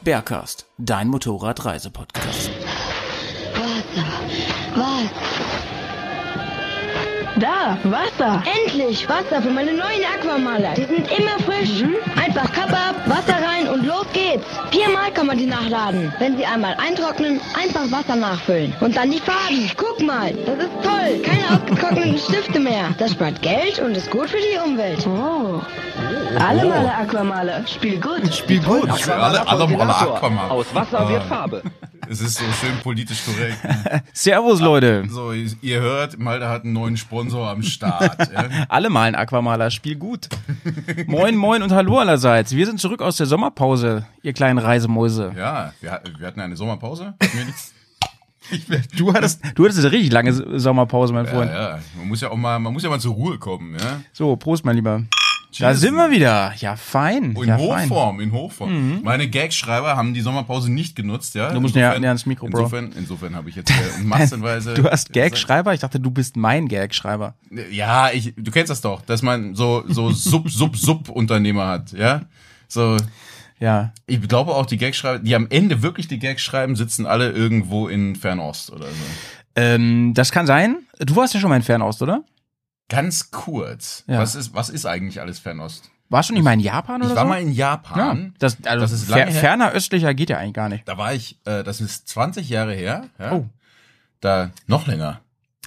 Bergcast, dein Motorradreisepodcast. Wasser. Endlich Wasser für meine neuen Aquamaler. Die sind immer frisch. Einfach Kappe ab, Wasser rein und los geht's. Viermal kann man die nachladen. Wenn sie einmal eintrocknen, einfach Wasser nachfüllen. Und dann die Farben. Guck mal, das ist toll. Keine ausgetrockneten Stifte mehr. Das spart Geld und ist gut für die Umwelt. Oh. Alle Male Aquamale. Spiel gut. Spiel gut. Alle, alle Male Aquaman. Aus Wasser wird Farbe. Es ist so schön politisch korrekt. ne? Servus, Leute. So, ihr hört, Malte hat einen neuen Sponsor am Start. Ja? Alle malen Aquamaler, Spiel gut. moin, moin und hallo allerseits. Wir sind zurück aus der Sommerpause, ihr kleinen Reisemäuse. ja, wir, wir hatten eine Sommerpause. Du hattest, du hattest eine richtig lange Sommerpause, mein Ja, Freund. ja, man muss ja auch mal, man muss ja mal zur Ruhe kommen, ja. So, Prost, mein Lieber. Da Cheers. sind wir wieder. Ja, fein. In ja, fein. Hochform, in Hochform. Meine Gagschreiber haben die Sommerpause nicht genutzt, ja. Du musst näher- ans Mikro, Bro. Insofern, insofern habe ich jetzt äh, massenweise. Du hast Gagschreiber? Ich dachte, du bist mein Gagschreiber. Ja, ich, du kennst das doch, dass man so so Sub Sub Sub Unternehmer hat, ja. So, Ja. ich glaube auch die Gagschreiber, die am Ende wirklich die Gags schreiben, sitzen alle irgendwo in Fernost oder so. Ähm, das kann sein. Du warst ja schon mal in Fernost, oder? Ganz kurz, Ja. was ist was ist eigentlich alles Fernost? Warst du nicht mal in Japan oder Ich war so? mal in ja, Japan. das, also Das ist fer lange her. ferner östlicher geht ja eigentlich gar nicht. Da war ich, äh, das ist 20 Jahre her. Ja? Oh. Da noch länger.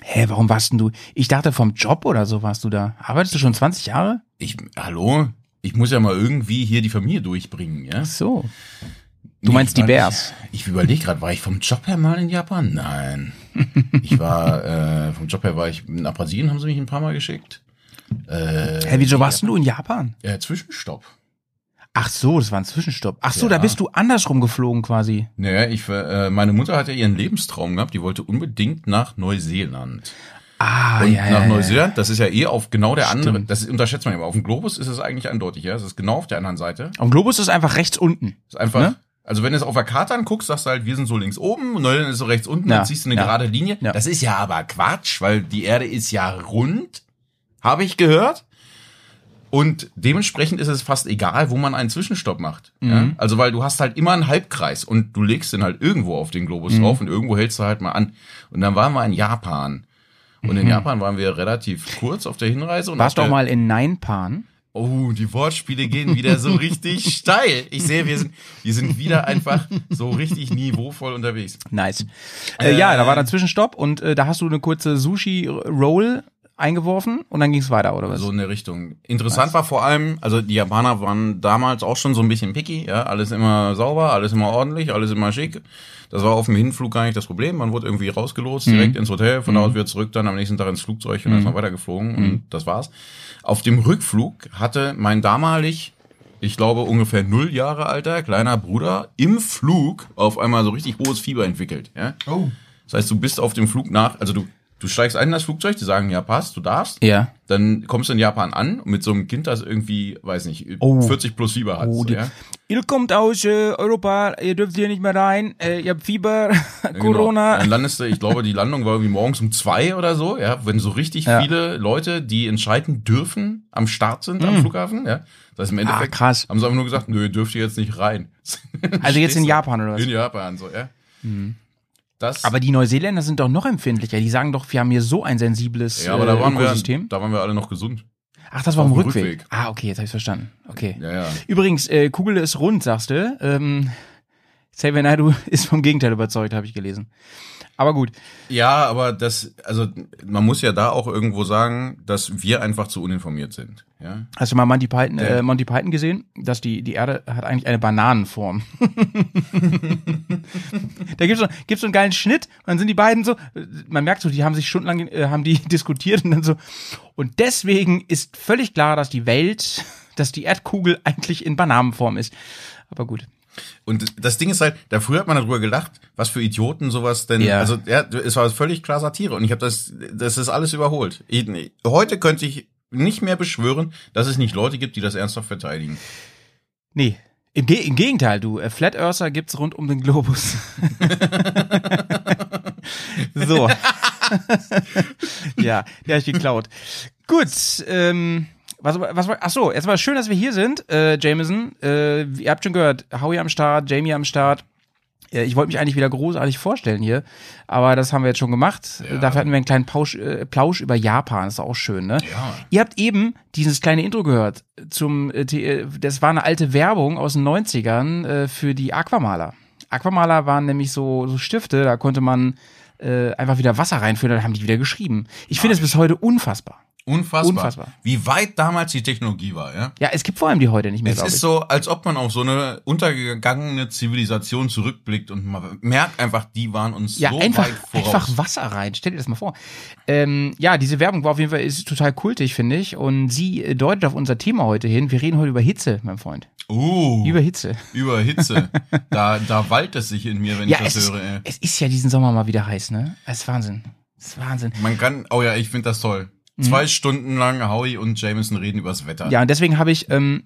Hä, warum warst denn du? Ich dachte vom Job oder so warst du da. Arbeitest du schon 20 Jahre? Ich, hallo? Ich muss ja mal irgendwie hier die Familie durchbringen, ja? Ach so. Du meinst die ich Bears? Nicht, ich überlege gerade, war ich vom Job her mal in Japan? Nein. ich war, äh, vom Job her war ich nach Brasilien, haben sie mich ein paar Mal geschickt. Äh, Hä, wieso warst denn du in Japan? äh, Zwischenstopp. Ach so, das war ein Zwischenstopp. Ach so, Ja. da bist du andersrum geflogen quasi. Naja, ich, äh, meine Mutter hatte ihren Lebenstraum gehabt, die wollte unbedingt nach Neuseeland. Ah, Und ja, nach ja, ja. Neuseeland, das ist ja eh auf genau der Stimmt. anderen, das unterschätzt man immer. Auf dem Globus ist es eigentlich eindeutig, ja. Es ist genau auf der anderen Seite. Am Globus ist einfach rechts unten. Ist einfach, Ne? Also wenn du es auf der Karte anguckst, sagst du halt, wir sind so links oben und Neuseeland ist so rechts unten, Ja, dann ziehst du eine ja. gerade Linie. Ja. Das ist ja aber Quatsch, weil die Erde ist ja rund, habe ich gehört. Und dementsprechend ist es fast egal, wo man einen Zwischenstopp macht. Ja? Mhm. Also weil du hast halt immer einen Halbkreis und du legst den halt irgendwo auf den Globus Mhm. drauf und irgendwo hältst du halt mal an. Und dann waren wir in Japan. Und in Japan waren wir relativ kurz auf der Hinreise. Und Mhm. Warst du auch mal in Neinpan? Oh, die Wortspiele gehen wieder so richtig steil. Ich sehe, wir sind, wir sind wieder einfach so richtig niveauvoll unterwegs. Nice. Äh, ja, da war dann Zwischenstopp und äh, da hast du eine kurze Sushi-Roll eingeworfen und dann ging es weiter, oder was? So in der Richtung. Interessant war vor allem, also die Japaner waren damals auch schon so ein bisschen picky, ja, alles immer sauber, alles immer ordentlich, alles immer schick. Das war auf dem Hinflug gar nicht das Problem. Man wurde irgendwie rausgelotst, direkt ins Hotel, von da aus wieder zurück, dann am nächsten Tag ins Flugzeug und dann ist man weitergeflogen und das war's. Auf dem Rückflug hatte mein damalig, ich glaube ungefähr null Jahre alter kleiner Bruder im Flug auf einmal so richtig hohes Fieber entwickelt. Ja? Oh. Das heißt, du bist auf dem Flug nach, also du, du steigst ein in das Flugzeug, die sagen, ja passt, du darfst. ja. Dann kommst du in Japan an mit so einem Kind, das irgendwie, weiß nicht, Oh. 40 plus Fieber hat. Oh, so, ja? Ihr kommt aus äh, Europa, ihr dürft hier nicht mehr rein, äh, ihr habt Fieber, Corona. Genau. Dann landest du, ich glaube, die Landung war irgendwie morgens um zwei oder so, ja, wenn so richtig Ja. viele Leute, die entscheiden dürfen, am Start sind am Flughafen, ja. Das heißt, im Endeffekt Ah, krass. haben sie einfach nur gesagt, nö, dürft ihr jetzt nicht rein. Also jetzt in Japan oder was? In Japan, so, ja. Das, Aber die Neuseeländer sind doch noch empfindlicher. Die sagen doch, wir haben hier so ein sensibles ja, aber da äh, waren wir, da waren wir alle noch gesund. Ach, das war auf dem Rückweg. Rückweg. Ah, okay, jetzt habe ich verstanden. Okay. Ja, ja. Übrigens, äh, Kugel ist rund, sagst du. Ähm, Xavier Naidoo ist vom Gegenteil überzeugt, habe ich gelesen. Aber gut. Ja, aber das, also man muss ja da auch irgendwo sagen, dass wir einfach zu uninformiert sind. Ja, Hast du mal Monty Python, äh, Monty Python gesehen? Dass die, die Erde hat eigentlich eine Bananenform. da gibt's so, gibt's so einen geilen Schnitt und dann sind die beiden so, man merkt so, die haben sich stundenlang äh, haben die diskutiert und dann so. Und deswegen ist völlig klar, dass die Welt dass die Erdkugel eigentlich in Bananenform ist. Aber gut. Und das Ding ist halt, da früher hat man darüber gelacht, was für Idioten sowas denn. Ja. Also ja, es war völlig klar Satire und ich habe das, das ist alles überholt. Ich, heute könnte ich nicht mehr beschwören, dass es nicht Leute gibt, die das ernsthaft verteidigen. Nee. Im, Ge Im Gegenteil, du, äh, Flat Earther gibt's rund um den Globus. so. ja, der ich geklaut. Gut, ähm, was, was, ach so, jetzt mal schön, dass wir hier sind, äh, Jameson. Äh, ihr habt schon gehört, Howie am Start, Jamie am Start. Äh, Ich wollte mich eigentlich wieder großartig vorstellen hier, aber das haben wir jetzt schon gemacht. Äh, Dafür hatten wir einen kleinen Pausch, äh, Plausch über Japan, das ist auch schön, ne? Ja. Ihr habt eben dieses kleine Intro gehört zum, äh, äh, das war eine alte Werbung aus den 90ern äh, für die Aquamaler. Aquamaler waren nämlich so, so Stifte, da konnte man äh, einfach wieder Wasser reinfüllen, dann haben die wieder geschrieben. Ich finde es bis heute unfassbar. Unfassbar. Unfassbar. Wie weit damals die Technologie war, ja? Ja, es gibt vor allem die heute nicht mehr, Es ist ich. so, als ob man auf so eine untergegangene Zivilisation zurückblickt und man merkt einfach, die waren uns Ja, so einfach, weit voraus. einfach Wasser rein. Stell dir das mal vor. Ähm, ja, diese Werbung war auf jeden Fall ist total kultig, finde ich. Und sie äh, deutet auf unser Thema heute hin. Wir reden heute über Hitze, mein Freund. Uh, Über Hitze. über Hitze. da, da wallt es sich in mir, wenn Ja, ich das ist, höre. Ey. es ist ja diesen Sommer mal wieder heiß, ne? Es ist Wahnsinn. Es ist Wahnsinn. Man kann, oh ja, ich finde das toll. Zwei Stunden lang Howie und Jameson reden übers Wetter. Mhm. Ja, und deswegen habe ich, ähm,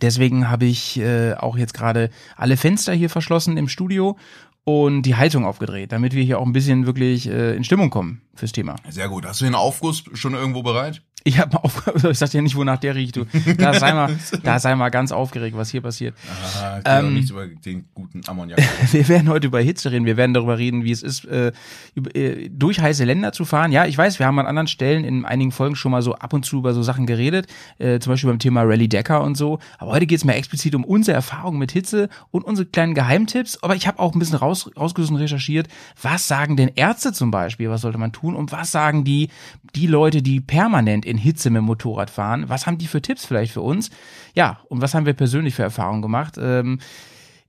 deswegen habe ich äh, auch jetzt gerade alle Fenster hier verschlossen im Studio und die Heizung aufgedreht, damit wir hier auch ein bisschen wirklich äh, in Stimmung kommen fürs Thema. Sehr gut. Hast du den Aufguss schon irgendwo bereit? Ich habe mal ich sag dir nicht, wonach der riecht, du. Da sei mal, da sei mal ganz aufgeregt, was hier passiert. Ah, Ähm, ähm, nichts über den guten Ammoniak. Wir werden heute über Hitze reden. Wir werden darüber reden, wie es ist, äh, über, äh, durch heiße Länder zu fahren. Ja, ich weiß, wir haben an anderen Stellen in einigen Folgen schon mal so ab und zu über so Sachen geredet, äh, zum Beispiel beim Thema Rally Decker und so. Aber heute geht es mir explizit um unsere Erfahrungen mit Hitze und unsere kleinen Geheimtipps. Aber ich habe auch ein bisschen raus, rausgesucht und recherchiert, was sagen denn Ärzte zum Beispiel, was sollte man tun und was sagen die, die Leute, die permanent in Hitze mit dem Motorrad fahren, was haben die für Tipps vielleicht für uns? Ja, und was haben wir persönlich für Erfahrungen gemacht? Ähm,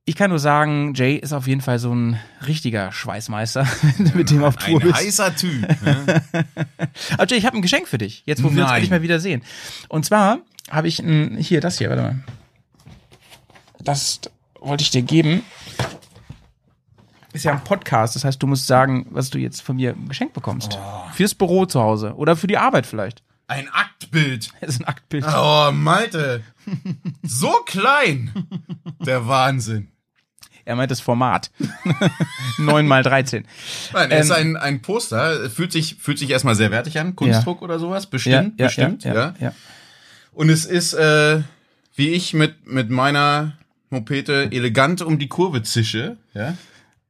ich kann nur sagen, Jay ist auf jeden Fall so ein richtiger Schweißmeister, du mit dem auf Tour Ein bist. heißer Typ. Ne? Aber Jay, ich habe ein Geschenk für dich, jetzt wo wir uns Nein. endlich mal wieder sehen. Und zwar habe ich ein, hier, das hier, warte mal. Das wollte ich dir geben. Ist ja ein Podcast, das heißt, du musst sagen, was du jetzt von mir geschenkt bekommst. Fürs Büro zu Hause oder für die Arbeit vielleicht. Ein Aktbild. Das ist ein Aktbild. Oh, Malte. So klein. Der Wahnsinn. Er meint das Format. 9 mal 13. Nein, er ist Ähm, ein, ein Poster. Fühlt sich, fühlt sich erstmal sehr wertig an. Kunstdruck oder sowas. Bestimmt, bestimmt. Ja, ja, ja. Und es ist, äh, wie ich mit, mit meiner Mopete elegant um die Kurve zische. Ja?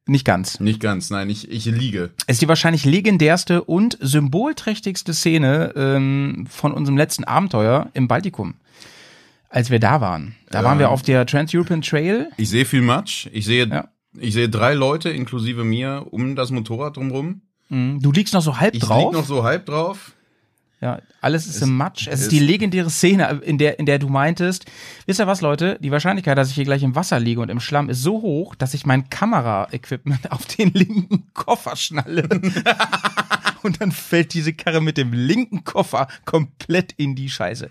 Nicht ganz. Nicht ganz, nein, ich, ich liege. Es ist die wahrscheinlich legendärste und symbolträchtigste Szene ähm, von unserem letzten Abenteuer im Baltikum. Als wir da waren. Da waren wir auf der Trans-European Trail. Ich sehe viel Matsch. Ich sehe, Ja. ich sehe drei Leute inklusive mir um das Motorrad drumrum. Mhm. Du liegst noch so halb Ich drauf. lieg noch so halb drauf. Ja, alles ist im Matsch. Es ist ist- die legendäre Szene, in der, in der du meintest, wisst ihr was, Leute? Die Wahrscheinlichkeit, dass ich hier gleich im Wasser liege und im Schlamm ist so hoch, dass ich mein Kamera-Equipment auf den linken Koffer schnalle. und dann fällt diese Karre mit dem linken Koffer komplett in die Scheiße.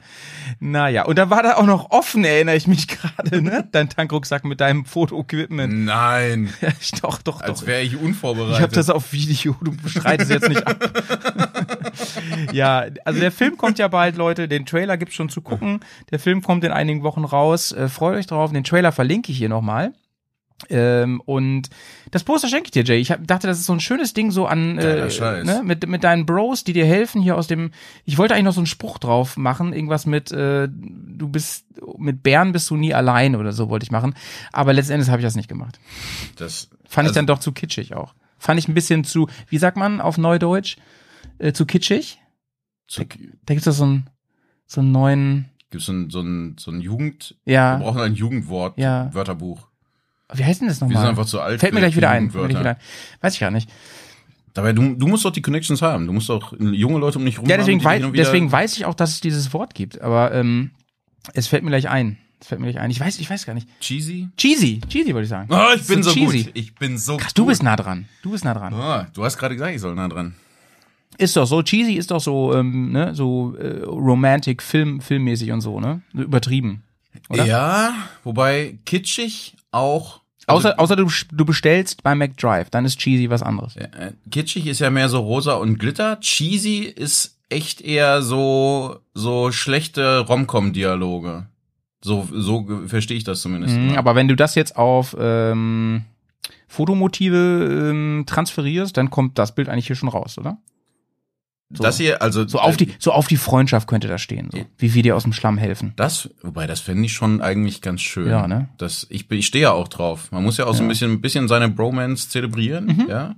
Naja, und da war da auch noch offen, erinnere ich mich gerade, ne? Dein Tankrucksack mit deinem Foto-Equipment. Nein, ich- doch, doch, als doch. wäre ich unvorbereitet. Ich habe das auf Video, du bestreitest jetzt nicht ab. ja, also der Film kommt ja bald, Leute. Den Trailer gibt's schon zu gucken. Der Film kommt in einigen Wochen raus. Äh, freut euch drauf. Den Trailer verlinke ich hier nochmal. Ähm, und das Poster schenke ich dir, Jay. Ich hab, dachte, das ist so ein schönes Ding so an äh, ne, mit, mit deinen Bros, die dir helfen hier aus dem. Ich wollte eigentlich noch so einen Spruch drauf machen, irgendwas mit äh, du bist mit Bären bist du nie allein oder so wollte ich machen. Aber letzten Endes habe ich das nicht gemacht. das, Fand ich also, dann doch zu kitschig auch. Fand ich ein bisschen zu, wie sagt man auf Neudeutsch? Äh, zu kitschig? Zu, Da gibt's doch so einen, so einen neuen, gibt's so ein, so ein, so ein Jugend, wir ja, brauchen ein Jugendwort, Ja. Wörterbuch. wie heißt denn das Wir sind nochmal? einfach zu alt. Fällt mir gleich wieder ein. Fällt mir wieder ein. Weiß ich gar nicht. Dabei, du, du musst doch die Connections haben. Du musst doch junge Leute um dich rum Ja, haben, deswegen, die wei deswegen weiß ich auch, dass es dieses Wort gibt, aber ähm, es fällt mir gleich ein. Es fällt mir gleich ein. Ich weiß, ich weiß gar nicht. Cheesy? Cheesy, cheesy wollte ich sagen. Oh, ich bin so, cheesy. gut. Ich bin so Krass, gut. du bist nah dran. Du bist nah dran. Ah, du hast gerade gesagt, ich soll nah dran. Ist doch so, cheesy ist doch so, ähm, ne, so äh, romantic, Film, filmmäßig und so, ne? Übertrieben. Oder? Ja, wobei kitschig auch. also Außer, außer du, du bestellst bei McDrive, dann ist cheesy was anderes. Äh, kitschig ist ja mehr so rosa und Glitter. Cheesy ist echt eher so so schlechte Romcom-Dialoge. So so verstehe ich das zumindest. Mhm, immer. aber wenn du das jetzt auf ähm, Fotomotive ähm, transferierst, dann kommt das Bild eigentlich hier schon raus, oder? So- das hier, also So auf die, so auf die Freundschaft könnte da stehen, so. Wie wir dir aus dem Schlamm helfen. Das, wobei das fände ich schon eigentlich ganz schön. Ja, ne? Das, ich, ich stehe ja auch drauf. Man muss ja auch so ein bisschen, ein bisschen seine Bromance zelebrieren, Mhm. ja.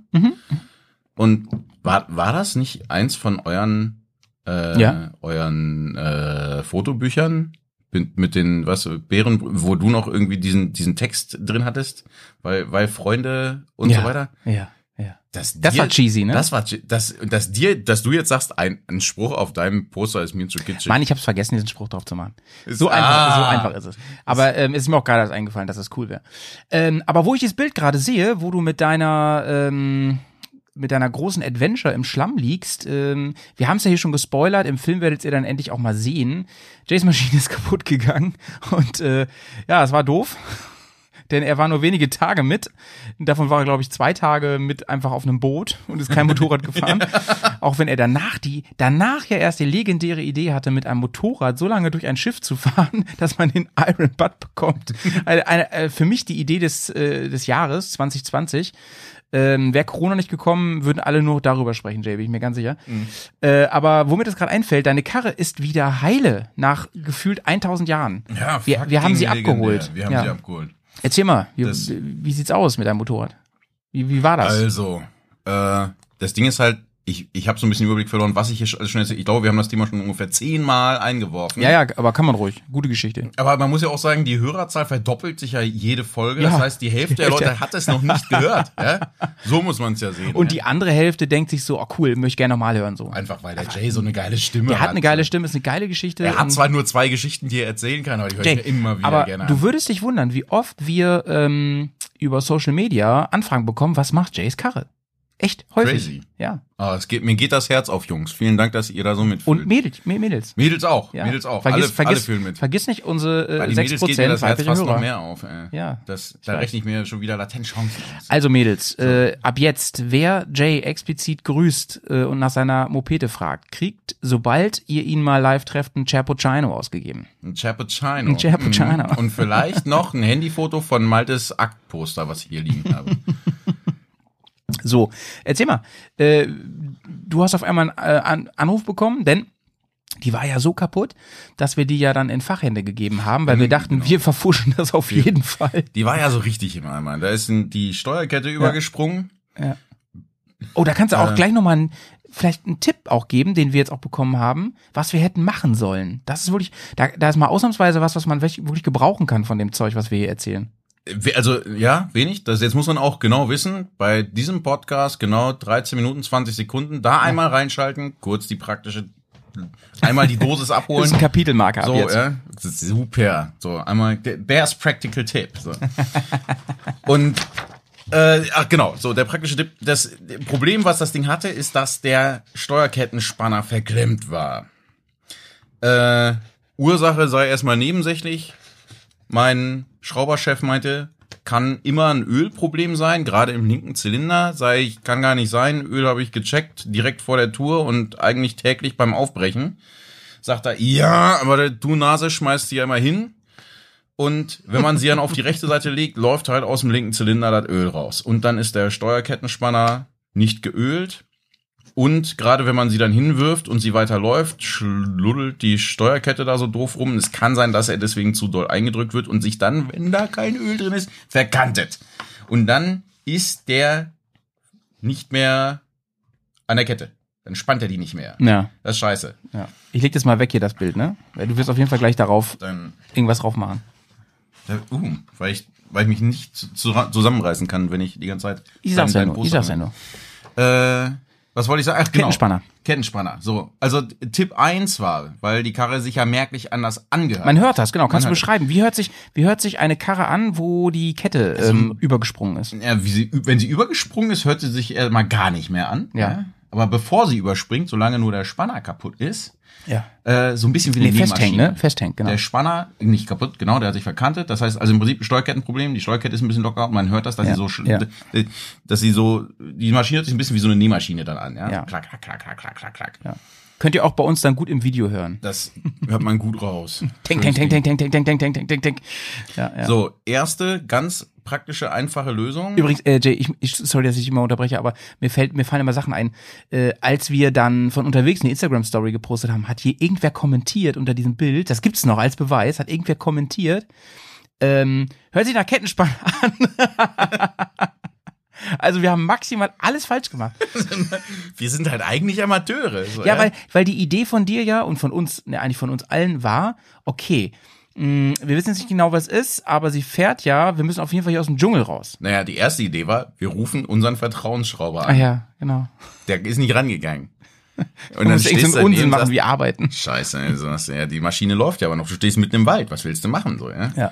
Und war, war das nicht eins von euren, äh, Ja. euren äh, Fotobüchern mit, mit den, was, Bären, wo du noch irgendwie diesen, diesen Text drin hattest, weil, weil Freunde und ja. so weiter? Ja. Das, Das war cheesy, ne? Das war, das, dass dir, dass du jetzt sagst, ein, ein Spruch auf deinem Poster ist mir zu kitschig. Mann, ich hab's vergessen, diesen Spruch drauf zu machen. Ist- So einfach, Ah. so einfach ist es. Aber ähm, es ist mir auch gerade eingefallen, dass das cool wäre. Ähm, aber wo ich das Bild gerade sehe, wo du mit deiner ähm, mit deiner großen Adventure im Schlamm liegst, ähm, wir haben es ja hier schon gespoilert, im Film werdet ihr dann endlich auch mal sehen. Jays Maschine ist kaputt gegangen und äh, ja, es war doof. Denn er war nur wenige Tage mit. Davon war er, glaube ich, zwei Tage mit einfach auf einem Boot und ist kein Motorrad gefahren. Auch wenn er danach die, danach ja erst die legendäre Idee hatte, mit einem Motorrad so lange durch ein Schiff zu fahren, dass man den Iron Butt bekommt. Eine, eine, äh, für mich die Idee des, äh, des Jahres 2020. Ähm, Wäre Corona nicht gekommen, würden alle nur darüber sprechen, Jay, bin ich mir ganz sicher. Äh, aber womit das gerade einfällt, deine Karre ist wieder heile nach gefühlt 1000 Jahren. ja, wir, wir haben sie fucking abgeholt. legendär. Wir haben ja. sie abgeholt. Erzähl mal, wie, Das- wie sieht's aus mit deinem Motorrad? Wie, wie war das? Also, äh, das Ding ist halt, ich, ich habe so ein bisschen Überblick verloren, was ich hier schon- alles schon erzählt. Ich glaube, wir haben das Thema schon ungefähr zehnmal eingeworfen. ja, ja, aber kann man ruhig. Gute Geschichte. Aber man muss ja auch sagen, die Hörerzahl verdoppelt sich ja jede Folge. Das Ja. heißt, die Hälfte der Leute hat es noch nicht gehört. Ja? So muss man es ja sehen. Und die andere Hälfte denkt sich so, oh cool, möchte ich gerne nochmal hören. So. Einfach weil der Jay so eine geile Stimme Der hat. hat eine geile Stimme, ist eine geile Geschichte. Er hat zwar nur zwei Geschichten, die er erzählen kann, aber die höre ich mir immer wieder aber gerne du an. würdest dich wundern, wie oft wir ähm, über Social Media Anfragen bekommen, was macht Jays Karre? Echt häufig. Crazy. Ja. Ah, es geht, mir geht das Herz auf, Jungs. Vielen Dank, dass ihr da so mitfühlt. Und Mädels, Mädels. Mädels auch. Ja. Mädels auch. Vergiss, alle, vergiss, alle fühlen mit. vergiss nicht unsere äh, den Mädels geht mir 6% das Herz fast Hörer. noch mehr auf. Ey. Ja, Das, da rechne ich mir schon wieder latent Chancen aus. Also Mädels, äh, ab jetzt, wer Jay explizit grüßt äh, und nach seiner Mopete fragt, kriegt, sobald ihr ihn mal live trefft, ein Cerpuccino ausgegeben. Ein Cappuccino. Ein Cappuccino. Mhm. Und vielleicht noch ein Handyfoto von Maltes Aktposter, was ich hier liegen habe. So, erzähl mal, äh, du hast auf einmal einen äh, An Anruf bekommen, denn die war ja so kaputt, dass wir die ja dann in Fachhände gegeben haben, weil wir dachten, wir verfuschen das auf jeden Fall. Die war ja so richtig im Eimer. Da ist die Steuerkette übergesprungen. Oh, da kannst du auch Äh. gleich nochmal einen, vielleicht einen Tipp auch geben, den wir jetzt auch bekommen haben, was wir hätten machen sollen. Das ist wirklich, da, da ist mal ausnahmsweise was, was man wirklich wirklich gebrauchen kann von dem Zeug, was wir hier erzählen. Also, ja, wenig. Das, jetzt muss man auch genau wissen, bei diesem Podcast genau 13 Minuten 20 Sekunden, da einmal reinschalten, kurz die praktische, einmal die Dosis Das abholen. ist ein Kapitelmarker So, ja. Das super. So, einmal, there's practical tip. So. Und, äh, ach genau, so, der praktische Tipp. Das Problem, was das Ding hatte, ist, dass der Steuerkettenspanner verklemmt war. Äh, Ursache sei erstmal nebensächlich. Mein Schrauberchef meinte, kann immer ein Ölproblem sein, gerade im linken Zylinder. Sei ich, kann gar nicht sein. Öl habe ich gecheckt, direkt vor der Tour und eigentlich täglich beim Aufbrechen. Sagt er, ja, aber du Nase schmeißt sie ja immer hin. Und wenn man sie dann auf die rechte Seite legt, läuft halt aus dem linken Zylinder das Öl raus. Und dann ist der Steuerkettenspanner nicht geölt. Und gerade wenn man sie dann hinwirft und sie weiter läuft, schluddelt die Steuerkette da so doof rum. Es kann sein, dass er deswegen zu doll eingedrückt wird und sich dann, wenn da kein Öl drin ist, verkantet. Und dann ist der nicht mehr an der Kette. Dann spannt er die nicht mehr. Ja, Das ist scheiße. ja. Ich leg das mal weg hier, das Bild, ne? Weil du wirst auf jeden Fall gleich darauf Dann, irgendwas drauf machen. uh, weil ich, weil ich mich nicht zu, zu, zusammenreißen kann, wenn ich die ganze Zeit. Ich sag's ja nur, ich sag's ja nur. Äh, was wollte ich sagen? Ach, genau. Kettenspanner. Kettenspanner. So. Also Tipp 1 war, weil die Karre sich ja merklich anders angehört. Man hört das, genau. Kannst du hört beschreiben? Wie hört sich, wie hört sich eine Karre an, wo die Kette ähm, übergesprungen ist? ja, wie sie, wenn sie übergesprungen ist, hört sie sich erstmal gar nicht mehr an. Ja. aber bevor sie überspringt, solange nur der Spanner kaputt ist, Ja. äh, so ein bisschen wie Nee, eine festhängen, Nähmaschine. ne? Festhängen, genau. Der Spanner, nicht kaputt, genau, der hat sich verkantet. Das heißt, also im Prinzip ein Steuerkettenproblem. Die Steuerkette ist ein bisschen locker und man hört das, dass Ja, sie so, ja. dass sie so, die Maschine hört sich ein bisschen wie so eine Nähmaschine dann an, ja. Ja. Klack, klack, klack, klack, klack, klack, klack. Ja. Könnt ihr auch bei uns dann gut im Video hören. Das hört man gut raus. Tink, tink, tink, tink, tink, tink, tink, tink, tink, tink, tink. Ja, ja. So, erste ganz praktische, einfache Lösung. Übrigens, äh, Jay, ich, ich, sorry, dass ich immer unterbreche, aber mir fällt, mir fallen immer Sachen ein. Äh, als wir dann von unterwegs eine Instagram-Story gepostet haben, hat hier irgendwer kommentiert unter diesem Bild, das gibt's noch als Beweis, hat irgendwer kommentiert, ähm, hört sich nach Kettenspann an. also wir haben maximal alles falsch gemacht. Wir sind halt eigentlich Amateure. So, Ja, weil, weil die Idee von dir ja und von uns, ne, eigentlich von uns allen war, okay, mh, wir wissen jetzt nicht genau, was ist, aber sie fährt ja, wir müssen auf jeden Fall hier aus dem Dschungel raus. Naja, die erste Idee war, wir rufen unseren Vertrauensschrauber Ah an. ja, genau. Der ist nicht rangegangen. Und Du musst irgendeinen daneben Unsinn machen sagst, wie arbeiten. Scheiße, also, ja, die Maschine läuft ja aber noch. Du stehst mitten im Wald. Was willst du machen, so, ja? Ja.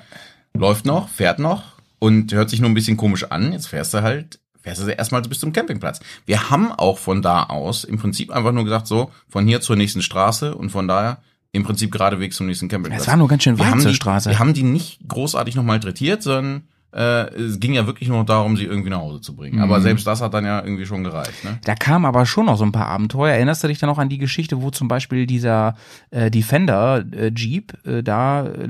Läuft noch, fährt noch und hört sich nur ein bisschen komisch an. Jetzt fährst du halt, fährst du erstmal bis zum Campingplatz. Wir haben auch von da aus im Prinzip einfach nur gesagt, so, von hier zur nächsten Straße und von daher im Prinzip geradewegs zum nächsten Campingplatz. Es war nur ganz schön wir weit haben zur die, Straße. Wir haben die nicht großartig noch malträtiert, sondern äh, es ging ja wirklich nur darum, sie irgendwie nach Hause zu bringen. Mhm. Aber selbst das hat dann ja irgendwie schon gereicht. Ne? Da kamen aber schon noch so ein paar Abenteuer. Erinnerst du dich dann noch an die Geschichte, wo zum Beispiel dieser äh, Defender äh, Jeep äh, da äh,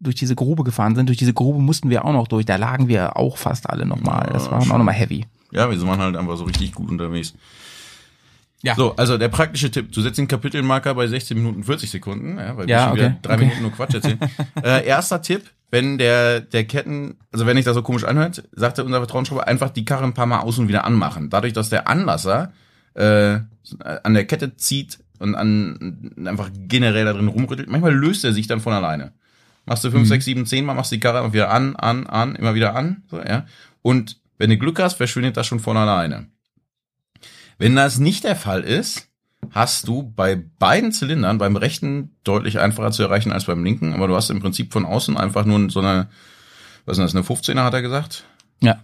durch diese Grube gefahren sind? Durch diese Grube mussten wir auch noch durch. Da lagen wir auch fast alle nochmal. Das war auch nochmal heavy. Ja, wir waren halt einfach so richtig gut unterwegs. Ja. So, also der praktische Tipp, du setzt den Kapitelmarker bei 16 Minuten 40 Sekunden, ja, weil wir Ja, schon wieder drei okay. Minuten nur Quatsch erzählen. äh, erster Tipp, wenn der, der Ketten, also wenn ich das so komisch anhört, sagte unser Vertrauensschrauber, einfach die Karre ein paar Mal aus und wieder anmachen. Dadurch, dass der Anlasser äh, an der Kette zieht und an einfach generell da drin rumrüttelt, manchmal löst er sich dann von alleine. Machst du fünf, sechs, sieben, zehn Mal, machst die Karre immer wieder an, an, an, immer wieder an, so, ja. Und wenn du Glück hast, verschwindet das schon von alleine. Wenn das nicht der Fall ist, hast du bei beiden Zylindern, beim rechten deutlich einfacher zu erreichen als beim linken, aber du hast im Prinzip von außen einfach nur so eine, was ist das, eine 15er hat er gesagt? Ja.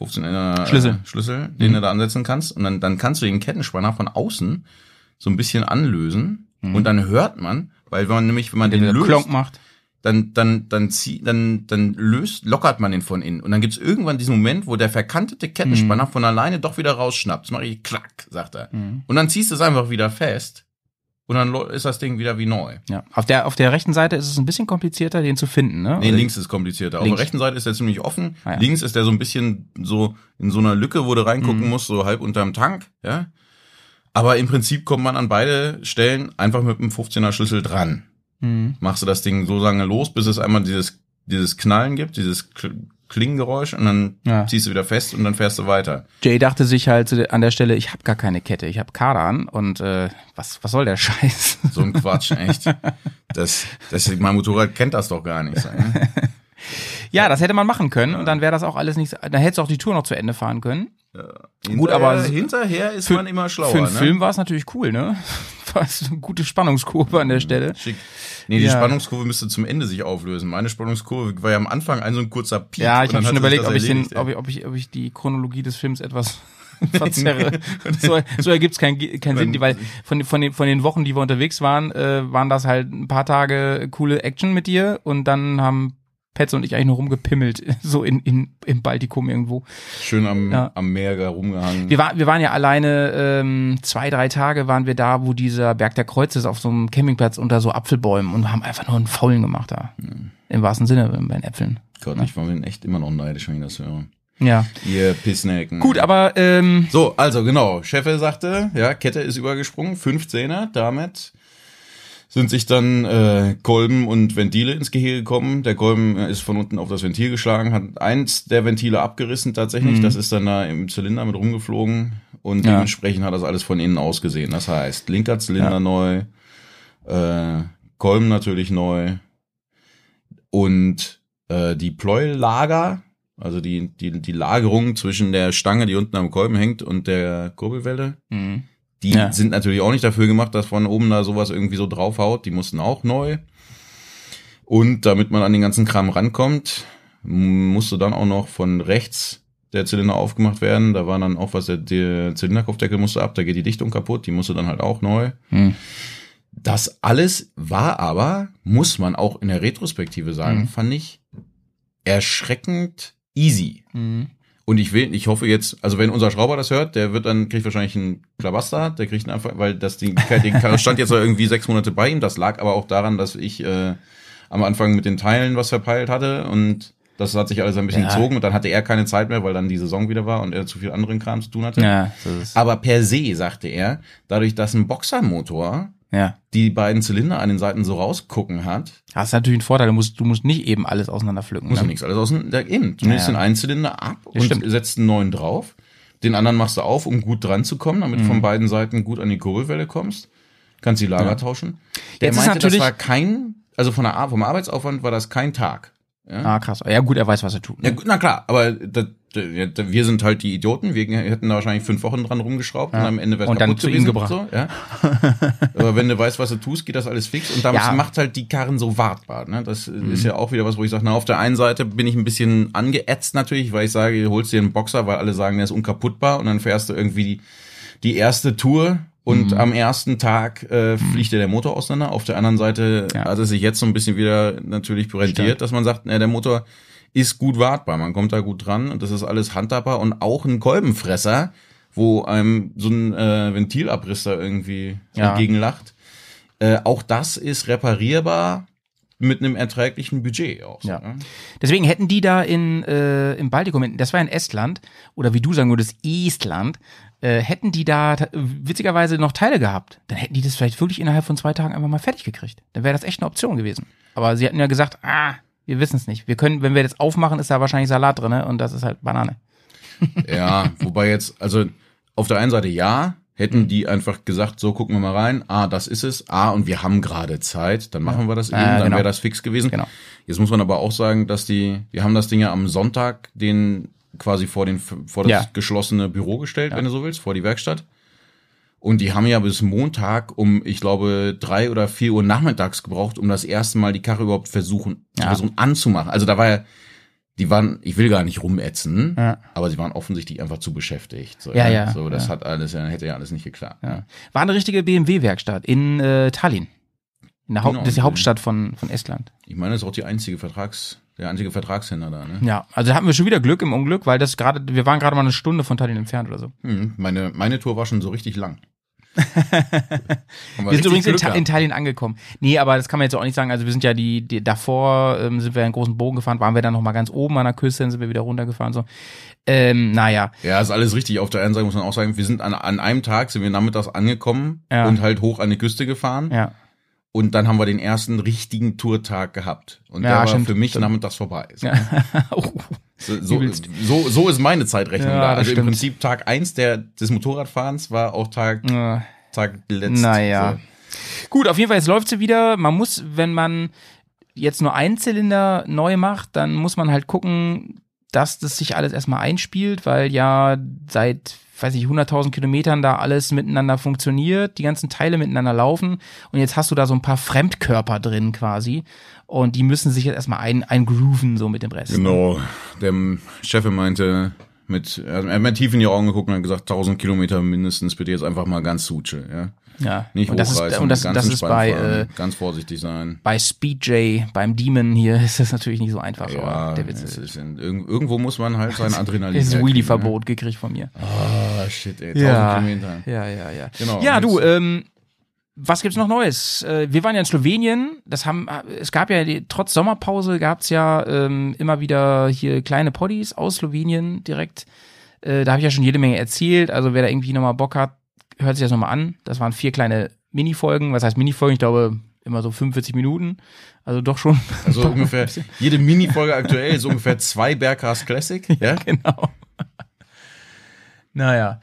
15er Schlüssel. Äh, Schlüssel, den du da ansetzen kannst und dann, dann kannst du den Kettenspanner von außen so ein bisschen anlösen und dann hört man, weil wenn man nämlich, wenn man den Der löst, Klonk macht. Dann, dann, dann, zieh, dann, dann löst, lockert man den von innen. Und dann gibt's irgendwann diesen Moment, wo der verkantete Kettenspanner von alleine doch wieder rausschnappt. Das mache ich klack, sagt er. Und dann ziehst du es einfach wieder fest. Und dann ist das Ding wieder wie neu. Ja. Auf der, auf der rechten Seite ist es ein bisschen komplizierter, den zu finden, ne? Nee, Oder- links ist komplizierter. Auf Links. der rechten Seite ist der ziemlich offen. Ah, ja. Links ist der so ein bisschen so in so einer Lücke, wo du reingucken musst, so halb unterm Tank, ja. Aber im Prinzip kommt man an beide Stellen einfach mit einem 15er Schlüssel dran. Mhm. machst du das Ding so lange los, bis es einmal dieses, dieses Knallen gibt, dieses Kl- Klingengeräusch und dann Ja. ziehst du wieder fest und dann fährst du weiter. Jay dachte sich halt an der Stelle, ich habe gar keine Kette, ich habe Kardan und äh, was, was soll der Scheiß? So ein Quatsch, echt. Das, das, mein Motorrad kennt das doch gar nicht. Ja? Ja, das hätte man machen können und dann wäre das auch alles nicht, dann hättest du auch die Tour noch zu Ende fahren können. Hinterher, Gut, aber hinterher ist für- man immer schlauer. Für einen ne? Film war es natürlich cool, ne? War es eine gute Spannungskurve an der Stelle. Schick. Nee, die Ja. Spannungskurve müsste zum Ende sich auflösen. Meine Spannungskurve war ja am Anfang ein so ein kurzer Peak. Ja, ich habe schon überlegt, ob ich, den, ob, ich, ob, ich, ob ich die Chronologie des Films etwas verzerre. so, so ergibt es keinen keinen Sinn, weil von, den- von, den, von den Wochen, die wir unterwegs waren, äh, waren das halt ein paar Tage coole Action mit dir und dann haben Petz und ich eigentlich nur rumgepimmelt, so in, in, im Baltikum irgendwo. Schön am, Ja. am Meer da rumgehangen. Wir, war, wir waren ja alleine ähm, zwei, drei Tage waren wir da, wo dieser Berg der Kreuz ist, auf so einem Campingplatz unter so Apfelbäumen und haben einfach nur einen Faulen gemacht da. Im wahrsten Sinne bei den Äpfeln. Gott, ich war mir echt immer noch neidisch, wenn ich das höre. Ja. Ihr Pissnecken. Gut, aber ähm, So, also genau, Cheffe sagte, ja, Kette ist übergesprungen, 15er, damit sind sich dann äh, Kolben und Ventile ins Gehege gekommen. Der Kolben äh, ist von unten auf das Ventil geschlagen, hat eins der Ventile abgerissen tatsächlich. Das ist dann da im Zylinder mit rumgeflogen und Ja. dementsprechend hat das alles von innen ausgesehen. Das heißt, linker Zylinder Ja. neu, äh, Kolben natürlich neu und äh, die Pleuellager, also die, die, die Lagerung zwischen der Stange, die unten am Kolben hängt, und der Kurbelwelle, mh. Die Ja. sind natürlich auch nicht dafür gemacht, dass von oben da sowas irgendwie so draufhaut. Die mussten auch neu. Und damit man an den ganzen Kram rankommt, m- musst du dann auch noch von rechts der Zylinder aufgemacht werden. Da war dann auch was, der, der Zylinderkopfdeckel musste ab, da geht die Dichtung kaputt, die musste dann halt auch neu. Hm. Das alles war aber, muss man auch in der Retrospektive sagen, Mhm. fand ich erschreckend easy. Mhm. Und ich will, ich hoffe jetzt, also wenn unser Schrauber das hört, der wird dann, kriegt wahrscheinlich einen Klabaster, der kriegt einen einfach, weil das Ding, die Karre stand jetzt irgendwie sechs Monate bei ihm. Das lag aber auch daran, dass ich äh, am Anfang mit den Teilen was verpeilt hatte und das hat sich alles ein bisschen Ja. gezogen und dann hatte er keine Zeit mehr, weil dann die Saison wieder war und er zu viel anderen Kram zu tun hatte. Ja, Aber per se, sagte er, dadurch, dass ein Boxermotor ja. die beiden Zylinder an den Seiten so rausgucken hat, Hast natürlich einen Vorteil, du musst, du musst nicht eben alles auseinanderpflücken. muss ne? ja nichts alles aus dem da innen. Du Ja, nimmst ja. den einen Zylinder ab Das und stimmt. setzt einen neuen drauf. Den anderen machst du auf, um gut dran zu kommen, damit du Mhm. von beiden Seiten gut an die Kurbelwelle kommst. Kannst die Lager tauschen. Der Jetzt ist meinte, das natürlich- war kein, also von der, vom Arbeitsaufwand war das kein Tag. Ja? Ah, krass. Ja, gut, er weiß, was er tut. Ja, Ne? gut, na klar, aber da, da, ja, da, wir sind halt die Idioten. Wir hätten da wahrscheinlich fünf Wochen dran rumgeschraubt und am Ende wäre Und dann zu ihm gebracht. So, ja. aber wenn du weißt, was du tust, geht das alles fix. Und damit Ja. Mhm. macht halt die Karren so wartbar. Ne? Das ist ja auch wieder was, wo ich sage, na, auf der einen Seite bin ich ein bisschen angeätzt natürlich, weil ich sage, du holst dir einen Boxer, weil alle sagen, der ist unkaputtbar und dann fährst du irgendwie die, die erste Tour und Mhm. am ersten Tag äh, fliegt dir der Motor auseinander. Auf der anderen Seite Ja. hat es sich jetzt so ein bisschen wieder natürlich rentiert, Stimmt. dass man sagt, na, der Motor ist gut wartbar, man kommt da gut dran und das ist alles handhabbar und auch ein Kolbenfresser, wo einem so ein äh, Ventilabriss da irgendwie Ja. entgegenlacht. Äh, auch das ist reparierbar mit einem erträglichen Budget auch. so, Ja. ne? Deswegen hätten die da in, äh, im Baltikum, das war in Estland, oder wie du sagen würdest, Estland, äh, hätten die da witzigerweise noch Teile gehabt, dann hätten die das vielleicht wirklich innerhalb von zwei Tagen einfach mal fertig gekriegt. Dann wäre das echt eine Option gewesen. Aber sie hätten ja gesagt, ah, wir wissen es nicht. Wir können, wenn wir das aufmachen, ist da wahrscheinlich Salat drin und das ist halt Banane. Ja, wobei jetzt, also auf der einen Seite ja, hätten die einfach gesagt, so gucken wir mal rein, ah, das ist es, ah, und wir haben gerade Zeit, dann machen wir das eben, Ja, dann genau. wäre das fix gewesen. Genau. Jetzt muss man aber auch sagen, dass die, die haben das Ding ja am Sonntag den quasi vor den vor das Ja. geschlossene Büro gestellt, wenn du so willst, vor die Werkstatt. Und die haben ja bis Montag um, ich glaube, drei oder vier Uhr nachmittags gebraucht, um das erste Mal die Karre überhaupt versuchen, Ja. versuchen anzumachen. Also da war ja, die waren, ich will gar nicht rumätzen, Ja. aber sie waren offensichtlich einfach zu beschäftigt. So, Ja, ja, So, das ja. hat alles, ja, hätte ja alles nicht geklappt. Ja. War eine richtige BMW-Werkstatt in äh, Tallinn. In der Haupt, Genau. das ist die Hauptstadt von, von Estland. Ich meine, das ist auch die einzige Vertrags, der einzige Vertragshändler da, ne? Ja, also da hatten wir schon wieder Glück im Unglück, weil das gerade, wir waren gerade mal eine Stunde von Tallinn entfernt oder so. Hm, meine, meine Tour war schon so richtig lang. Wir sind übrigens in, Ta in Tallinn angekommen. Nee, aber das kann man jetzt auch nicht sagen. Also wir sind ja die, die davor ähm, sind wir einen großen Bogen gefahren, waren wir dann noch mal ganz oben an der Küste, dann sind wir wieder runtergefahren. So, ähm, naja, Ja, ist alles richtig. Auf der einen Seite muss man auch sagen, wir sind an, an einem Tag, sind wir nachmittags angekommen Ja. und halt hoch an die Küste gefahren. ja, Und dann haben wir den ersten richtigen Tourtag gehabt. Und Ja, der war stimmt, für mich stimmt. nachmittags vorbei. So, ja. Oh, so, so, so, so ist meine Zeitrechnung Ja, da. Also im stimmt. Prinzip Tag eins der, des Motorradfahrens war auch Tag, äh. Tag letzt. Naja. Gut, auf jeden Fall, jetzt läuft sie wieder. Man muss, wenn man jetzt nur einen Zylinder neu macht, dann muss man halt gucken, dass das sich alles erstmal einspielt, weil ja seit, weiß ich, 100.000 Kilometern da alles miteinander funktioniert, die ganzen Teile miteinander laufen und jetzt hast du da so ein paar Fremdkörper drin quasi und die müssen sich jetzt erstmal ein, eingrooven so mit dem Rest. Genau. Der Chef meinte, mit, er hat mir tief in die Augen geguckt und hat gesagt, 1000 Kilometer mindestens bitte jetzt einfach mal ganz Suche, ja. Ja. Nicht und das ist, und das, ganz das ist bei, äh, ganz vorsichtig sein. bei Speedjay, beim Demon hier ist das natürlich nicht so einfach, Ja, aber der Witz ist, ist in, irg- irgendwo muss man halt sein Adrenalin. ist herkriegen, Wheelie-Verbot gekriegt von mir. Ne? Ah, shit, ey, 1000 Ja, Kilometer. ja, ja, ja. Genau, ja, du, ähm, was gibt's noch Neues? Äh, wir waren ja in Slowenien. Das haben, es gab ja trotz Sommerpause gab's ja ähm, immer wieder hier kleine Poddies aus Slowenien direkt. Äh, da habe ich ja schon jede Menge erzählt. Also wer da irgendwie nochmal Bock hat, hört sich das nochmal an. Das waren vier kleine Minifolgen. Was heißt Minifolgen? Ich glaube immer so 45 Minuten. Also doch schon. Also ungefähr, jede Minifolge aktuell ist ungefähr zwei Berghaus Classic, ja? genau. naja.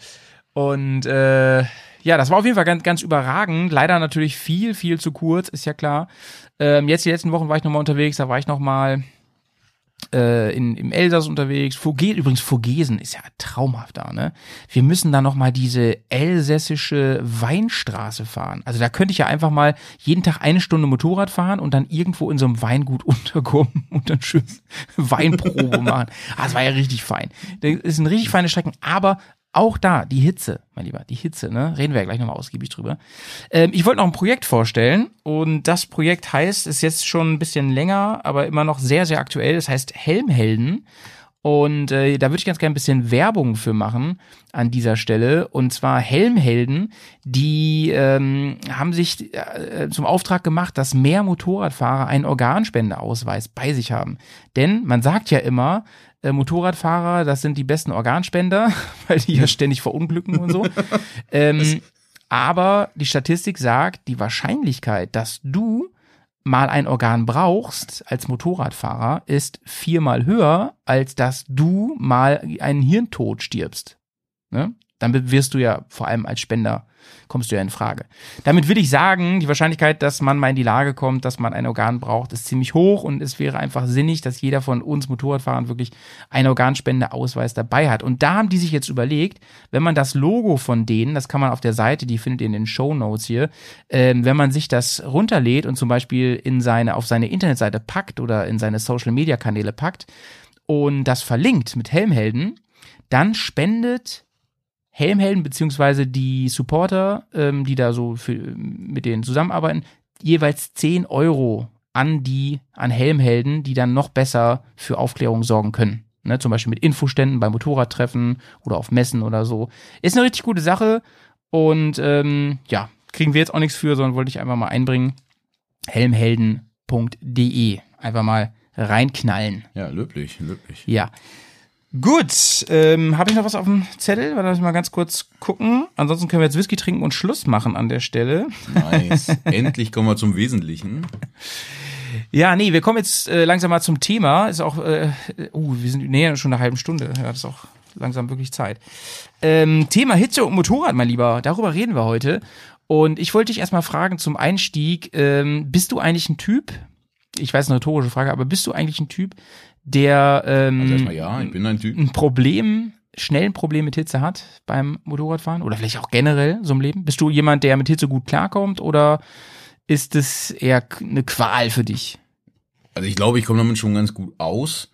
Und äh, ja, das war auf jeden Fall ganz, ganz überragend. Leider natürlich viel, viel zu kurz, ist ja klar. Ähm, jetzt die letzten Wochen war ich nochmal unterwegs, da war ich nochmal äh, in, im Elsass unterwegs. Voge übrigens, Vogesen ist ja traumhaft da, ne? Wir müssen da nochmal diese elsässische Weinstraße fahren. Also da könnte ich ja einfach mal jeden Tag eine Stunde Motorrad fahren und dann irgendwo in so einem Weingut unterkommen und dann schön Weinprobe machen. Ah, das war ja richtig fein. Das sind richtig feine Strecken, aber auch da, die Hitze, mein Lieber, die Hitze, ne? Reden wir ja gleich nochmal ausgiebig drüber. Ähm, ich wollte noch ein Projekt vorstellen und das Projekt heißt, ist jetzt schon ein bisschen länger, aber immer noch sehr, sehr aktuell. Das heißt Helmhelden. Und äh, da würde ich ganz gerne ein bisschen Werbung für machen an dieser Stelle. Und zwar Helmhelden, die ähm, haben sich äh, zum Auftrag gemacht, dass mehr Motorradfahrer einen Organspendeausweis bei sich haben. Denn man sagt ja immer, äh, Motorradfahrer, das sind die besten Organspender, weil die ja ständig verunglücken und so. ähm, aber die Statistik sagt, die Wahrscheinlichkeit, dass du mal ein Organ brauchst als Motorradfahrer, ist viermal höher, als dass du mal einen Hirntod stirbst. Ne? Dann wirst du ja vor allem als Spender kommst du ja in Frage. Damit will ich sagen, die Wahrscheinlichkeit, dass man mal in die Lage kommt, dass man ein Organ braucht, ist ziemlich hoch und es wäre einfach sinnig, dass jeder von uns Motorradfahrern wirklich einen Organspendeausweis dabei hat. Und da haben die sich jetzt überlegt, wenn man das Logo von denen, das kann man auf der Seite, die findet ihr in den Show Notes hier, ähm, wenn man sich das runterlädt und zum Beispiel in seine, auf seine Internetseite packt oder in seine Social Media Kanäle packt und das verlinkt mit Helmhelden, dann spendet Helmhelden beziehungsweise die Supporter, ähm, die da so für, mit denen zusammenarbeiten, jeweils 10 Euro an die, an Helmhelden, die dann noch besser für Aufklärung sorgen können. Ne, zum Beispiel mit Infoständen bei Motorradtreffen oder auf Messen oder so. Ist eine richtig gute Sache und ähm, ja, kriegen wir jetzt auch nichts für, sondern wollte ich einfach mal einbringen. Helmhelden.de. Einfach mal reinknallen. Ja, löblich, löblich. Ja. Gut, ähm, habe ich noch was auf dem Zettel? Warte, lass mal ganz kurz gucken. Ansonsten können wir jetzt Whisky trinken und Schluss machen an der Stelle. Nice. Endlich kommen wir zum Wesentlichen. Ja, nee, wir kommen jetzt äh, langsam mal zum Thema. Ist auch, äh, uh, wir sind näher schon eine halbe Stunde. Ja, das ist auch langsam wirklich Zeit. Ähm, Thema Hitze und Motorrad, mein Lieber. Darüber reden wir heute. Und ich wollte dich erstmal fragen zum Einstieg, ähm, bist du eigentlich ein Typ? Ich weiß eine rhetorische Frage, aber bist du eigentlich ein Typ, der ähm, Also ja, ein ein Problem, schnell ein Problem mit Hitze hat beim Motorradfahren oder vielleicht auch generell so im Leben? Bist du jemand, der mit Hitze gut klarkommt oder ist es eher eine Qual für dich? Also ich glaube, ich komme damit schon ganz gut aus.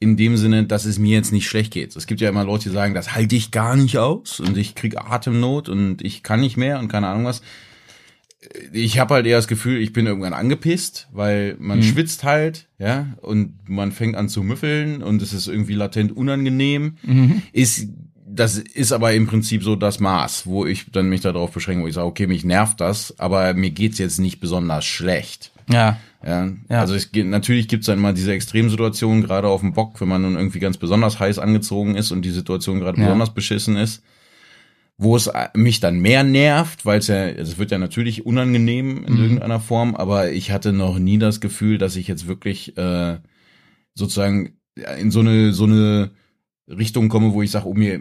In dem Sinne, dass es mir jetzt nicht schlecht geht. Es gibt ja immer Leute, die sagen, das halte ich gar nicht aus und ich krieg Atemnot und ich kann nicht mehr und keine Ahnung was. Ich habe halt eher das Gefühl, ich bin irgendwann angepisst, weil man schwitzt halt, ja, und man fängt an zu müffeln und es ist irgendwie latent unangenehm. Ist das ist aber im Prinzip so das Maß, wo ich dann mich darauf beschränke, wo ich sage, okay, mich nervt das, aber mir geht's jetzt nicht besonders schlecht. Ja. Ja, Ja. also es, geht- natürlich gibt's dann immer diese Extremsituationen, gerade auf dem Bock, wenn man nun irgendwie ganz besonders heiß angezogen ist und die Situation gerade Ja. besonders beschissen ist, wo es äh, mich dann mehr nervt, weil es ja, es wird ja natürlich unangenehm Mhm. in irgendeiner Form, aber ich hatte noch nie das Gefühl, dass ich jetzt wirklich äh, sozusagen in so eine so eine Richtung komme, wo ich sage, oh mir,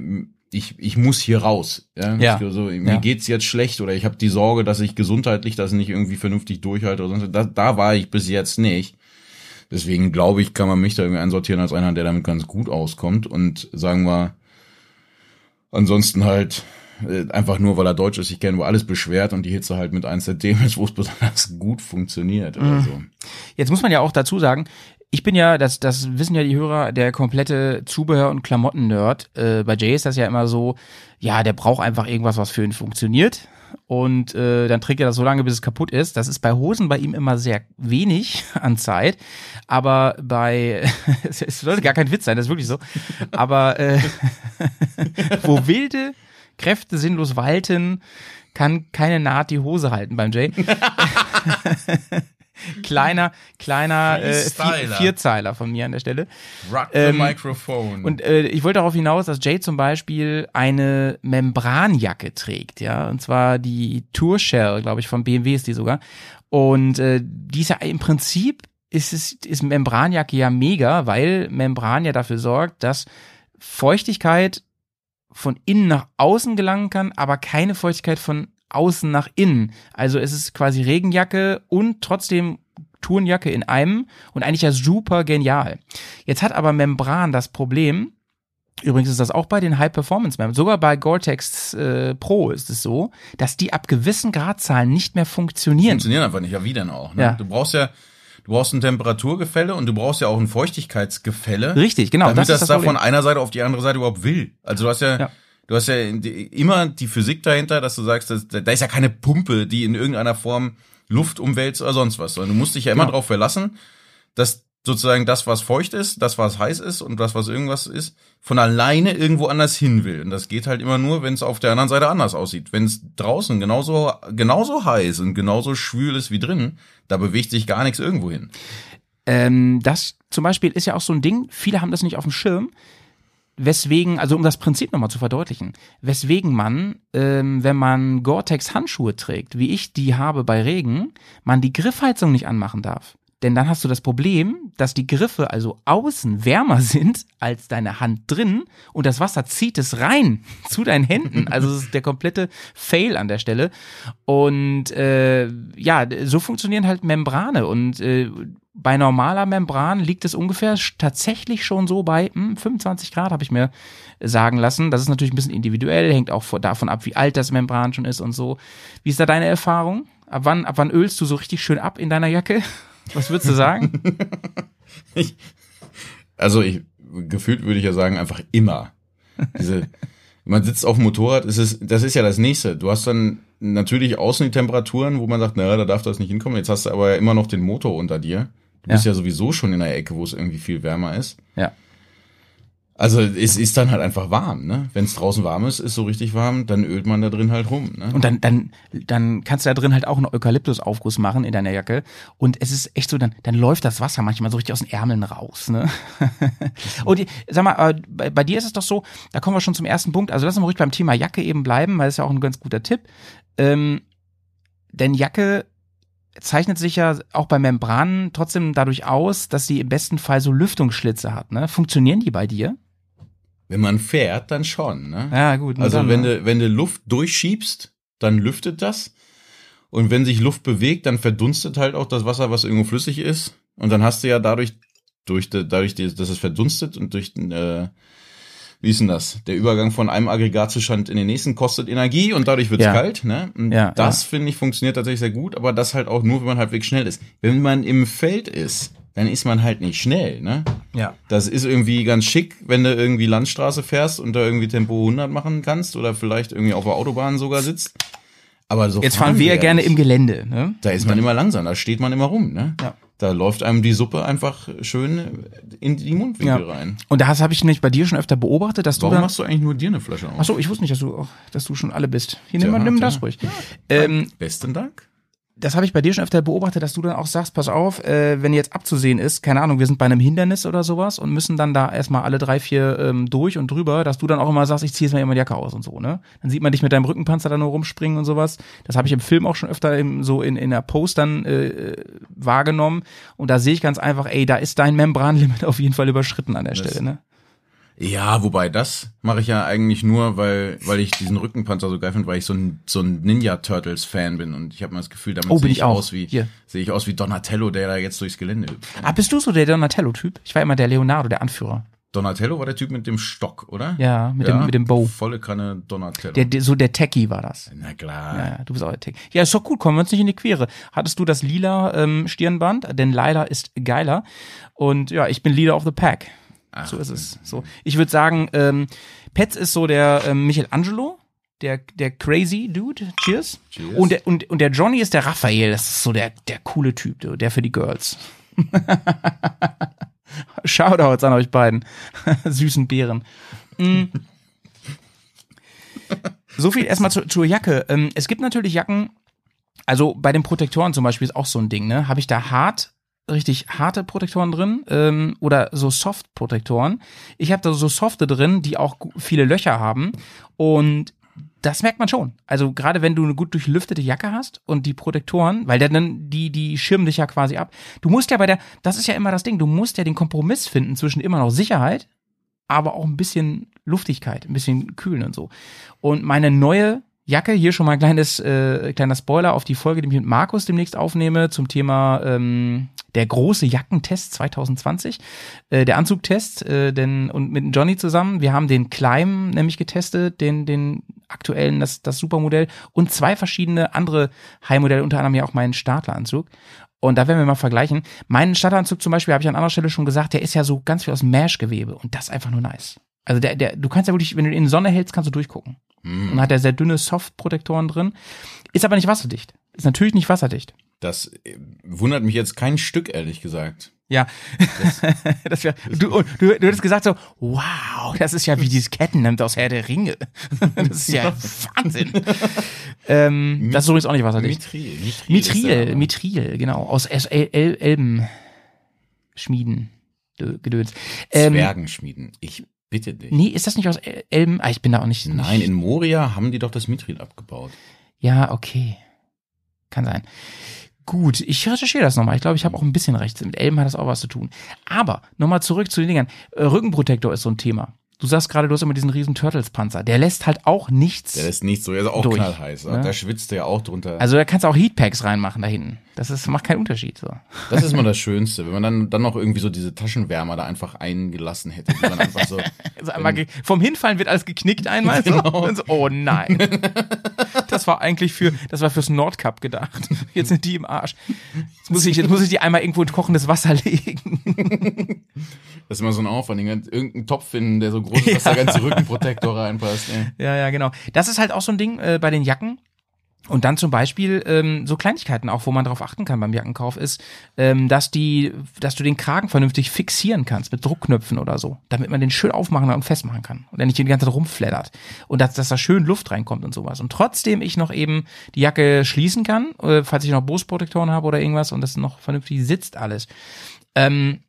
ich, ich muss hier raus. Ja, Ja. Ich, so, mir Ja. geht's jetzt schlecht oder ich habe die Sorge, dass ich gesundheitlich das nicht irgendwie vernünftig durchhalte oder sonst. Da, da war ich bis jetzt nicht. Deswegen glaube ich, kann man mich da irgendwie einsortieren als einer, der damit ganz gut auskommt und sagen wir, ansonsten halt äh, einfach nur, weil er deutsch ist, sich gerne über alles beschwert und die Hitze halt mit eins der Themen ist, wo es besonders gut funktioniert oder Mhm. so. Jetzt muss man ja auch dazu sagen, ich bin ja, das, das wissen ja die Hörer, der komplette Zubehör- und Klamotten-Nerd. Äh, bei Jay ist das ja immer so, ja, der braucht einfach irgendwas, was für ihn funktioniert. Und äh, dann trägt er das so lange, bis es kaputt ist. Das ist bei Hosen bei ihm immer sehr wenig an Zeit. Aber bei, es es sollte gar kein Witz sein, das ist wirklich so. Aber äh, wo wilde Kräfte sinnlos walten, kann keine Naht die Hose halten beim Jay. kleiner, kleiner äh. Vierzeiler von mir an der Stelle. Rock Ähm, microphone. Und äh, ich wollte darauf hinaus, dass Jay zum Beispiel eine Membranjacke trägt, ja, und zwar die Tour Shell, glaube ich, von BMW ist die sogar. Und äh, die ist ja im Prinzip ist es ist Membranjacke ja mega, weil Membran ja dafür sorgt, dass Feuchtigkeit von innen nach außen gelangen kann, aber keine Feuchtigkeit von außen nach innen. Also es ist quasi Regenjacke und trotzdem Turnjacke in einem und eigentlich ja super genial. Jetzt hat aber Membran das Problem, Übrigens ist das auch bei den High-Performance-Membran, sogar bei Gore-Tex äh, Pro ist es so, dass die ab gewissen Gradzahlen nicht mehr funktionieren. Funktionieren einfach nicht. Ja, wie denn auch? Ne? Ja. Du brauchst ja, du brauchst ein Temperaturgefälle und du brauchst ja auch ein Feuchtigkeitsgefälle. Richtig, genau, Damit das das, das da von einer Seite auf die andere Seite überhaupt will. Also du hast ja, Ja. du hast ja immer die Physik dahinter, dass du sagst, dass, da ist ja keine Pumpe, die in irgendeiner Form Luft umwälzt oder sonst was, sondern du musst dich ja immer Genau. darauf verlassen, dass sozusagen das, was feucht ist, das, was heiß ist und das, was irgendwas ist, von alleine irgendwo anders hin will. Und das geht halt immer nur, wenn es auf der anderen Seite anders aussieht. Wenn es draußen genauso, genauso heiß und genauso schwül ist wie drin, da bewegt sich gar nichts irgendwo hin. Ähm, das zum Beispiel ist ja auch so ein Ding, viele haben das nicht auf dem Schirm, weswegen, also um das Prinzip nochmal zu verdeutlichen, weswegen man, ähm, wenn man Gore-Tex Handschuhe trägt, wie ich die habe bei Regen, man die Griffheizung nicht anmachen darf. Denn dann hast du das Problem, dass die Griffe also außen wärmer sind als deine Hand drin und das Wasser zieht es rein zu deinen Händen. Also es ist der komplette Fail an der Stelle. Und äh, ja, so funktionieren halt Membrane. Und äh, bei normaler Membran liegt es ungefähr tatsächlich schon so bei hm, 25 Grad, habe ich mir sagen lassen. Das ist natürlich ein bisschen individuell, hängt auch davon ab, wie alt das Membran schon ist und so. Wie ist da deine Erfahrung? Ab wann, ab wann ölst du so richtig schön ab in deiner Jacke? Was würdest du sagen? Also ich, gefühlt würde ich ja sagen, einfach immer. Diese, man sitzt auf dem Motorrad, ist es, das ist ja das nächste. Du hast dann natürlich außen die Temperaturen, wo man sagt, naja, da darf das nicht hinkommen. Jetzt hast du aber ja immer noch den Motor unter dir. Du Ja. bist ja sowieso schon in der Ecke, wo es irgendwie viel wärmer ist. ja. Also es ist dann halt einfach warm, ne? Wenn es draußen warm ist, ist so richtig warm, dann ölt man da drin halt rum, ne? Und dann, dann, dann kannst du da drin halt auch einen Eukalyptusaufguss machen in deiner Jacke. Und es ist echt so, dann, dann läuft das Wasser manchmal so richtig aus den Ärmeln raus. Ne? Und sag mal, äh, bei, bei dir ist es doch so, da kommen wir schon zum ersten Punkt. Also lassen wir ruhig beim Thema Jacke eben bleiben, weil das ist ja auch ein ganz guter Tipp. Ähm, denn Jacke zeichnet sich ja auch bei Membranen trotzdem dadurch aus, dass sie im besten Fall so Lüftungsschlitze hat. Ne? Funktionieren die bei dir? Wenn man fährt, dann schon, ne? Ja, gut. Also dann, wenn du, wenn du Luft durchschiebst, dann lüftet das. Und wenn sich Luft bewegt, dann verdunstet halt auch das Wasser, was irgendwo flüssig ist. Und dann hast du ja dadurch, durch, dadurch, dass es verdunstet und durch, äh, wie ist denn das? Der Übergang von einem Aggregatzustand in den nächsten kostet Energie und dadurch wird's Ja. kalt. Ne? Und Ja, das, finde ich, funktioniert tatsächlich sehr gut, aber das halt auch nur, wenn man halbwegs schnell ist. Wenn man im Feld ist, dann ist man halt nicht schnell. Ne? ja. Das ist irgendwie ganz schick, wenn du irgendwie Landstraße fährst und da irgendwie Tempo 100 machen kannst oder vielleicht irgendwie auf der Autobahn sogar sitzt. Aber so Jetzt fahren wir ja gerne nicht. im Gelände. Ne? Da ist man immer langsam, da steht man immer rum, ne? Ja. Da läuft einem die Suppe einfach schön in die Mundwinkel Ja. rein. Und das habe ich nämlich bei dir schon öfter beobachtet, dass du Warum machst du eigentlich nur dir eine Flasche auf? Ach so, ich wusste nicht, dass du, auch, dass du schon alle bist. Hier, nimm, mal, nimm das ruhig. Ähm, Besten Dank. Das habe ich bei dir schon öfter beobachtet, dass du dann auch sagst, pass auf, äh, wenn jetzt abzusehen ist, keine Ahnung, wir sind bei einem Hindernis oder sowas und müssen dann da erstmal alle drei, vier ähm, durch und drüber, dass du dann auch immer sagst, ich ziehe jetzt mal immer die Jacke aus und so, ne? Dann sieht man dich mit deinem Rückenpanzer da nur rumspringen und sowas. Das habe ich im Film auch schon öfter im, so in, in der Post dann äh, wahrgenommen. Und da sehe ich ganz einfach, ey, da ist dein Membranlimit auf jeden Fall überschritten an der Stelle, ne? Ja, wobei das mache ich ja eigentlich nur, weil weil ich diesen Rückenpanzer so geil finde, weil ich so ein so ein Ninja Turtles Fan bin und ich habe mal das Gefühl, damit Oh, sehe ich ich auch. aus wie Hier. sehe ich aus wie Donatello, der da jetzt durchs Gelände hüpft. Ah, bist du so der Donatello-Typ? Ich war immer der Leonardo, der Anführer. Donatello war der Typ mit dem Stock, oder? Ja, mit dem- mit dem Bow. Volle Kanne Donatello. Der, der, so der Techie war das. Na klar. Ja, ja, du bist auch der Tech. Ja, ist doch gut, kommen wir uns nicht in die Quere. Hattest du das lila ähm, Stirnband? Denn Lila ist geiler. Und ja, ich bin Leader of the Pack. Ach, So ist es. So. Ich würde sagen, ähm, Petz ist so der ähm, Michelangelo, der, der crazy Dude. Cheers. Cheers. Und der, und, und der Johnny ist der Raphael. Das ist so der, der coole Typ, der der für die Girls. Shoutouts an euch beiden. Süßen Bären. Mm. So viel erstmal zu, zur Jacke. Ähm, es gibt natürlich Jacken, also bei den Protektoren zum Beispiel ist auch so ein Ding, ne? Habe ich da hart, richtig harte Protektoren drin ähm, oder so Soft-Protektoren? Ich habe da so softe drin, die auch viele Löcher haben und das merkt man schon. Also gerade wenn du eine gut durchlüftete Jacke hast und die Protektoren, weil dann die die schirmen dich ja quasi ab. Du musst ja bei der, das ist ja immer das Ding, du musst ja den Kompromiss finden zwischen immer noch Sicherheit, aber auch ein bisschen Luftigkeit, ein bisschen kühlen und so. Und meine neue Jacke, hier schon mal ein kleines, äh, kleiner Spoiler auf die Folge, die ich mit Markus demnächst aufnehme, zum Thema ähm, der große Jackentest 2020, äh, der Anzugtest, äh, denn und mit Johnny zusammen, wir haben den Climb nämlich getestet, den, den aktuellen, das, das Supermodell und zwei verschiedene andere High-Modelle, unter anderem ja auch meinen Starteranzug. Und da werden wir mal vergleichen. Meinen Starteranzug zum Beispiel, habe ich an anderer Stelle schon gesagt, der ist ja so ganz viel aus Mesh-Gewebe und das einfach nur nice. Also der, der, du kannst ja wirklich, wenn du ihn in Sonne hältst, kannst du durchgucken. Und hat er sehr dünne Soft-Protektoren drin. Ist aber nicht wasserdicht. Ist natürlich nicht wasserdicht. Das äh, wundert mich jetzt kein Stück, ehrlich gesagt. Ja. Das, wär, du, und du, du hättest gesagt so, wow, das ist ja wie dieses Kettenhemd aus Herr der Ringe. Das ist ja Wahnsinn. ähm, das ist übrigens auch nicht wasserdicht. Mithril. Mithril, der- Mitril, genau. Aus El El Elben Schmieden. Dö- Gedöns. Ähm, Zwergenschmieden. Ich bitte dich. nee, ist das nicht aus El- Elben? Ah, ich bin da auch nicht. Nein, nicht, in Moria haben die doch das Mithril abgebaut. Ja, okay. Kann sein. Gut, ich recherchiere das nochmal. Ich glaube, ich habe auch ein bisschen recht. Mit Elben hat das auch was zu tun. Aber nochmal zurück zu den Dingern. Äh, Rückenprotektor ist so ein Thema. Du sagst gerade, du hast immer diesen riesen Turtles-Panzer. Der lässt halt auch nichts. Der ist nicht so, der ist auch Durch, knallheiß. ne? Da schwitzt der ja auch drunter. also da kannst du auch Heatpacks reinmachen da hinten. Das ist, macht keinen Unterschied. So. das ist mal das Schönste, wenn man dann, dann noch irgendwie so diese Taschenwärmer da einfach eingelassen hätte. Die man einfach so, Also einmal ge- vom Hinfallen wird alles geknickt einmal. So. Genau. So, oh nein. Das war eigentlich für, das war fürs Nordcup gedacht. Jetzt sind die im Arsch. Jetzt muss ich, jetzt muss ich die einmal irgendwo in kochendes Wasser legen. das ist immer so ein Aufwand. Irgendeinen Topf finden, der so groß ist, dass der ganze Rückenprotektor reinpasst. Ey. Ja, ja, genau. Das ist halt auch so ein Ding äh, bei den Jacken. Und dann zum Beispiel ähm, so Kleinigkeiten auch, wo man darauf achten kann beim Jackenkauf, ist, ähm, dass die, dass du den Kragen vernünftig fixieren kannst mit Druckknöpfen oder so, damit man den schön aufmachen und festmachen kann und er nicht die ganze Zeit rumflattert und dass, dass da schön Luft reinkommt und sowas. Und trotzdem ich noch eben die Jacke schließen kann, äh, falls ich noch Brustprotektoren habe oder irgendwas und das noch vernünftig sitzt alles. Ähm,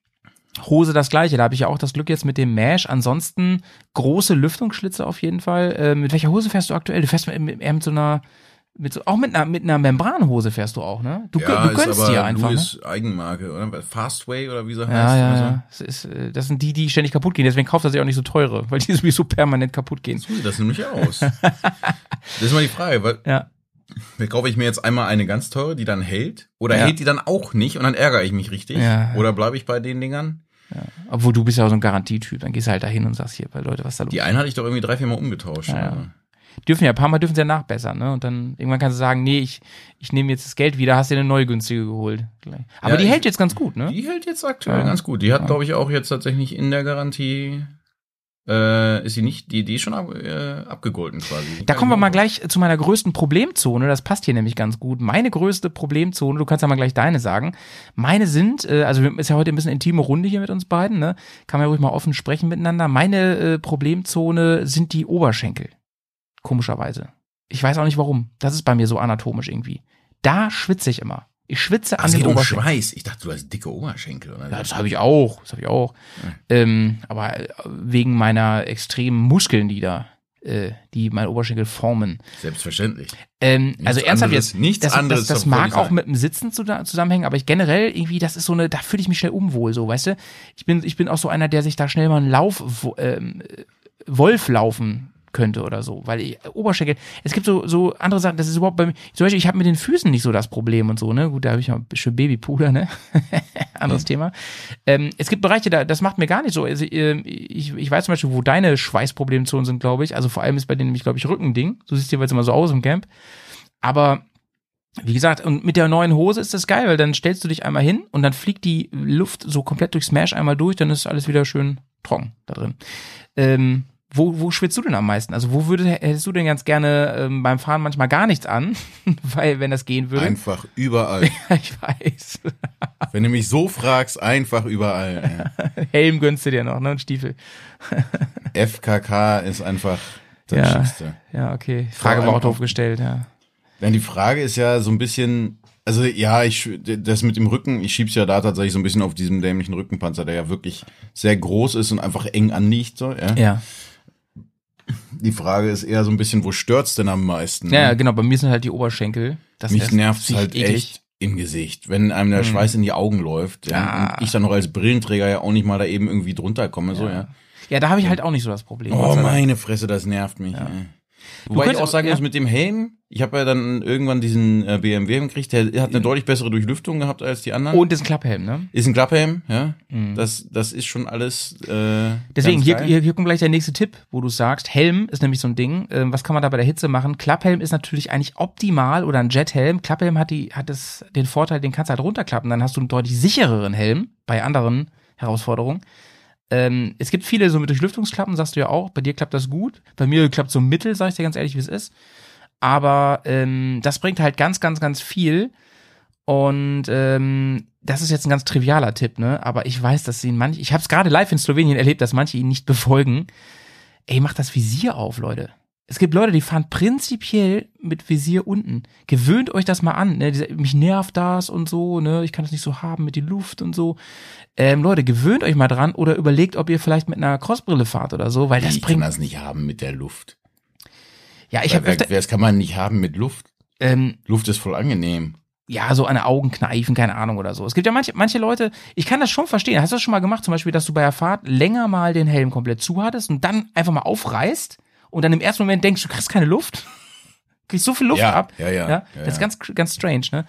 Hose das gleiche, da habe ich ja auch das Glück jetzt mit dem Mesh. Ansonsten große Lüftungsschlitze auf jeden Fall. Äh, mit welcher Hose fährst du aktuell? Du fährst mit, mit, eher mit so einer, mit so, auch mit einer, mit einer Membranhose fährst du auch, ne? Du, Ja, du gönnst dir einfach. Ne? Louis Eigenmarke, oder? Fastway oder wie sie heißt. Ja, ja, ja. Das, ist, äh, das sind die, die ständig kaputt gehen. Deswegen kauft er sich auch nicht so teure, weil die sowieso permanent kaputt gehen. So sieht das nämlich aus. das ist mal die Frage, weil Ja. Kaufe ich mir jetzt einmal eine ganz teure, die dann hält, oder Ja. hält die dann auch nicht und dann ärgere ich mich richtig? Ja. Oder bleibe ich bei den Dingern? Obwohl du bist ja auch so ein Garantietyp. Dann gehst du halt dahin und sagst hier, bei Leute, was ist da los? Die einen hatte ich doch irgendwie drei, vier Mal umgetauscht. Ja, ja. Also. dürfen ja, ein paar Mal dürfen sie ja nachbessern, ne? Und dann irgendwann kannst du sagen, nee, ich, ich nehme jetzt das Geld wieder, hast dir eine neue günstige geholt. Aber Ja, die ich- hält jetzt ganz gut, ne? Die hält jetzt aktuell Ja. ganz gut. Die hat, Ja. glaube ich, auch jetzt tatsächlich in der Garantie, äh, ist sie nicht, die, die ist schon ab, äh, abgegolten quasi. Die Da kommen wir ich mal gleich zu meiner größten Problemzone. Das passt hier nämlich ganz gut. Meine größte Problemzone, du kannst ja mal gleich deine sagen. Meine sind, äh, also ist ja heute ein bisschen intime Runde hier mit uns beiden, ne? Kann man ja ruhig mal offen sprechen miteinander. Meine äh, Problemzone sind die Oberschenkel. Komischerweise. Ich weiß auch nicht warum. Das ist bei mir so anatomisch irgendwie. Da schwitze ich immer. Ich schwitze an es den geht um Oberschenkeln. Schweiß. Ich dachte, du hast dicke Oberschenkel. Oder? Ja, das habe ich auch. Das habe ich auch. Ähm, aber äh, wegen meiner extremen Muskeln, die da, äh, die mein Oberschenkel formen. Selbstverständlich. Ähm, also ernsthaft anderes- jetzt, nichts das, anderes das, das mag auch mit dem Sitzen zu, zusammenhängen, aber ich generell irgendwie, das ist so eine, da fühle ich mich schnell unwohl, so, weißt du? Ich bin, ich bin auch so einer, der sich da schnell mal einen Lauf, ähm, äh, Wolf laufen könnte oder so, weil ich, Oberschenkel, es gibt so, so andere Sachen, das ist überhaupt bei mir, zum Beispiel, ich habe mit den Füßen nicht so das Problem und so, ne, gut, da habe ich ja schon Babypuder, ne, anderes Thema. Ähm, es gibt Bereiche, da, das macht mir gar nicht so, also, ähm, ich, ich weiß zum Beispiel, wo deine Schweißproblemzonen sind, glaube ich, also vor allem ist bei denen nämlich, glaube ich, Rückending, so siehst du jeweils immer so aus im Camp, aber wie gesagt, und mit der neuen Hose ist das geil, weil dann stellst du dich einmal hin und dann fliegt die Luft so komplett durch Smash einmal durch, dann ist alles wieder schön trocken da drin. Ähm, wo, wo schwitzt du denn am meisten? Also wo würde, hättest du denn ganz gerne ähm, beim Fahren manchmal gar nichts an, weil wenn das gehen würde. Einfach überall. ich weiß. Wenn du mich so fragst, einfach überall. ey. Helm gönnst du dir noch, ne? Und Stiefel. FKK ist einfach das Ja. Schickste. Ja, okay. Frage war auch auch- doof gestellt, ja. Denn die Frage ist ja so ein bisschen, also ja, ich das mit dem Rücken, ich schieb's ja da tatsächlich so ein bisschen auf diesem dämlichen Rückenpanzer, der ja wirklich sehr groß ist und einfach eng anliegt. So, ja. Ja. Die Frage ist eher so ein bisschen, wo stört's denn am meisten? ne? Ja, ja, genau. Bei mir sind halt die Oberschenkel. Das Mich nervt's halt eklig. Echt im Gesicht, wenn einem der Schweiß in die Augen läuft. Ja, Ja. Und ich dann noch als Brillenträger ja auch nicht mal da eben irgendwie drunter komme. So, ja. Ja, da habe ich halt auch nicht so das Problem. Oh meine Fresse, das nervt mich. ey. Wobei ich könntest- auch sagen ja. muss, mit dem Helm, ich habe ja dann irgendwann diesen äh, BMW gekriegt, der hat eine deutlich bessere Durchlüftung gehabt als die anderen. Und ist ein Klapphelm, ne? ist ein Klapphelm, ja. Das, das ist schon alles. Äh, Deswegen, hier, hier, hier kommt gleich der nächste Tipp, wo du sagst, Helm ist nämlich so ein Ding. Ähm, was kann man da bei der Hitze machen? Klapphelm ist natürlich eigentlich optimal oder ein Jethelm. Klapphelm hat, die, hat das, den Vorteil, den kannst du halt runterklappen, dann hast du einen deutlich sichereren Helm bei anderen Herausforderungen. Ähm, es gibt viele so mit Durchlüftungsklappen, sagst du ja auch. Bei dir klappt das gut. Bei mir klappt so mittel, sag ich dir ganz ehrlich, wie es ist. Aber ähm, das bringt halt ganz, ganz, ganz viel. Und ähm, das ist jetzt ein ganz trivialer Tipp, ne? Aber ich weiß, dass sie manche, ich habe es gerade live in Slowenien erlebt, dass manche ihn nicht befolgen. Ey, macht das Visier auf, Leute. Es gibt Leute, die fahren prinzipiell mit Visier unten. Gewöhnt euch das mal an. Ne? Mich nervt das und so, ne? Ich kann das nicht so haben mit die Luft und so. Ähm, Leute, gewöhnt euch mal dran oder überlegt, ob ihr vielleicht mit einer Crossbrille fahrt oder so, weil das ich kann bringt. das nicht haben mit der Luft. ja, ich habe Das kann man nicht haben mit Luft. ähm, Luft ist voll angenehm. ja, so an den Augen kneifen, keine Ahnung oder so. Es gibt ja manche, manche Leute, ich kann das schon verstehen. Hast du das schon mal gemacht, zum Beispiel, dass du bei der Fahrt länger mal den Helm komplett zu hattest und dann einfach mal aufreißt und dann im ersten Moment denkst, du kriegst keine Luft? Kriegst so viel Luft Ja, ab. ja, ja, das ja, ist ja. ganz, ganz strange, ne?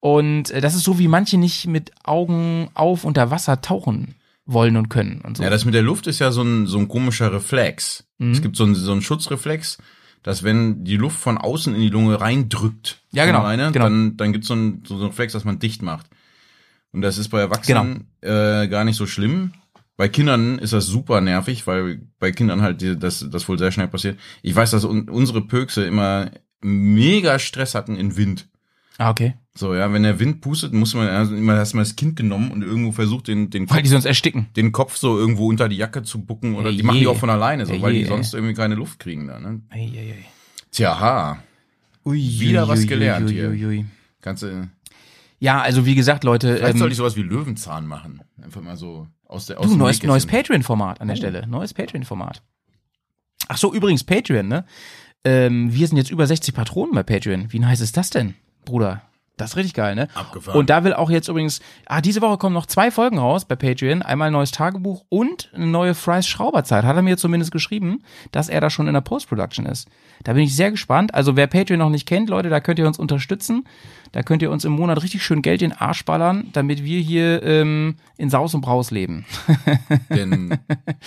Und äh, das ist so, wie manche nicht mit Augen auf unter Wasser tauchen wollen und können und so. Ja, das mit der Luft ist ja so ein, so ein komischer Reflex. Mhm. Es gibt so einen, so einen Schutzreflex, dass wenn die Luft von außen in die Lunge reindrückt, Ja, genau, alleine, genau. dann, dann gibt es so einen, so einen Reflex, dass man dicht macht. Und das ist bei Erwachsenen Genau. äh, gar nicht so schlimm. Bei Kindern ist das super nervig, weil bei Kindern halt die, das, das wohl sehr schnell passiert. Ich weiß, dass un, unsere Pökse immer mega Stress hatten in Wind. ah, okay. So, ja, wenn der Wind pustet, muss man also immer erstmal das Kind genommen und irgendwo versucht, den, den Weil Kopf die sonst ersticken. den Kopf so irgendwo unter die Jacke zu bucken oder Ey, die machen die auch von alleine so, Ey, weil die ey. sonst irgendwie keine Luft kriegen da, ne? Tja, ha. Ui, Wieder ui, was ui, gelernt hier. Kannst du, Ja, also wie gesagt, Leute, vielleicht ähm, sollte ich sowas wie Löwenzahn machen. Einfach mal so aus der aus Du, neues, neues Patreon-Format Oh. an der Stelle. Neues Patreon-Format. Ach so, übrigens, Patreon, ne? Ähm, wir sind jetzt über 60 Patronen bei Patreon. Wie nice ist das denn, Bruder? Das ist richtig geil, ne? Abgefahren. Und da will auch jetzt übrigens, ah, diese Woche kommen noch zwei Folgen raus bei Patreon. Einmal ein neues Tagebuch und eine neue Fry's Schrauberzeit. Hat er mir zumindest geschrieben, dass er da schon in der Post-Production ist. Da bin ich sehr gespannt. Also wer Patreon noch nicht kennt, Leute, da könnt ihr uns unterstützen. Da könnt ihr uns im Monat richtig schön Geld in den Arsch ballern, damit wir hier ähm, in Saus und Braus leben. Denn,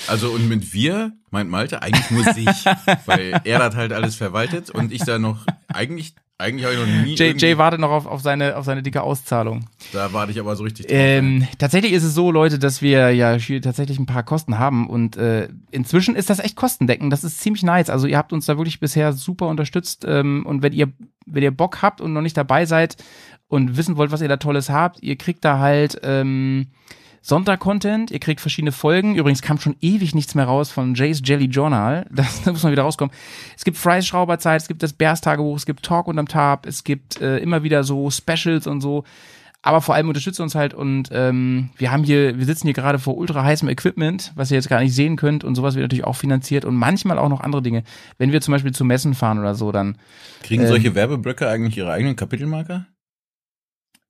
also und mit wir meint Malte eigentlich nur sich, weil er das halt alles verwaltet und ich da noch eigentlich eigentlich habe ich noch nie Jay, Jay wartet noch auf, auf, seine, auf seine dicke Auszahlung. da warte ich aber so richtig drauf. Ähm, tatsächlich ist es so, Leute, dass wir ja hier tatsächlich ein paar Kosten haben und äh, inzwischen ist das echt kostendeckend. Das ist ziemlich nice. Also ihr habt uns da wirklich bisher super unterstützt ähm, und wenn ihr wenn ihr Bock habt und noch nicht dabei seid und wissen wollt, was ihr da Tolles habt, ihr kriegt da halt ähm, Sonntag-Content, ihr kriegt verschiedene Folgen. Übrigens kam schon ewig nichts mehr raus von Jay's Jelly Journal. Das, da muss man wieder rauskommen. Es gibt Fry's Schrauberzeit, es gibt das Bears Tagebuch, es gibt Talk unterm Tab, es gibt äh, immer wieder so Specials und so. Aber vor allem unterstützt uns halt und ähm, wir haben hier, wir sitzen hier gerade vor ultra heißem Equipment, was ihr jetzt gar nicht sehen könnt und sowas wird natürlich auch finanziert und manchmal auch noch andere Dinge. Wenn wir zum Beispiel zu Messen fahren oder so, dann Kriegen ähm, solche Werbeblöcke eigentlich ihre eigenen Kapitelmarker?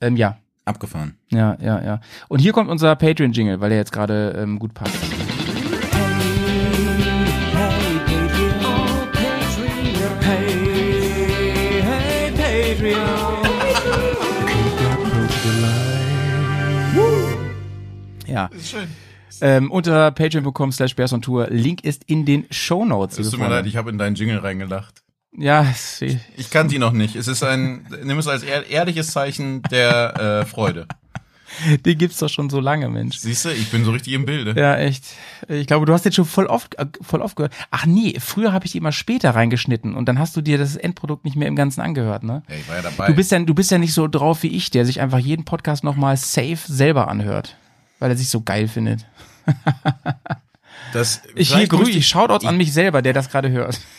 ähm, ja, Abgefahren. Ja, ja, ja. Und hier kommt unser Patreon-Jingle, weil der jetzt gerade ähm, gut passt. Ja. Ähm, unter patreon.com slash Bears on Tour. Link ist in den Shownotes. Es tut mir leid, ich habe in deinen Jingle reingelacht. Ja, es- Ich kannte ihn noch nicht. Es ist ein, nimm es als ehr- ehrliches Zeichen der äh, Freude. den gibt's doch schon so lange, Mensch. Siehst du, ich bin so richtig im Bilde. Ja, echt. Ich glaube, du hast den schon voll oft, äh, voll oft gehört. Ach nee, früher habe ich die immer später reingeschnitten und dann hast du dir das Endprodukt nicht mehr im Ganzen angehört, ne? Ja, ich war ja dabei. Du bist ja, du bist ja nicht so drauf wie ich, der sich einfach jeden Podcast nochmal safe selber anhört, weil er sich so geil findet. das, Ich hier grüße, ich Shoutouts an mich selber, der das gerade hört.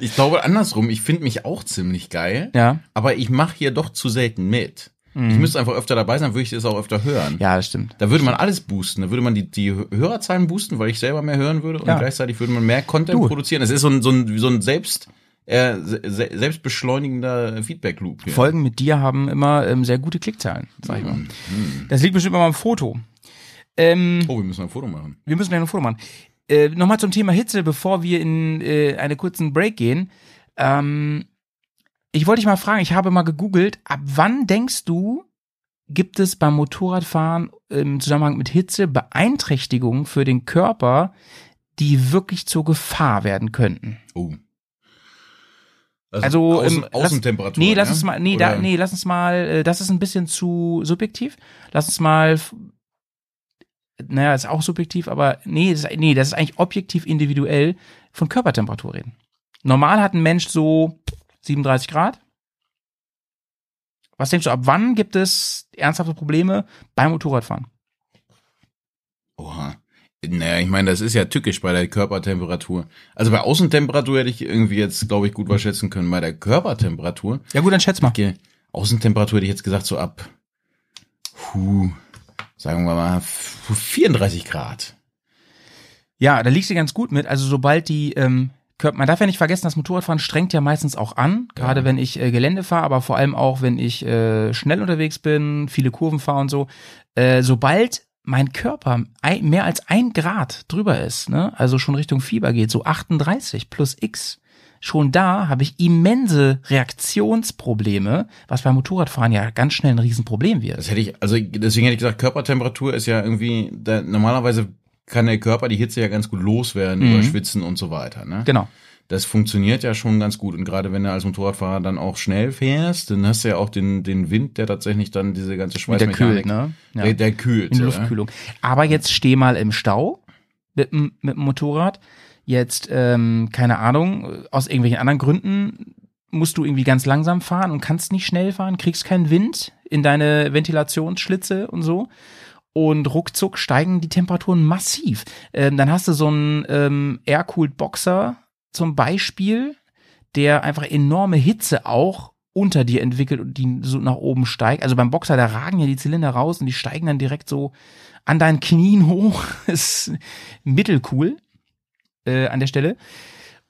Ich glaube andersrum, ich finde mich auch ziemlich geil, Ja, aber ich mache hier doch zu selten mit. Ich müsste einfach öfter dabei sein, würde ich das auch öfter hören. Mhm. ja, das stimmt. Da würde man alles boosten. Da würde man die, die Hörerzahlen boosten, weil ich selber mehr hören würde und Ja. gleichzeitig würde man mehr Content Du. produzieren. Es ist so ein, so ein, so ein selbst, äh, se se selbstbeschleunigender Feedback-Loop. hier. Folgen mit dir haben immer ähm, sehr gute Klickzahlen, sag ich mal. Das liegt bestimmt immer am Foto. Ähm, Oh, wir müssen ein Foto machen. wir müssen ein Foto machen. Äh, Nochmal zum Thema Hitze, bevor wir in äh, einen kurzen Break gehen. Ähm, ich wollte dich mal fragen, ich habe mal gegoogelt, ab wann denkst du, gibt es beim Motorradfahren im Zusammenhang mit Hitze Beeinträchtigungen für den Körper, die wirklich zur Gefahr werden könnten? Oh. Also, Außen, ähm, Außentemperatur. Nee, lass ja? uns mal, nee, da, nee, lass uns mal, äh, das ist ein bisschen zu subjektiv. Lass uns mal, naja, ist auch subjektiv, aber nee, das ist, nee, das ist eigentlich objektiv individuell von Körpertemperatur reden. Normal hat ein Mensch so 37 Grad. Was denkst du, ab wann gibt es ernsthafte Probleme beim Motorradfahren? Oha. Naja, ich meine, das ist ja tückisch bei der Körpertemperatur. Also bei Außentemperatur hätte ich irgendwie jetzt, glaube ich, gut was schätzen können. Bei der Körpertemperatur, Ja gut, dann schätz mal. Außentemperatur hätte ich jetzt gesagt, so ab, puh, sagen wir mal, f- 34 Grad. Ja, da liegst du ganz gut mit. Also sobald die, ähm, Körper, man darf ja nicht vergessen, das Motorradfahren strengt ja meistens auch an, gerade wenn ich äh, Gelände fahre, aber vor allem auch, wenn ich äh, schnell unterwegs bin, viele Kurven fahre und so. Äh, sobald mein Körper ein, mehr als ein Grad drüber ist, ne, also schon Richtung Fieber geht, so 38 plus X, schon da habe ich immense Reaktionsprobleme, was beim Motorradfahren ja ganz schnell ein Riesenproblem wird. Das hätte ich, also deswegen hätte ich gesagt, Körpertemperatur ist ja irgendwie, da, normalerweise kann der Körper die Hitze ja ganz gut loswerden Mhm. über Schwitzen und so weiter. Ne? Genau. Das funktioniert ja schon ganz gut. Und gerade wenn du als Motorradfahrer dann auch schnell fährst, dann hast du ja auch den, den Wind, der tatsächlich dann diese ganze Mit der Schweißmechanik, kühlt, ne? Ja. der, der kühlt. in Luftkühlung. Aber jetzt steh mal im Stau mit, mit dem Motorrad. Jetzt, ähm, keine Ahnung, aus irgendwelchen anderen Gründen musst du irgendwie ganz langsam fahren und kannst nicht schnell fahren, kriegst keinen Wind in deine Ventilationsschlitze und so. Und ruckzuck steigen die Temperaturen massiv. Ähm, dann hast du so einen ähm, Air-Cooled Boxer zum Beispiel, der einfach enorme Hitze auch unter dir entwickelt und die so nach oben steigt. Also beim Boxer, da ragen ja die Zylinder raus und die steigen dann direkt so an deinen Knien hoch. ist mittelcool äh, an der Stelle.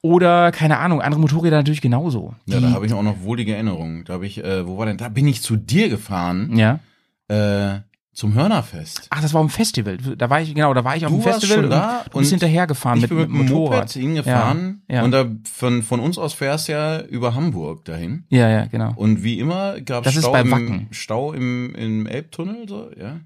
Oder, keine Ahnung, andere Motorräder natürlich genauso. Ja, da habe ich auch noch wohlige Erinnerungen. Da habe ich, äh, wo war denn? Da bin ich zu dir gefahren, ja. äh, zum Hörnerfest. Ach, das war auf dem Festival. Da war ich, genau, da war ich auf dem Festival schon da und du bist hinterhergefahren ich mit, bin mit mit dem Motorrad. Hingefahren Ja, ja. und da von, von uns aus fährst ja über Hamburg dahin. Ja, ja, genau. Und wie immer gab es Stau, bei im. Stau im, im Elbtunnel, so, ja.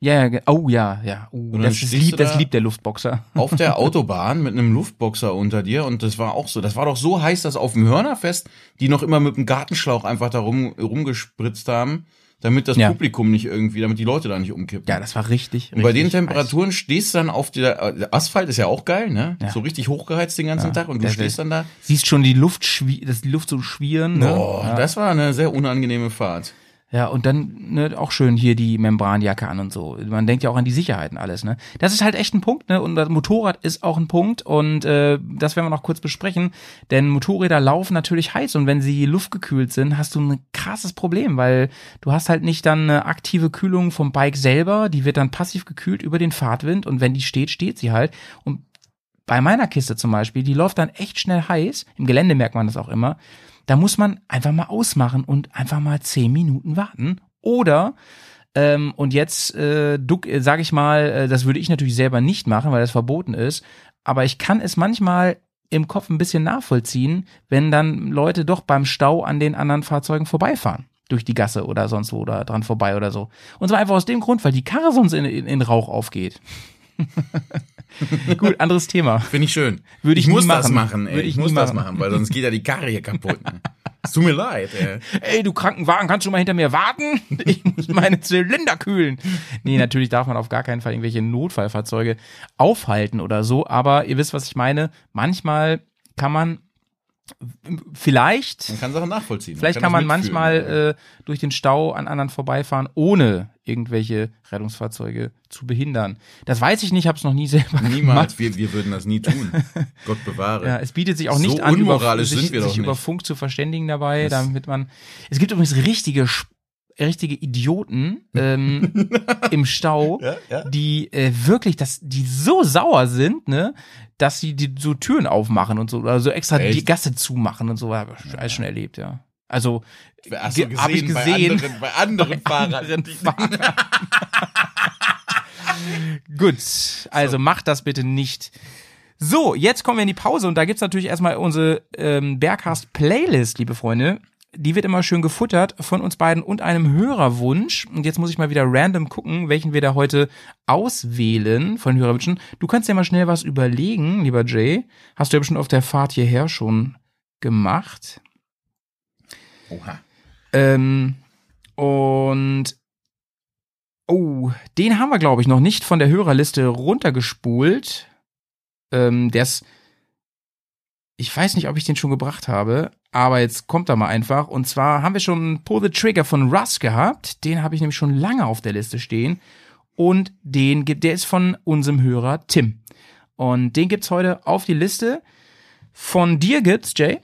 Ja, ja, oh ja, ja. Uh, das, ist lieb, das da- liebt der Luftboxer. auf der Autobahn mit einem Luftboxer unter dir und das war auch so. Das war doch so heiß, dass auf dem Hörnerfest die noch immer mit dem Gartenschlauch einfach da rum, rumgespritzt haben, damit das Ja. Publikum nicht irgendwie, damit die Leute da nicht umkippen. Ja, das war richtig. und bei den Temperaturen stehst du dann auf der, äh, der Asphalt ist ja auch geil, ne? Ja. So richtig hochgeheizt den ganzen Ja. Tag und du Der- stehst dann da. Siehst schon die Luft, schwie das die Luft so schwieren. Ne? Ja. das war eine sehr unangenehme Fahrt. Ja, und dann ne, auch schön hier die Membranjacke an und so. Man denkt ja auch an die Sicherheiten alles. Ne, das ist halt echt ein Punkt. Ne, und das Motorrad ist auch ein Punkt. Und äh, das werden wir noch kurz besprechen. Denn Motorräder laufen natürlich heiß und wenn sie luftgekühlt sind, hast du ein krasses Problem, weil du hast halt nicht dann eine aktive Kühlung vom Bike selber. Die wird dann passiv gekühlt über den Fahrtwind und wenn die steht, steht sie halt. Und bei meiner Kiste zum Beispiel, die läuft dann echt schnell heiß. Im Gelände merkt man das auch immer. Da muss man einfach mal ausmachen und einfach mal zehn Minuten warten. Oder ähm, und jetzt äh, äh, sage ich mal, äh, das würde ich natürlich selber nicht machen, weil das verboten ist. Aber ich kann es manchmal im Kopf ein bisschen nachvollziehen, wenn dann Leute doch beim Stau an den anderen Fahrzeugen vorbeifahren. Durch die Gasse oder sonst wo oder dran vorbei oder so. Und zwar einfach aus dem Grund, weil die Karre sonst in, in, in Rauch aufgeht. Gut, anderes Thema. Finde ich schön. Würde ich muss nie das machen. machen, ey. Würde ich, ich muss nie das machen. machen, weil sonst geht ja die Karre hier kaputt. Es tut mir leid, ey. ey, du Krankenwagen, kannst du mal hinter mir warten? Ich muss meine Zylinder kühlen. Nee, natürlich darf man auf gar keinen Fall irgendwelche Notfallfahrzeuge aufhalten oder so, aber ihr wisst, was ich meine. Manchmal kann man vielleicht, Man kann Sachen nachvollziehen. vielleicht kann, das man manchmal äh, durch den Stau an anderen vorbeifahren, ohne irgendwelche Rettungsfahrzeuge zu behindern. Das weiß ich nicht, habe es noch nie selber gemacht. Niemals, wir, wir würden das nie tun. Gott bewahre. Ja, es bietet sich auch nicht So an, über, sich, sich über. Funk zu verständigen dabei, Das- damit man. Es gibt übrigens richtige, richtige Idioten ähm, im Stau, Ja, ja. die äh, wirklich, dass die so sauer sind, ne, dass sie die so Türen aufmachen und so, oder so extra Echt? die Gasse zumachen und so, habe ich alles schon erlebt, ja. Also Hast du ge- hab ich gesehen, bei anderen, bei anderen Fahrern. anderen Fahrern. Gut, also macht das bitte nicht. So, jetzt kommen wir in die Pause und da gibt's natürlich erstmal unsere ähm, Berghast Playlist, liebe Freunde. Die wird immer schön gefuttert von uns beiden und einem Hörerwunsch. Und jetzt muss ich mal wieder random gucken, welchen wir da heute auswählen von Hörerwünschen. Du kannst ja mal schnell was überlegen, lieber Jay. Hast du ja bestimmt auf der Fahrt hierher schon gemacht. Oha. Ähm, und oh, den haben wir, glaube ich, noch nicht von der Hörerliste runtergespult. Ähm, der ist, ich weiß nicht, ob ich den schon gebracht habe, aber jetzt kommt er mal einfach. Und zwar haben wir schon Pull the Trigger von Russ gehabt. Den habe ich nämlich schon lange auf der Liste stehen. Und den gibt, der ist von unserem Hörer Tim. Und den gibt's heute auf die Liste. Von dir gibt's, Jay.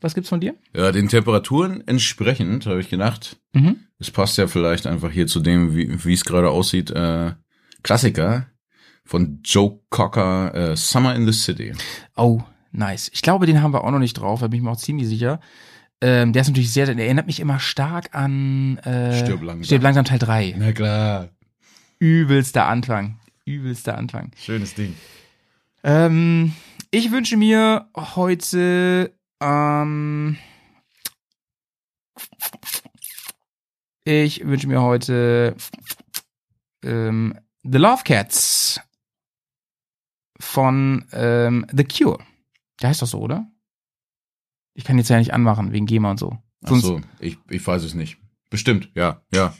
Was gibt's von dir? Ja, den Temperaturen entsprechend, habe ich gedacht. Mhm. Es passt ja vielleicht einfach hier zu dem, wie es gerade aussieht. Äh, Klassiker von Joe Cocker, äh, Summer in the City. Oh, nice. Ich glaube, den haben wir auch noch nicht drauf, da bin ich mir auch ziemlich sicher. Ähm, der ist natürlich sehr, der erinnert mich immer stark an äh, Stirb langsam. Stirb langsam Teil 3. Na klar. Übelster Anfang. Übelster Anfang. Schönes Ding. Ähm, ich wünsche mir heute ähm, ich wünsche mir heute ähm, The Love Cats von ähm, The Cure. Der heißt doch so, oder? Ich kann jetzt ja nicht anmachen, wegen GEMA und so. Ach Sonst, so, ich, ich weiß es nicht. Bestimmt, ja, ja.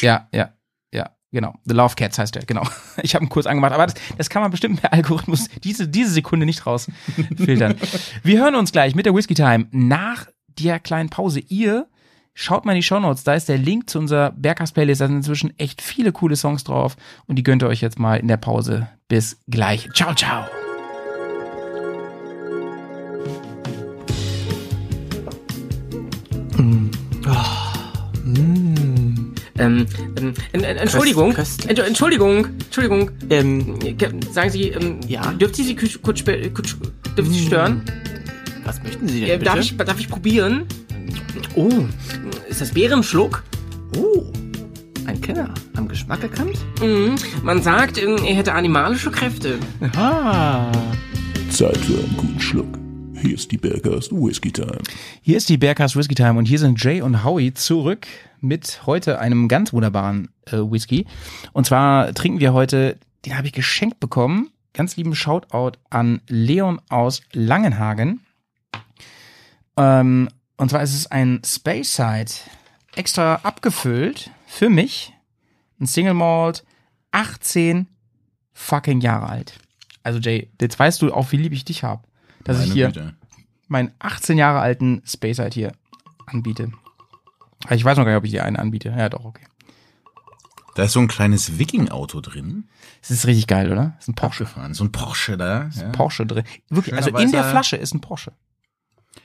Ja, ja, ja, genau. The Love Cats heißt der, genau. Ich habe ihn kurz angemacht, aber das, das kann man bestimmt per Algorithmus diese, diese Sekunde nicht rausfiltern. Wir hören uns gleich mit der Whiskey Time nach der kleinen Pause. Ihr schaut mal in die Shownotes, da ist der Link zu unserer Berghaus Playlist. Da sind inzwischen echt viele coole Songs drauf und die gönnt ihr euch jetzt mal in der Pause. Bis gleich. Ciao, ciao. Ähm, ähm, en- en- Entschuldigung, Köst- Entsch- Entschuldigung, Entschuldigung. Ähm, Sagen Sie, ähm, Ja? dürfte ich Sie kurz, kurz, ich Sie stören? was möchten Sie denn Äh, bitte? darf, ich, darf ich probieren? oh, Ist das Bärenschluck? oh, ein Kenner. Am Geschmack erkannt? Mhm. Man sagt, ähm, er hätte animalische Kräfte. Ah, Zeit für einen guten Schluck. Hier ist die Bergast Whisky Time. Hier ist die Berghaus Whisky Time und hier sind Jay und Howie zurück mit heute einem ganz wunderbaren äh, Whisky. Und zwar trinken wir heute, den habe ich geschenkt bekommen. Ganz lieben Shoutout an Leon aus Langenhagen. Ähm, und zwar ist es ein Space Side extra abgefüllt für mich. Ein Single Malt, 18 fucking Jahre alt. Also Jay, jetzt weißt du auch, wie lieb ich dich habe. Dass ich Meine hier Güte. meinen 18 Jahre alten Space halt hier anbiete. Aber Ich weiß noch gar nicht, ob ich dir einen anbiete. Ja, doch, okay. Da ist so ein kleines Viking-Auto drin. Das ist richtig geil, oder? Das ist ein Porsche. Abgefahren. So ein Porsche da. Ja. Porsche drin. Wirklich, Schöner also in der Flasche ist ein Porsche.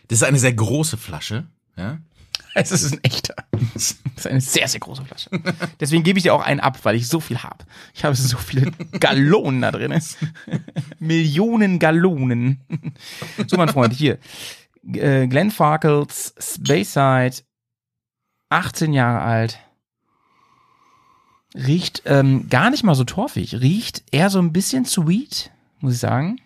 Das ist eine sehr große Flasche. Ja. Es ist ein echter. Das ist eine sehr, sehr große Flasche. Deswegen gebe ich dir auch einen ab, weil ich so viel habe. Ich habe so viele Gallonen da drin. Millionen Gallonen. So, mein Freund, hier. Äh, Glenn Farkles Speyside, 18 Jahre alt. Riecht ähm, gar nicht mal so torfig. Riecht eher so ein bisschen sweet, muss ich sagen.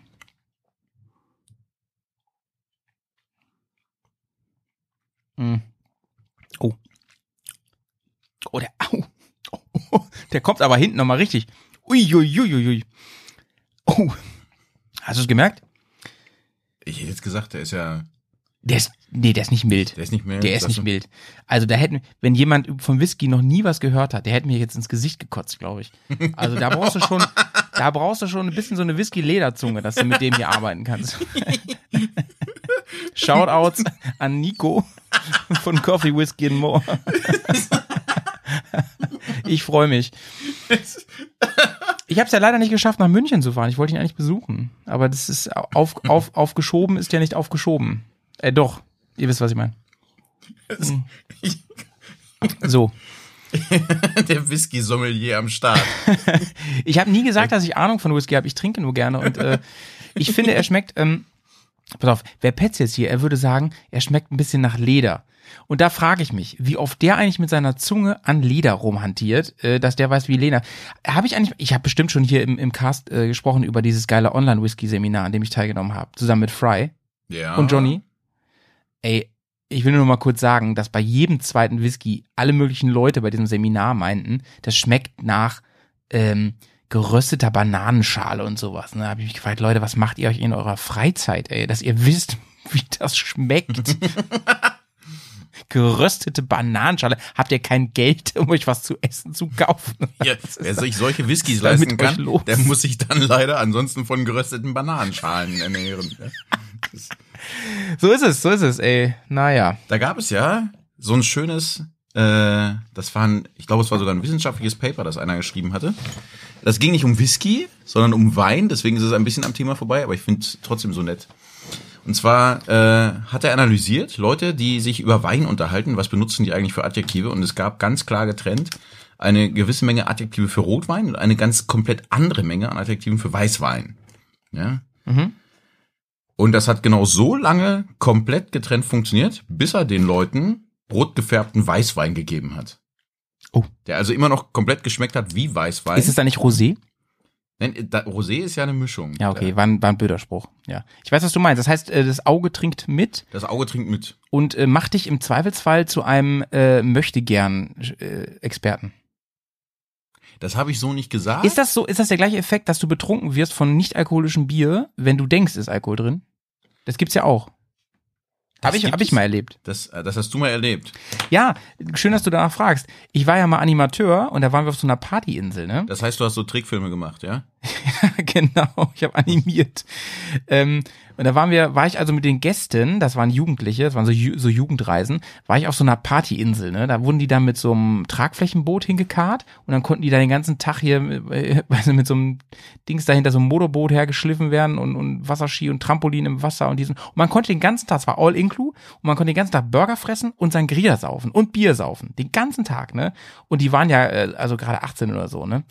Mm. Oh. Der, au. Oh, der kommt aber hinten nochmal richtig. Uiuiuiui. Oh. Hast du es gemerkt? Ich hätte jetzt gesagt, der ist ja, Der ist, nee, der ist nicht mild. der ist nicht mehr. Der ist nicht mild. Also da hätten, wenn jemand von Whisky noch nie was gehört hat, der hätte mir jetzt ins Gesicht gekotzt, glaube ich. Also da brauchst du schon, da brauchst du schon ein bisschen so eine Whisky-Lederzunge, dass du mit dem hier arbeiten kannst. Shoutouts an Nico von Coffee, Whisky and More. Ich freue mich. Ich habe es ja leider nicht geschafft, nach München zu fahren. Ich wollte ihn eigentlich besuchen. Aber das ist auf, auf, aufgeschoben, ist ja nicht aufgeschoben. Äh, doch. Ihr wisst, was ich meine. So. Der Whisky-Sommelier am Start. Ich habe nie gesagt, dass ich Ahnung von Whisky habe. Ich trinke nur gerne und äh, ich finde, er schmeckt. Ähm, pass auf, wer Petz jetzt hier, er würde sagen, er schmeckt ein bisschen nach Leder. Und da frage ich mich, wie oft der eigentlich mit seiner Zunge an Leder rumhantiert, äh, dass der weiß, wie Leder. Habe ich eigentlich, ich habe bestimmt schon hier im, im Cast äh, gesprochen über dieses geile Online-Whisky-Seminar, an dem ich teilgenommen habe, zusammen mit Fry Ja. und Johnny. Ey, ich will nur mal kurz sagen, dass bei jedem zweiten Whisky alle möglichen Leute bei diesem Seminar meinten, das schmeckt nach ähm, gerösteter Bananenschale und sowas. Ne? Da habe ich mich gefragt, Leute, was macht ihr euch in eurer Freizeit, ey, dass ihr wisst, wie das schmeckt? Geröstete Bananenschale. Habt ihr kein Geld, um euch was zu essen zu kaufen? Ja, wer sich solche Whiskys leisten kann, los? der muss sich dann leider ansonsten von gerösteten Bananenschalen ernähren. So ist es, so ist es, ey. Naja. Da gab es ja so ein schönes, äh, das war ein, ich glaube, es war sogar ein wissenschaftliches Paper, das einer geschrieben hatte. Das ging nicht um Whisky, sondern um Wein, deswegen ist es ein bisschen am Thema vorbei, aber ich finde es trotzdem so nett. Und zwar äh, hat er analysiert, Leute, die sich über Wein unterhalten, was benutzen die eigentlich für Adjektive? Und es gab ganz klar getrennt eine gewisse Menge Adjektive für Rotwein und eine ganz komplett andere Menge an Adjektiven für Weißwein. Ja. Mhm. Und das hat genau so lange komplett getrennt funktioniert, bis er den Leuten rot gefärbten Weißwein gegeben hat. Oh. Der also immer noch komplett geschmeckt hat wie Weißwein. Ist es da nicht Rosé? Nein, da, Rosé ist ja eine Mischung. Ja, okay, war ein, war ein blöder Spruch. Ja. Ich weiß, was du meinst. Das heißt, äh, das Auge trinkt mit Das Auge trinkt mit. und äh, macht dich im Zweifelsfall zu einem äh, Möchtegern-Experten. Das habe ich so nicht gesagt. Ist das so, ist das der gleiche Effekt, dass du betrunken wirst von nicht-alkoholischem Bier, wenn du denkst, ist Alkohol drin? Das gibt's ja auch. Habe ich, hab ich mal erlebt. Das, äh, das hast du mal erlebt. Ja, schön, dass du danach fragst. Ich war ja mal Animateur und da waren wir auf so einer Partyinsel, ne? Das heißt, du hast so Trickfilme gemacht, ja? genau, ich habe animiert. Ähm, und da waren wir, war ich also mit den Gästen, das waren Jugendliche, das waren so, so Jugendreisen, war ich auf so einer Partyinsel, ne? Da wurden die dann mit so einem Tragflächenboot hingekarrt und dann konnten die da den ganzen Tag hier, äh, mit so einem Dings dahinter, so einem Motorboot hergeschliffen werden und, und Wasserski und Trampolin im Wasser und diesen. Und man konnte den ganzen Tag, es war all inclu, und man konnte den ganzen Tag Burger fressen und Sangria saufen und Bier saufen. Den ganzen Tag, ne? Und die waren ja, äh, also gerade 18 oder so, ne?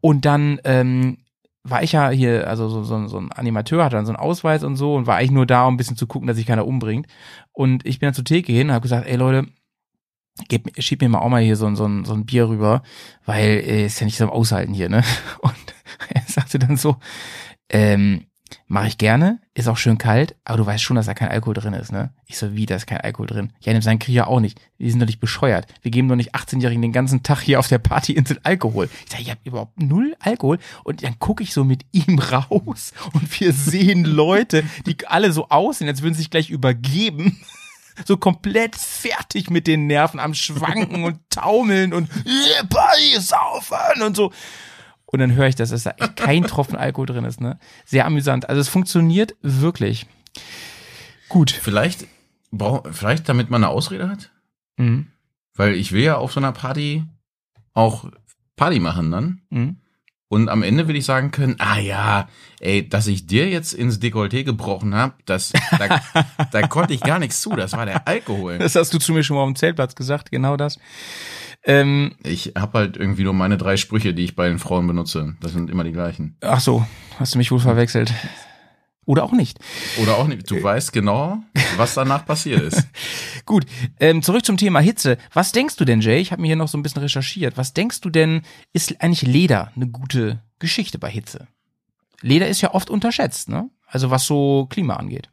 Und dann ähm, war ich ja hier, also so, so, so ein Animateur hatte dann so einen Ausweis und so und war eigentlich nur da, um ein bisschen zu gucken, dass sich keiner umbringt. Und ich bin dann zur Theke hin und habe gesagt, ey Leute, gebt, schiebt mir mal auch mal hier so, ein- so, ein- so ein Bier rüber, weil äh, ist ja nicht so am Aushalten hier, ne? Und er sagte dann so, ähm, mache ich gerne, ist auch schön kalt, aber du weißt schon, dass da kein Alkohol drin ist, ne? Ich so, wie, da ist kein Alkohol drin? Ja, nimm seinen Krieger auch nicht. Die sind doch nicht bescheuert. Wir geben doch nicht 18-Jährigen den ganzen Tag hier auf der Partyinsel Alkohol. Ich sag, ich hab überhaupt null Alkohol. Und dann gucke ich so mit ihm raus und wir sehen Leute, die alle so aussehen, als würden sie sich gleich übergeben. So komplett fertig mit den Nerven am Schwanken und Taumeln und "Yeah, Party, saufen und so. Und dann höre ich, dass es da kein Tropfen Alkohol drin ist, ne? Sehr amüsant. Also es funktioniert wirklich. Gut. Vielleicht, vielleicht damit man eine Ausrede hat? Mhm. Weil ich will ja auf so einer Party auch Party machen dann. Mhm. Und am Ende will ich sagen können, ah ja, ey, dass ich dir jetzt ins Dekolleté gebrochen hab, das, da, da konnte ich gar nichts zu, das war der Alkohol. Das hast du zu mir schon mal auf dem Zeltplatz gesagt, genau das. Ähm, Ich hab halt irgendwie nur meine drei Sprüche, die ich bei den Frauen benutze. Das sind immer die gleichen. ach so, hast du mich wohl verwechselt. Oder auch nicht. Oder auch nicht. Du weißt genau, was danach passiert ist. Gut, ähm, zurück zum Thema Hitze. Was denkst du denn, Jay? Ich habe mir hier noch so ein bisschen recherchiert. Was denkst du denn, ist eigentlich Leder eine gute Geschichte bei Hitze? Leder ist ja oft unterschätzt, ne? Also was so Klima angeht.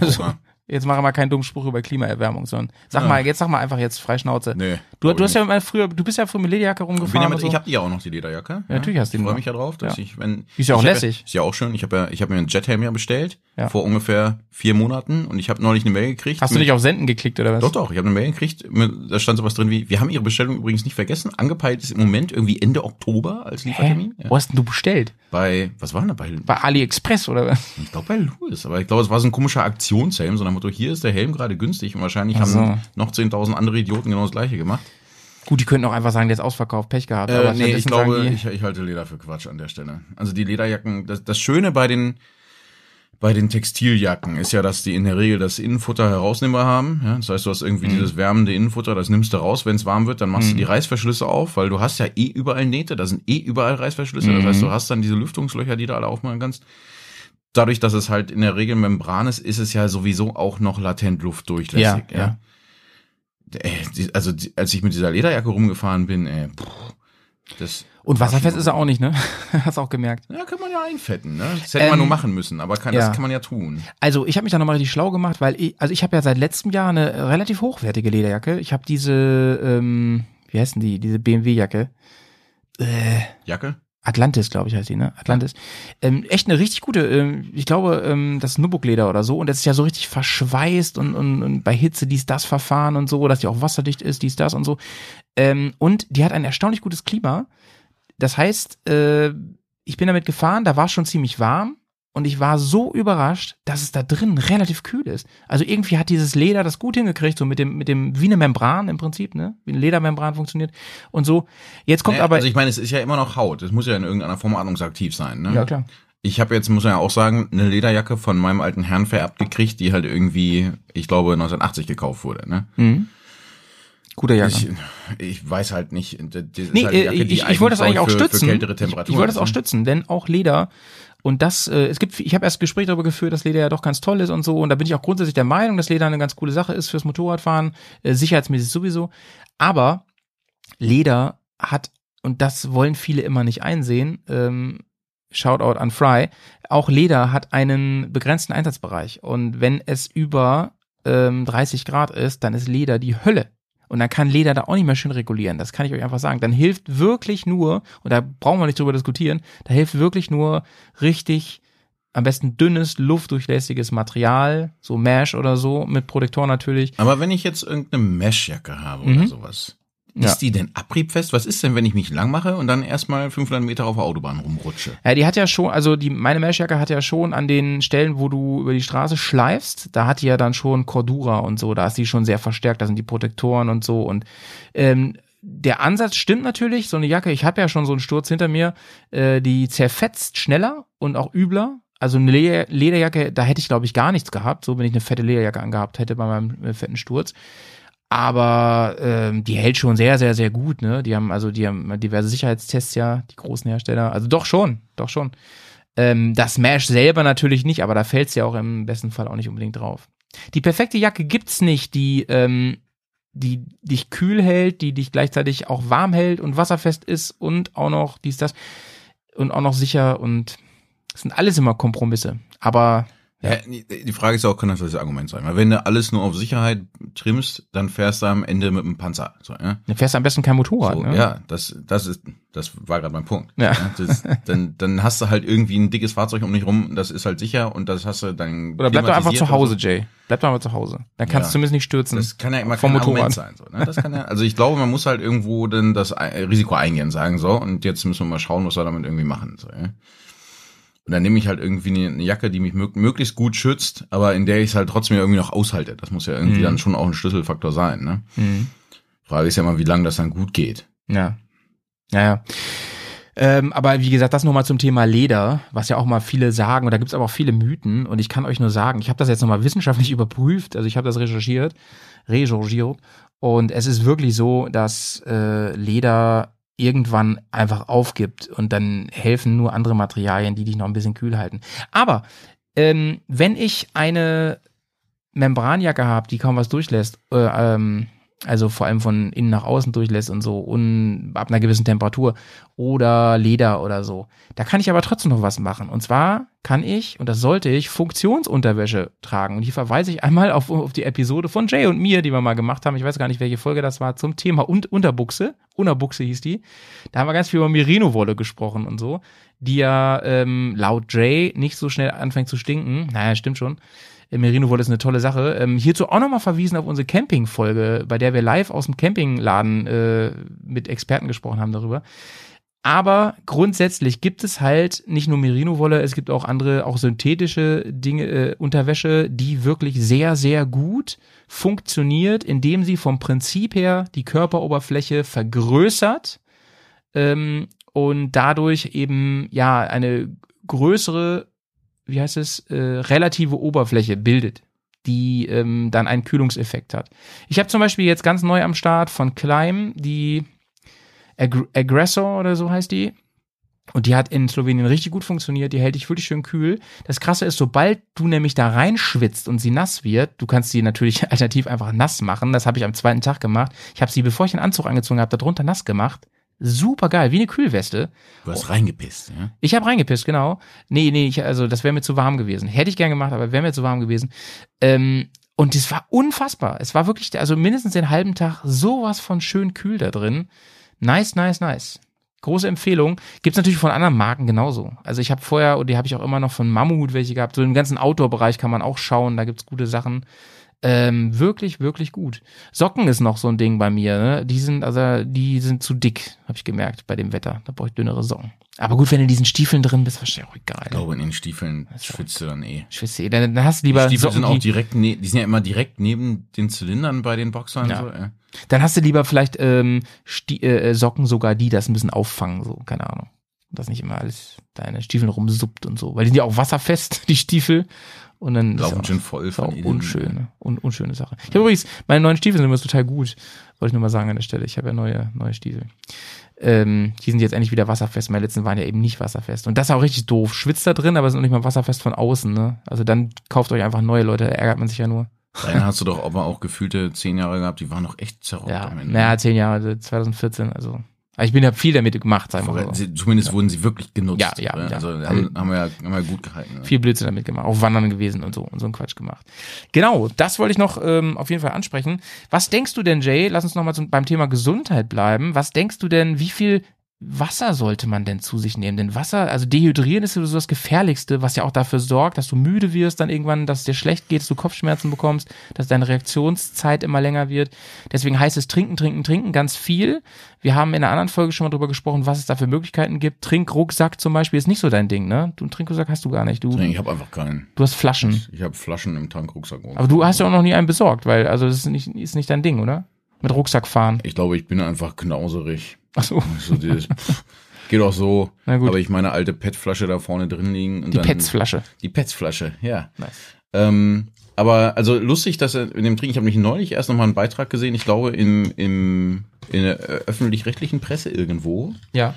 Also. Jetzt mache mal keinen dummen Spruch über Klimaerwärmung, sondern sag Ja. mal, jetzt sag mal einfach jetzt Freischnauze. Nee. Du, du hast ja mal früher, du bist ja früher mit Lederjacke bin ja rumgefahren. mit, so. ich habe die ja auch noch, die Lederjacke. Ja, natürlich hast du die Ich freue mich ja drauf, dass ich, wenn. Ist ja auch ich hab lässig. ist ja auch schön. Ich habe ja, ich habe mir einen Jethelm ja bestellt vor ungefähr vier Monaten und ich habe neulich eine Mail gekriegt. Hast du mit- nicht auf Senden geklickt oder was? Doch, doch. Ich habe eine Mail gekriegt. mit- Da stand sowas drin wie: Wir haben Ihre Bestellung übrigens nicht vergessen. Angepeilt ist im Moment irgendwie Ende Oktober als? Liefertermin. Wo hast denn du bestellt? Bei was war denn da bei? Bei AliExpress oder was? Ich glaube bei Louis, aber ich glaube, es war so ein komischer Aktionshelm, so nach dem Motto, hier ist der Helm gerade günstig und wahrscheinlich Ach so. haben noch 10.000 andere Idioten genau das gleiche gemacht. Gut, die könnten auch einfach sagen, der ist ausverkauft, Pech gehabt. Äh, aber nee, ich glaube, ich, ich halte Leder für Quatsch an der Stelle. Also die Lederjacken, das, das Schöne bei den bei den Textiljacken ist ja, dass die in der Regel das Innenfutter herausnehmbar haben. Ja? Das heißt, du hast irgendwie Mhm. dieses wärmende Innenfutter, das nimmst du raus, wenn es warm wird, dann machst du die Reißverschlüsse auf, weil du hast ja eh überall Nähte, da sind eh überall Reißverschlüsse. Das Mhm. heißt, du hast dann diese Lüftungslöcher, die du alle aufmachen kannst. Dadurch, dass es halt in der Regel Membran ist, ist es ja sowieso auch noch latent luftdurchlässig. Ja, ja. Äh, die- Also als ich mit dieser Lederjacke rumgefahren bin, ey, puh, das Und wasserfest ist er auch nicht, ne? Hast auch gemerkt. ja, kann man ja einfetten, ne? Das hätte Ähm, man nur machen müssen, aber kann, ja. das kann man ja tun. Also ich habe mich da nochmal richtig schlau gemacht, weil ich, also ich habe ja seit letztem Jahr eine relativ hochwertige Lederjacke. Ich habe diese, ähm, wie heißt denn die, diese BMW-Jacke? Äh, Jacke? Atlantis, glaube ich, heißt die, ne? Atlantis. Ähm, echt eine richtig gute, ähm, ich glaube, ähm, das ist Nubbuck-Leder oder so. Und das ist ja so richtig verschweißt und, und, und bei Hitze dies, das Verfahren und so, dass die auch wasserdicht ist, dies, das und so. Ähm, und die hat ein erstaunlich gutes Klima. Das heißt, äh, ich bin damit gefahren, da war schon ziemlich warm. Und ich war so überrascht, dass es da drin relativ kühl ist. Also irgendwie hat dieses Leder das gut hingekriegt, so mit dem, mit dem, wie eine Membran im Prinzip, ne? Wie eine Ledermembran funktioniert. Und so. Jetzt kommt Naja, aber. also ich meine, es ist ja immer noch Haut. Es muss ja in irgendeiner Form atmungsaktiv sein, ne? ja, klar. Ich habe jetzt, muss man ja auch sagen, eine Lederjacke von meinem alten Herrn vererbt gekriegt, die halt irgendwie, ich glaube, 1980 gekauft wurde, ne? Mhm. Guter Jacke. Ich, ich weiß halt nicht. Das Nee, halt äh, Jacke, die ich, ich wollte das eigentlich auch für, stützen. Für ich, Temperaturen ich wollte das auch stützen, denn auch Leder und das, äh, es gibt, ich habe erst Gespräch darüber geführt, dass Leder ja doch ganz toll ist und so. Und da bin ich auch grundsätzlich der Meinung, dass Leder eine ganz coole Sache ist fürs Motorradfahren, äh, sicherheitsmäßig sowieso. Aber Leder hat, und das wollen viele immer nicht einsehen, ähm, Shoutout an Fry, auch Leder hat einen begrenzten Einsatzbereich. Und wenn es über ähm, 30 Grad ist, dann ist Leder die Hölle. Und dann kann Leder da auch nicht mehr schön regulieren. Das kann ich euch einfach sagen. Dann hilft wirklich nur, und da brauchen wir nicht drüber diskutieren, da hilft wirklich nur richtig am besten dünnes, luftdurchlässiges Material, so Mesh oder so, mit Protektor natürlich. Aber wenn ich jetzt irgendeine Meshjacke habe Mhm. oder sowas, Ja. ist die denn abriebfest? Was ist denn, wenn ich mich lang mache und dann erstmal 500 Meter auf der Autobahn rumrutsche? Ja, die hat ja schon, also die, meine Meshjacke hat ja schon an den Stellen, wo du über die Straße schleifst, da hat die ja dann schon Cordura und so, da ist die schon sehr verstärkt, da sind die Protektoren und so und ähm, der Ansatz stimmt natürlich, so eine Jacke, ich habe ja schon so einen Sturz hinter mir, äh, die zerfetzt schneller und auch übler. Also eine Leder Lederjacke, da hätte ich glaube ich gar nichts gehabt, so wenn ich eine fette Lederjacke angehabt hätte bei meinem äh, fetten Sturz. Aber ähm, die hält schon sehr, sehr, sehr gut, ne? Die haben also die haben diverse Sicherheitstests ja, die großen Hersteller. Also doch schon, doch schon. Ähm, das Mesh selber natürlich nicht, aber da fällt's ja auch im besten Fall auch nicht unbedingt drauf. Die perfekte Jacke gibt's nicht, die ähm, die dich kühl hält, die dich gleichzeitig auch warm hält und wasserfest ist und auch noch dies, das und auch noch sicher und es sind alles immer Kompromisse. Aber Ja. die Frage ist ja auch, kann das das Argument sein? Weil wenn du alles nur auf Sicherheit trimmst, dann fährst du am Ende mit einem Panzer. So, ja? dann fährst du am besten kein Motorrad. So, ne? Ja, das, das ist, das war gerade mein Punkt. Ja. Das, dann, dann hast du halt irgendwie ein dickes Fahrzeug um dich rum, das ist halt sicher und das hast du dann. Oder bleib doch einfach zu Hause, so. Jay. Bleib doch einfach zu Hause. Dann kannst Ja. du zumindest nicht stürzen. Das kann ja immer Vom kein Motorrad. Argument sein. So, ne? Das kann ja, also ich glaube, man muss halt irgendwo dann das Risiko eingehen, sagen so, und jetzt müssen wir mal schauen, was wir damit irgendwie machen. So, ja? Und dann nehme ich halt irgendwie eine, Jacke, die mich mög möglichst gut schützt, aber in der ich es halt trotzdem irgendwie noch aushalte. Das muss ja irgendwie Mhm. dann schon auch ein Schlüsselfaktor sein. Ne? Mhm. Frage ist ja mal, wie lange das dann gut geht. Ja. Naja. Ähm, aber wie gesagt, das nochmal zum Thema Leder, was ja auch mal viele sagen, und da gibt's aber auch viele Mythen, und ich kann euch nur sagen, ich habe das jetzt nochmal wissenschaftlich überprüft, also ich habe das recherchiert, recherchiert, und es ist wirklich so, dass äh, Leder irgendwann einfach aufgibt und dann helfen nur andere Materialien, die dich noch ein bisschen kühl halten. Aber ähm, wenn ich eine Membranjacke habe, die kaum was durchlässt, äh, ähm, also vor allem von innen nach außen durchlässt und so, und ab einer gewissen Temperatur oder Leder oder so. Da kann ich aber trotzdem noch was machen. Und zwar kann ich, und das sollte ich, Funktionsunterwäsche tragen. Und hier verweise ich einmal auf, auf die Episode von Jay und mir, die wir mal gemacht haben. Ich weiß gar nicht, welche Folge das war, zum Thema Un Unterbuchse. Unterbuchse hieß die. Da haben wir ganz viel über Merino-Wolle gesprochen und so, die ja ähm, laut Jay nicht so schnell anfängt zu stinken. Naja, stimmt schon. Äh, Merino-Wolle ist eine tolle Sache. Ähm, hierzu auch nochmal verwiesen auf unsere Camping-Folge, bei der wir live aus dem Campingladen äh, mit Experten gesprochen haben darüber. Aber grundsätzlich gibt es halt nicht nur Merino-Wolle, es gibt auch andere, auch synthetische Dinge, äh, Unterwäsche, die wirklich sehr, sehr gut funktioniert, indem sie vom Prinzip her die Körperoberfläche vergrößert ähm, und dadurch eben ja eine größere, wie heißt es, äh, relative Oberfläche bildet, die ähm, dann einen Kühlungseffekt hat. Ich habe zum Beispiel jetzt ganz neu am Start von Climb die Ag Aggressor oder so heißt die. Und die hat in Slowenien richtig gut funktioniert, die hält dich wirklich schön kühl. Das Krasse ist, sobald du nämlich da reinschwitzt und sie nass wird, du kannst sie natürlich alternativ einfach nass machen. Das habe ich am zweiten Tag gemacht. Ich habe sie, bevor ich den Anzug angezogen habe, darunter nass gemacht. Super geil, wie eine Kühlweste. Du hast reingepisst, ja? Ich habe reingepisst, genau. Nee, nee, ich, also das wäre mir zu warm gewesen. Hätte ich gern gemacht, aber wäre mir zu warm gewesen. Ähm, und das war unfassbar. Es war wirklich, also mindestens den halben Tag sowas von schön kühl da drin. Nice, nice, nice. Große Empfehlung. Gibt's natürlich von anderen Marken genauso. Also ich habe vorher, und die habe ich auch immer noch von Mammut welche gehabt. So im ganzen Outdoor-Bereich kann man auch schauen, da gibt's gute Sachen. Ähm, wirklich, wirklich gut. Socken ist noch so ein Ding bei mir. Ne? Die sind, also die sind zu dick, habe ich gemerkt bei dem Wetter. Da brauche ich dünnere Socken. Aber gut, wenn du in diesen Stiefeln drin bist, wahrscheinlich auch egal. Ich glaube, in den Stiefeln schwitzt du dann eh. Schwitzt eh. Dann, dann hast du lieber Die Stiefel Socken, sind auch die, direkt, ne die sind ja immer direkt neben den Zylindern bei den Boxern. Ja. So, äh. dann hast du lieber vielleicht ähm, Sti äh, Socken sogar, die das ein bisschen auffangen, so, keine Ahnung. Das nicht immer alles deine Stiefeln rumsuppt und so. Weil die sind ja auch wasserfest, die Stiefel. Und dann Laufen ist schon voll ist auch von innen. unschöne, un, unschöne Sache. Ich habe übrigens, meine neuen Stiefel sind übrigens total gut. Wollte ich nur mal sagen an der Stelle. Ich habe ja neue, neue Stiefel. Ähm, die sind jetzt endlich wieder wasserfest. Meine letzten waren ja eben nicht wasserfest. Und das ist auch richtig doof. Schwitzt da drin, aber sind noch nicht mal wasserfest von außen. Ne? Also dann kauft euch einfach neue Leute, da ärgert man sich ja nur. Deine hast du doch aber auch gefühlte zehn Jahre gehabt, die waren noch echt zerrot Ja, am Ende. naja, zehn Jahre, also 2014, also. Aber ich bin ja viel damit gemacht, sagen wir mal. So. Zumindest wurden sie wirklich genutzt. Ja, ja, ja. Also Also- haben, haben, wir ja, haben wir ja gut gehalten. ne? Viel Blödsinn damit gemacht, auch Wandern gewesen und so und so einen Quatsch gemacht. Genau, das wollte ich noch ähm, auf jeden Fall ansprechen. Was denkst du denn, Jay? Lass uns noch mal zum, beim Thema Gesundheit bleiben. Was denkst du denn, wie viel Wasser sollte man denn zu sich nehmen? Denn Wasser, also dehydrieren ist so das Gefährlichste, was ja auch dafür sorgt, dass du müde wirst dann irgendwann, dass es dir schlecht geht, dass du Kopfschmerzen bekommst, dass deine Reaktionszeit immer länger wird. Deswegen heißt es trinken, trinken, trinken ganz viel. Wir haben in einer anderen Folge schon mal drüber gesprochen, was es da für Möglichkeiten gibt. Trinkrucksack zum Beispiel ist nicht so dein Ding, ne? Du einen Trinkrucksack hast du gar nicht. Du, Nee, Ich habe einfach keinen. du hast Flaschen. Ich habe Flaschen im Tankrucksack. Aber du hast ja auch noch nie einen besorgt, weil, also das ist nicht, ist nicht dein Ding, oder? Mit Rucksack fahren. Ich glaube, ich bin einfach knauserig. Ach so. So dieses, pff, geht auch so. Na gut. Aber ich meine alte PET-Flasche da vorne drin liegen. Die dann, Petsflasche. Die Pets-Flasche, ja. Nice. Ähm, aber also lustig, dass er in dem Trink, ich habe mich neulich erst noch mal einen Beitrag gesehen, ich glaube im, im in der äh, öffentlich-rechtlichen Presse irgendwo, Ja.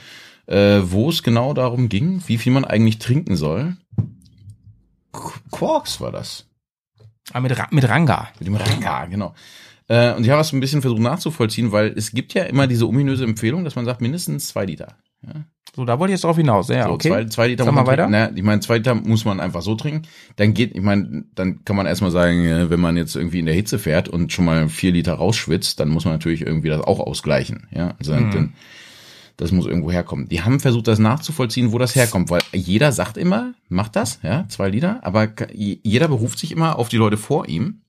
äh, wo es genau darum ging, wie viel man eigentlich trinken soll. Qu- Quarks war das. Aber mit, Ra mit Ranga. Mit dem Ranga, genau. Äh, und ich habe es ein bisschen versucht nachzuvollziehen, weil es gibt ja immer diese ominöse Empfehlung, dass man sagt, mindestens zwei Liter. So, da wollte ich jetzt drauf hinaus. Ja, so, okay. zwei, zwei Liter Sag muss mal man weiter. Na, ich meine, zwei Liter muss man einfach so trinken. Dann geht, ich meine, dann kann man erstmal sagen, äh, wenn man jetzt irgendwie in der Hitze fährt und schon mal vier Liter rausschwitzt, dann muss man natürlich irgendwie das auch ausgleichen. Ja, also Mhm. dann, das muss irgendwo herkommen. Die haben versucht, das nachzuvollziehen, wo das herkommt, weil jeder sagt immer, macht das, ja, zwei Liter, aber jeder beruft sich immer auf die Leute vor ihm.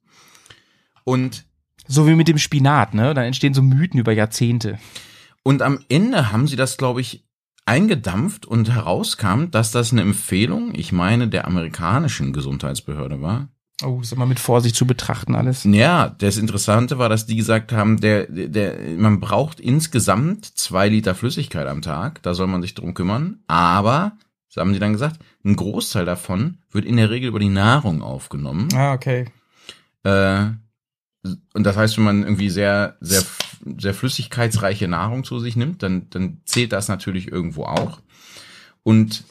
Und So wie mit dem Spinat, ne? Dann entstehen so Mythen über Jahrzehnte. Und am Ende haben sie das, glaube ich, eingedampft und herauskam, dass das eine Empfehlung, ich meine, der amerikanischen Gesundheitsbehörde war. Oh, ist immer mit Vorsicht zu betrachten alles. Ja, das Interessante war, dass die gesagt haben, der, der, man braucht insgesamt zwei Liter Flüssigkeit am Tag, da soll man sich drum kümmern, aber, so haben sie dann gesagt, ein Großteil davon wird in der Regel über die Nahrung aufgenommen. Ah, okay. Äh, und das heißt, wenn man irgendwie sehr, sehr, sehr flüssigkeitsreiche Nahrung zu sich nimmt, dann, dann zählt das natürlich irgendwo auch. Und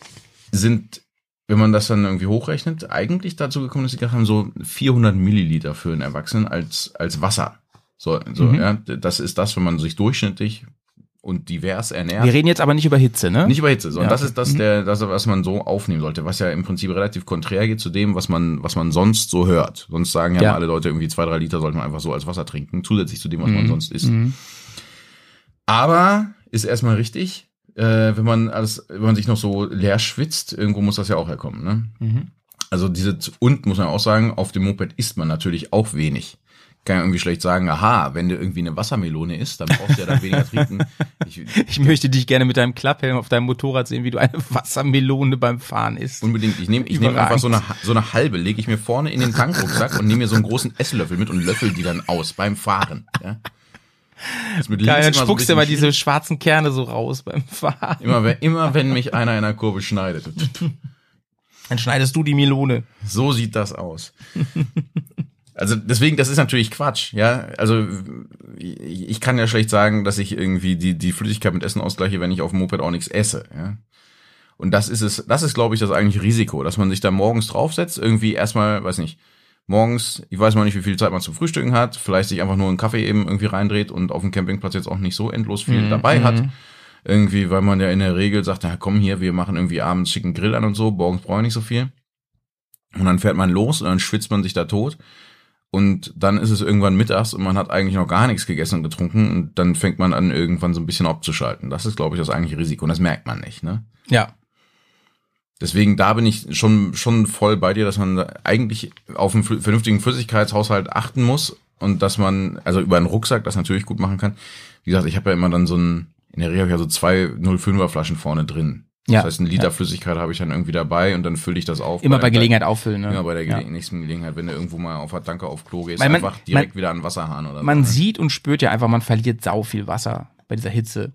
sind, wenn man das dann irgendwie hochrechnet, eigentlich dazu gekommen, dass sie gesagt haben, so 400 Milliliter für einen Erwachsenen als, als Wasser. So, so, Mhm. ja, das ist das, wenn man sich durchschnittlich und divers ernährt. Wir reden jetzt aber nicht über Hitze, ne? Nicht über Hitze, sondern Ja, das ist das, Mhm. der, das, was man so aufnehmen sollte, was ja im Prinzip relativ konträr geht zu dem, was man, was man sonst so hört. Sonst sagen ja, Ja. alle Leute irgendwie zwei, drei Liter sollte man einfach so als Wasser trinken, zusätzlich zu dem, was man Mhm. sonst isst. Mhm. Aber ist erstmal richtig, äh, wenn man alles, wenn man sich noch so leer schwitzt, irgendwo muss das ja auch herkommen, ne? Mhm. Also diese, und muss man auch sagen, auf dem Moped isst man natürlich auch wenig. Kann ja irgendwie schlecht sagen, aha, wenn du irgendwie eine Wassermelone isst, dann brauchst du ja dann weniger trinken. Ich, Ich möchte dich gerne mit deinem Klapphelm auf deinem Motorrad sehen, wie du eine Wassermelone beim Fahren isst. Unbedingt. Ich nehme ich nehm einfach so eine, so eine halbe, lege ich mir vorne in den Tankrucksack und nehme mir so einen großen Esslöffel mit und löffel die dann aus beim Fahren. Ja? Geil, dann spuckst du immer diese schwarzen Kerne so raus beim Fahren. Immer, wenn- immer wenn mich einer in einer Kurve schneidet. Dann schneidest du die Melone. So sieht das aus. Also deswegen, das ist natürlich Quatsch, ja. Also ich kann ja schlecht sagen, dass ich irgendwie die, die Flüssigkeit mit Essen ausgleiche, wenn ich auf dem Moped auch nichts esse, ja. Und das ist es, das ist, glaube ich, das eigentliche Risiko, dass man sich da morgens draufsetzt, irgendwie erstmal, weiß nicht, morgens, ich weiß mal nicht, wie viel Zeit man zum Frühstücken hat, vielleicht sich einfach nur einen Kaffee eben irgendwie reindreht und auf dem Campingplatz jetzt auch nicht so endlos viel Mhm, dabei hat. Irgendwie, weil man ja in der Regel sagt, na komm hier, wir machen irgendwie abends schicken Grill an und so, morgens brauche ich nicht so viel. Und dann fährt man los und dann schwitzt man sich da tot. Und dann ist es irgendwann mittags und man hat eigentlich noch gar nichts gegessen und getrunken und dann fängt man an, irgendwann so ein bisschen abzuschalten. Das ist, glaube ich, das eigentliche Risiko und das merkt man nicht, ne? Ja. Deswegen, da bin ich schon, schon voll bei dir, dass man eigentlich auf einen vernünftigen Flüssigkeitshaushalt achten muss und dass man, also über einen Rucksack das natürlich gut machen kann. Wie gesagt, ich habe ja immer dann so ein, in der Regel habe ich ja so zwei 05er Flaschen vorne drin. Ja, Das heißt, ein Liter ja. Flüssigkeit habe ich dann irgendwie dabei und dann fülle ich das auf. Immer bei der- Gelegenheit auffüllen, ne? Immer bei der Ja. Nächsten Gelegenheit, wenn du irgendwo mal auf der Tanke auf Klo gehst, man- einfach direkt man- wieder an Wasserhahn oder Man so. ne? sieht und spürt ja einfach, man verliert sau viel Wasser bei dieser Hitze.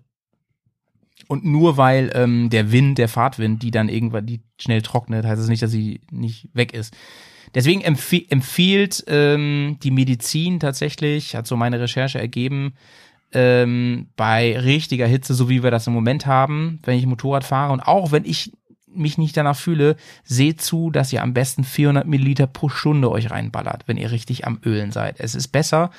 Und nur weil ähm, der Wind, der Fahrtwind, die dann irgendwann die schnell trocknet, heißt es nicht, dass sie nicht weg ist. Deswegen empf empfiehlt ähm, die Medizin tatsächlich, hat so meine Recherche ergeben, ähm, bei richtiger Hitze, so wie wir das im Moment haben, wenn ich Motorrad fahre und auch wenn ich mich nicht danach fühle, seht zu, dass ihr am besten 400 Milliliter pro Stunde euch reinballert, wenn ihr richtig am Ölen seid. Es ist besser,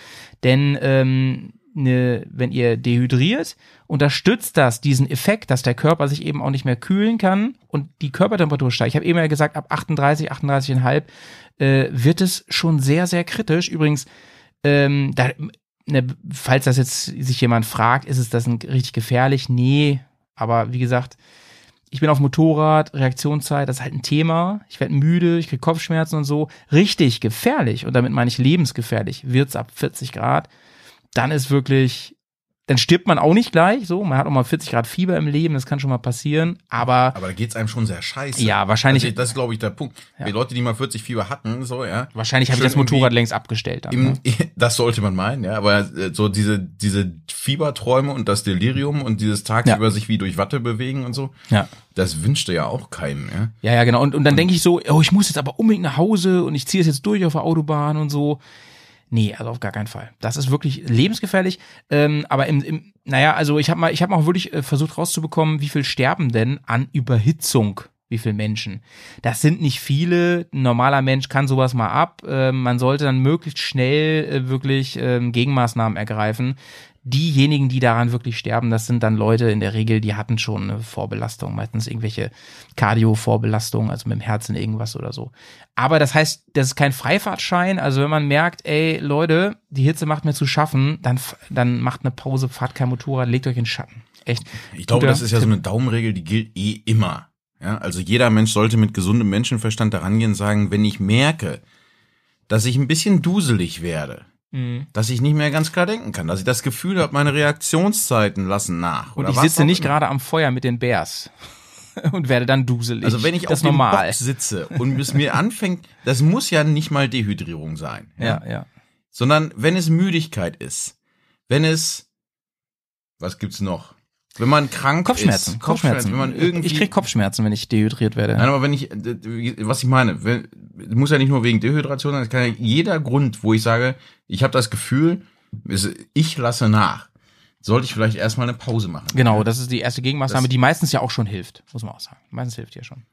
denn ähm, ne, wenn ihr dehydriert, unterstützt das diesen Effekt, dass der Körper sich eben auch nicht mehr kühlen kann und die Körpertemperatur steigt. Ich habe eben ja gesagt, ab 38, 38,5 äh, wird es schon sehr, sehr kritisch. Übrigens, ähm, da, ne, falls das jetzt sich jemand fragt, ist es das ein, richtig gefährlich? Nee, aber wie gesagt, ich bin auf Motorrad, Reaktionszeit, das ist halt ein Thema. Ich werde müde, ich kriege Kopfschmerzen und so. Richtig gefährlich, und damit meine ich lebensgefährlich, wird's ab 40 Grad. Dann ist wirklich, dann stirbt man auch nicht gleich, so. Man hat auch mal 40 Grad Fieber im Leben, das kann schon mal passieren, aber Aber da geht's einem schon sehr scheiße. Ja, wahrscheinlich- Also, das ist, glaube ich, der Punkt. Die Leute, die mal 40 Fieber hatten, so, ja. wahrscheinlich habe ich das Motorrad längst abgestellt. Dann, Im, ne? das sollte man meinen, ja, aber äh, so diese, diese Fieberträume und das Delirium und dieses tagsüber Ja. sich wie durch Watte bewegen und so, Ja. das wünschte ja auch keinem, ja. Ja, ja, genau. Und, und dann denke ich so, oh, ich muss jetzt aber unbedingt nach Hause und ich ziehe es jetzt durch auf der Autobahn und so. Nee, also auf gar keinen Fall. Das ist wirklich lebensgefährlich. Ähm, aber im, im, naja, also ich habe mal, ich habe mal wirklich äh, versucht rauszubekommen, wie viel sterben denn an Überhitzung? Wie viele Menschen? Das sind nicht viele. Ein normaler Mensch kann sowas mal ab. Ähm, man sollte dann möglichst schnell äh, wirklich ähm, Gegenmaßnahmen ergreifen. Diejenigen, die daran wirklich sterben, das sind dann Leute in der Regel, die hatten schon eine Vorbelastung, meistens irgendwelche Cardio-Vorbelastungen, also mit dem Herzen irgendwas oder so. Aber das heißt, das ist kein Freifahrtschein. Also wenn man merkt, ey Leute, die Hitze macht mir zu schaffen, dann, dann macht eine Pause, fahrt kein Motorrad, legt euch in den Schatten. Echt. Ich glaube, das ist ja so eine Daumenregel, die gilt eh immer. Ja, also jeder Mensch sollte mit gesundem Menschenverstand daran gehen und sagen, wenn ich merke, dass ich ein bisschen duselig werde, Mhm. dass ich nicht mehr ganz klar denken kann, dass ich das Gefühl habe, meine Reaktionszeiten lassen nach. Und ich sitze nicht gerade am Feuer mit den Bears und werde dann duselig. Also wenn ich das auf dem. Box sitze und es mir anfängt, das muss ja nicht mal Dehydrierung sein. Ja, ja. Sondern wenn es Müdigkeit ist, wenn es, was gibt's noch? Wenn man krank Kopfschmerzen, ist, Kopfschmerzen. wenn man irgendwie, ich krieg Kopfschmerzen, wenn ich dehydriert werde. Nein, aber wenn ich, was ich meine, wenn, muss ja nicht nur wegen Dehydration sein, es kann ja jeder Grund, wo ich sage, ich habe das Gefühl, ich lasse nach, sollte ich vielleicht erstmal eine Pause machen. Genau, das ist die erste Gegenmaßnahme, Das- die meistens ja auch schon hilft, muss man auch sagen. Meistens hilft ja schon.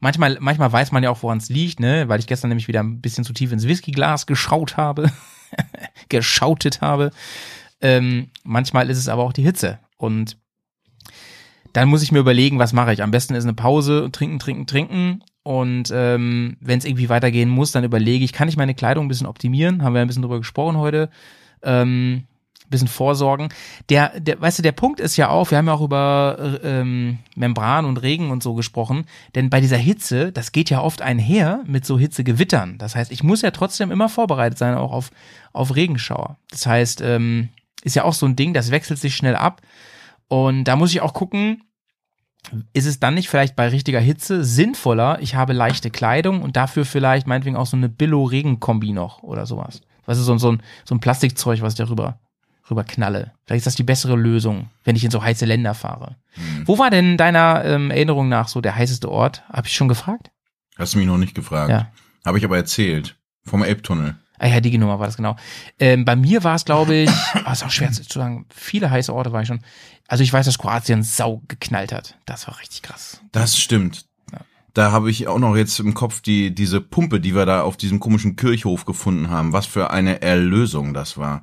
Manchmal, manchmal weiß man ja auch, woran es liegt, ne, weil ich gestern nämlich wieder ein bisschen zu tief ins Whiskyglas geschaut habe, geschautet habe. Ähm, manchmal ist es aber auch die Hitze und dann muss ich mir überlegen, was mache ich. Am besten ist eine Pause, trinken, trinken, trinken. Und ähm, wenn es irgendwie weitergehen muss, dann überlege ich, kann ich meine Kleidung ein bisschen optimieren? Haben wir ein bisschen drüber gesprochen heute. Ähm, bisschen vorsorgen. Der, der, weißt du, der Punkt ist ja auch, wir haben ja auch über äh, ähm, Membran und Regen und so gesprochen, denn bei dieser Hitze, das geht ja oft einher mit so Hitzegewittern. Das heißt, ich muss ja trotzdem immer vorbereitet sein, auch auf, auf Regenschauer. Das heißt, ähm, ist ja auch so ein Ding, das wechselt sich schnell ab. Und da muss ich auch gucken, ist es dann nicht vielleicht bei richtiger Hitze sinnvoller, ich habe leichte Kleidung und dafür vielleicht meinetwegen auch so eine Billo-Regenkombi noch oder sowas. Was ist so, so, ein, so ein Plastikzeug, was ich darüber rüber knalle. Vielleicht ist das die bessere Lösung, wenn ich in so heiße Länder fahre. Wo war denn deiner ähm, Erinnerung nach so der heißeste Ort? Hab ich schon gefragt? Hast du mich noch nicht gefragt. Ja. Habe ich aber erzählt. Vom Elbtunnel. Ah ja, die Nummer war das genau. Ähm, bei mir war es, glaube ich, ah, ist auch schwer zu sagen, viele heiße Orte war ich schon. Also ich weiß, dass Kroatien sau geknallt hat. Das war richtig krass. Das stimmt. Da habe ich auch noch jetzt im Kopf die diese Pumpe, die wir da auf diesem komischen Kirchhof gefunden haben. Was für eine Erlösung das war.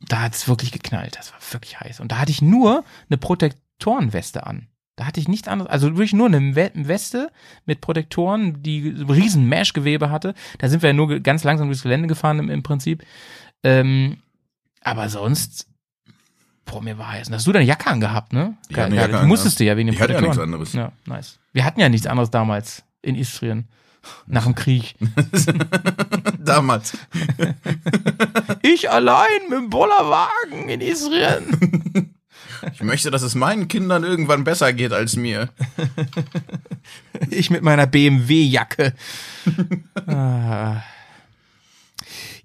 Da hat es wirklich geknallt. Das war wirklich heiß. Und da hatte ich nur eine Protektorenweste an. Da hatte ich nichts anderes, also wirklich nur eine We- Weste mit Protektoren, die riesen Mesh-Gewebe hatte. Da sind wir ja nur ganz langsam durchs Gelände gefahren im, im Prinzip. Ähm, aber sonst, boah, mir war heiß. Hast du deine Jacke angehabt, ne? Ich Geil, Jacke du musstest ja. du ja wegen den Ich hatte ja nichts anderes. Ja, nice. Wir hatten ja nichts anderes damals in Istrien. Nach dem Krieg. Damals. Ich allein mit dem Bollerwagen in Istrien. Ich möchte, dass es meinen Kindern irgendwann besser geht als mir. Ich mit meiner BMW-Jacke. Ah.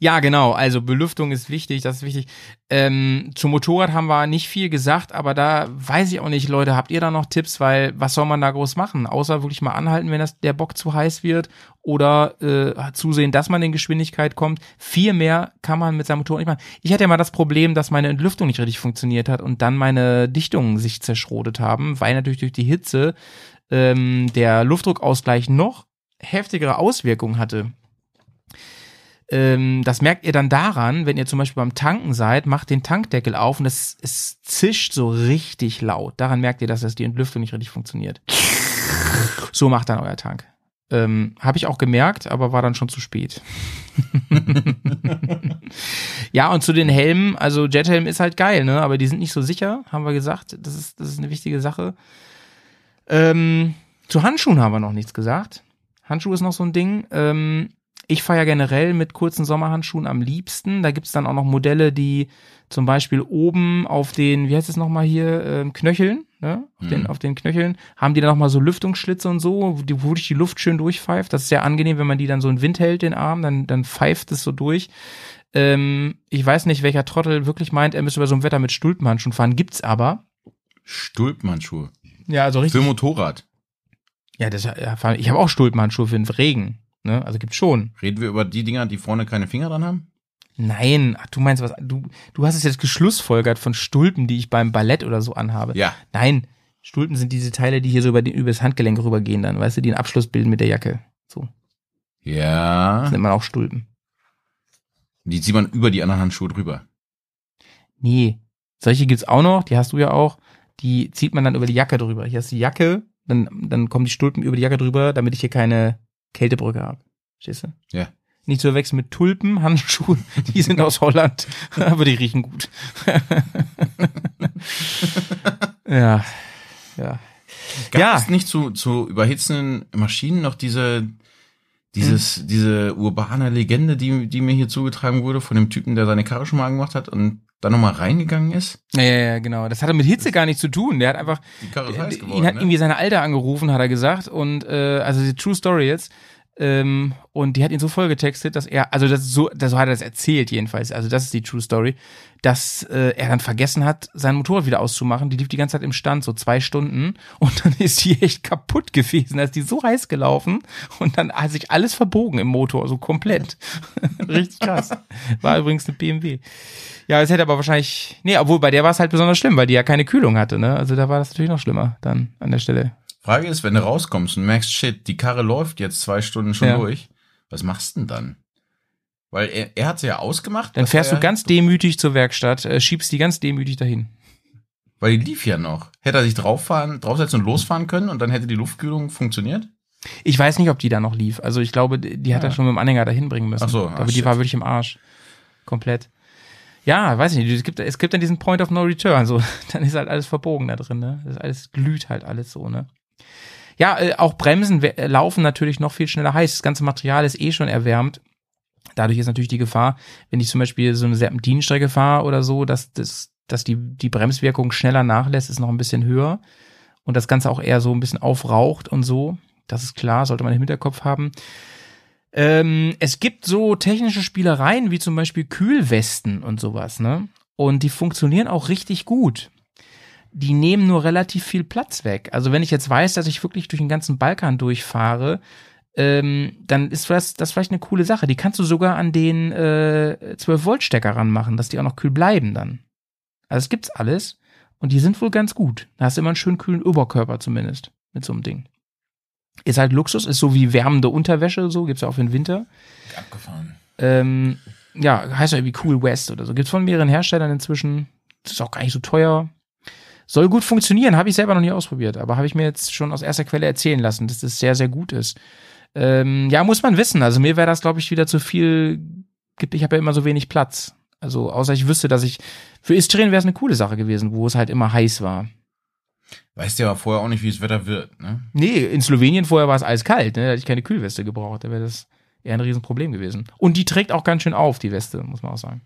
Ja, genau. Also Belüftung ist wichtig, das ist wichtig. Ähm, zum Motorrad haben wir nicht viel gesagt, aber da weiß ich auch nicht, Leute, habt ihr da noch Tipps? Weil was soll man da groß machen? Außer wirklich mal anhalten, wenn das der Bock zu heiß wird oder äh, zusehen, dass man in Geschwindigkeit kommt. Viel mehr kann man mit seinem Motorrad nicht machen. Ich hatte ja mal das Problem, dass meine Entlüftung nicht richtig funktioniert hat und dann meine Dichtungen sich zerschrotet haben, weil natürlich durch die Hitze ähm, der Luftdruckausgleich noch heftigere Auswirkungen hatte. Ähm, das merkt ihr dann daran, wenn ihr zum Beispiel beim Tanken seid, macht den Tankdeckel auf und es, es zischt so richtig laut. Daran merkt ihr, dass das die Entlüftung nicht richtig funktioniert. So macht dann euer Tank. Ähm, Habe ich auch gemerkt, aber war dann schon zu spät. ja, und zu den Helmen, also Jethelm ist halt geil, ne? Aber die sind nicht so sicher, haben wir gesagt. Das ist, das ist eine wichtige Sache. Ähm, zu Handschuhen haben wir noch nichts gesagt. Handschuh ist noch so ein Ding. Ähm, ich fahre ja generell mit kurzen Sommerhandschuhen am liebsten. Da gibt's dann auch noch Modelle, die zum Beispiel oben auf den, wie heißt es nochmal hier, ähm, Knöcheln, ne? Auf, den, auf den Knöcheln, haben die dann nochmal so Lüftungsschlitze und so, wo die- wo dich die Luft schön durchpfeift. Das ist sehr angenehm, wenn man die dann so in Wind hält, den Arm, dann, dann pfeift es so durch. Ähm, ich weiß nicht, welcher Trottel wirklich meint, er müsste bei so einem Wetter mit Stulpenhandschuhen fahren. Gibt's aber. Stulpmannschuhe. Ja, also Für Motorrad. Ja, das, ja, ich habe auch Stulpenhandschuhe für den Regen. Ne? Also gibt's schon. Reden wir über die Dinger, die vorne keine Finger dran haben? Nein, ach, du meinst was? Du, du hast es jetzt geschlussfolgert von Stulpen, die ich beim Ballett oder so anhabe. Ja. Nein, Stulpen sind diese Teile, die hier so über, die, über das Handgelenk rübergehen dann, weißt du, die einen Abschluss bilden mit der Jacke. So, Ja. das nennt man auch Stulpen. Die zieht man über die anderen Handschuhe drüber. Nee, solche gibt's auch noch, die hast du ja auch. Die zieht man dann über die Jacke drüber. Hier hast du die Jacke, dann, dann kommen die Stulpen über die Jacke drüber, damit ich hier keine Kältebrücke habe. Verstehst du? Ja. Nicht zu verwechseln mit Tulpen, Handschuhen, die sind aus Holland, aber die riechen gut. ja, ja. Gab Ja. es nicht zu, zu überhitzenden Maschinen noch diese, dieses, Hm. diese urbane Legende, die, die mir hier zugetragen wurde von dem Typen, der seine Karre schon mal angemacht hat und dann nochmal reingegangen ist? Ja, ja, ja, genau. Das hatte mit Hitze gar nichts zu tun. Der hat einfach, Die Karre ist heiß ihn geworden, hat ne? irgendwie seine Alte angerufen, hat er gesagt. Und äh, also die True Story jetzt. Ähm, und die hat ihn so voll getextet, dass er, also das ist so, das, so hat er das erzählt jedenfalls. Also das ist die True Story, dass äh, er dann vergessen hat, sein Motorrad wieder auszumachen. Die lief die ganze Zeit im Stand, so zwei Stunden. Und dann ist die echt kaputt gewesen. Da ist die so heiß gelaufen und dann hat sich alles verbogen im Motor, so komplett. Richtig krass. War übrigens eine BMW. Ja, es hätte aber wahrscheinlich, nee, obwohl bei der war es halt besonders schlimm, weil die ja keine Kühlung hatte, ne? Also da war das natürlich noch schlimmer dann an der Stelle. Frage ist, wenn du rauskommst und merkst, shit, die Karre läuft jetzt zwei Stunden schon Ja. durch, was machst du denn dann? Weil er, er hat sie ja ausgemacht. Dann fährst du ganz demütig zur Werkstatt, äh, schiebst die ganz demütig dahin. Weil die lief ja noch. Hätte er sich drauffahren, draufsetzen und losfahren können und dann hätte die Luftkühlung funktioniert? Ich weiß nicht, ob die da noch lief. Also ich glaube, die hat Ja. er schon mit dem Anhänger dahin bringen müssen. Ach so, aber ah, die shit. war wirklich im Arsch. Komplett. Ja, weiß ich nicht. Es gibt, es gibt dann diesen Point of No Return. So, dann ist halt alles verbogen da drin. Ne? Das ist alles glüht halt alles so. Ne? Ja, äh, auch Bremsen äh, laufen natürlich noch viel schneller heiß. Das ganze Material ist eh schon erwärmt. Dadurch ist natürlich die Gefahr, wenn ich zum Beispiel so eine Serpentinenstrecke fahre oder so, dass, das, dass die, die Bremswirkung schneller nachlässt, ist noch ein bisschen höher. Und das Ganze auch eher so ein bisschen aufraucht und so. Das ist klar, sollte man im Hinterkopf haben. Ähm, es gibt so technische Spielereien wie zum Beispiel Kühlwesten und sowas, ne? Und die funktionieren auch richtig gut. Die nehmen nur relativ viel Platz weg. Also wenn ich jetzt weiß, dass ich wirklich durch den ganzen Balkan durchfahre, ähm, dann ist das, das vielleicht eine coole Sache. Die kannst du sogar an den äh, 12-Volt-Stecker ranmachen, dass die auch noch kühl bleiben dann. Also es gibt's alles und die sind wohl ganz gut. Da hast du immer einen schönen kühlen Oberkörper zumindest mit so einem Ding. Ist halt Luxus, ist so wie wärmende Unterwäsche, so gibt's ja auch für den Winter. Abgefahren. Ähm, ja, heißt ja irgendwie Cool West oder so. Gibt's von mehreren Herstellern inzwischen. Das ist auch gar nicht so teuer. Soll gut funktionieren, habe ich selber noch nie ausprobiert, aber habe ich mir jetzt schon aus erster Quelle erzählen lassen, dass das sehr, sehr gut ist. Ähm, ja, muss man wissen. Also mir wäre das, glaube ich, wieder zu viel. Ich habe ja immer so wenig Platz. Also außer ich wüsste, dass ich für Istrien wäre es eine coole Sache gewesen, wo es halt immer heiß war. Weißt ja aber vorher auch nicht, wie das Wetter wird, ne? Nee, in Slowenien vorher war es eiskalt, ne? Da hatte ich keine Kühlweste gebraucht. Da wäre das eher ein Riesenproblem gewesen. Und die trägt auch ganz schön auf, die Weste, muss man auch sagen.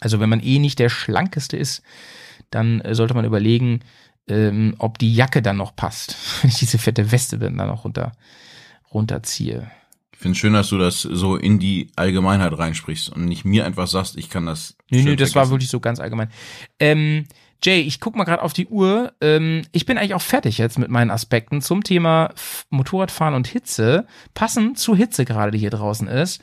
Also wenn man eh nicht der schlankeste ist, dann äh, sollte man überlegen, ähm, ob die Jacke dann noch passt. Wenn ich diese fette Weste dann da noch runter, runterziehe. Ich finde schön, dass du das so in die Allgemeinheit reinsprichst und nicht mir einfach sagst, ich kann das. Nee, schön nee, das war vergessen. wirklich so ganz allgemein. Ähm, Jay, ich guck mal gerade auf die Uhr. Ähm, ich bin eigentlich auch fertig jetzt mit meinen Aspekten zum Thema Motorradfahren und Hitze. Passend zur Hitze gerade, die hier draußen ist.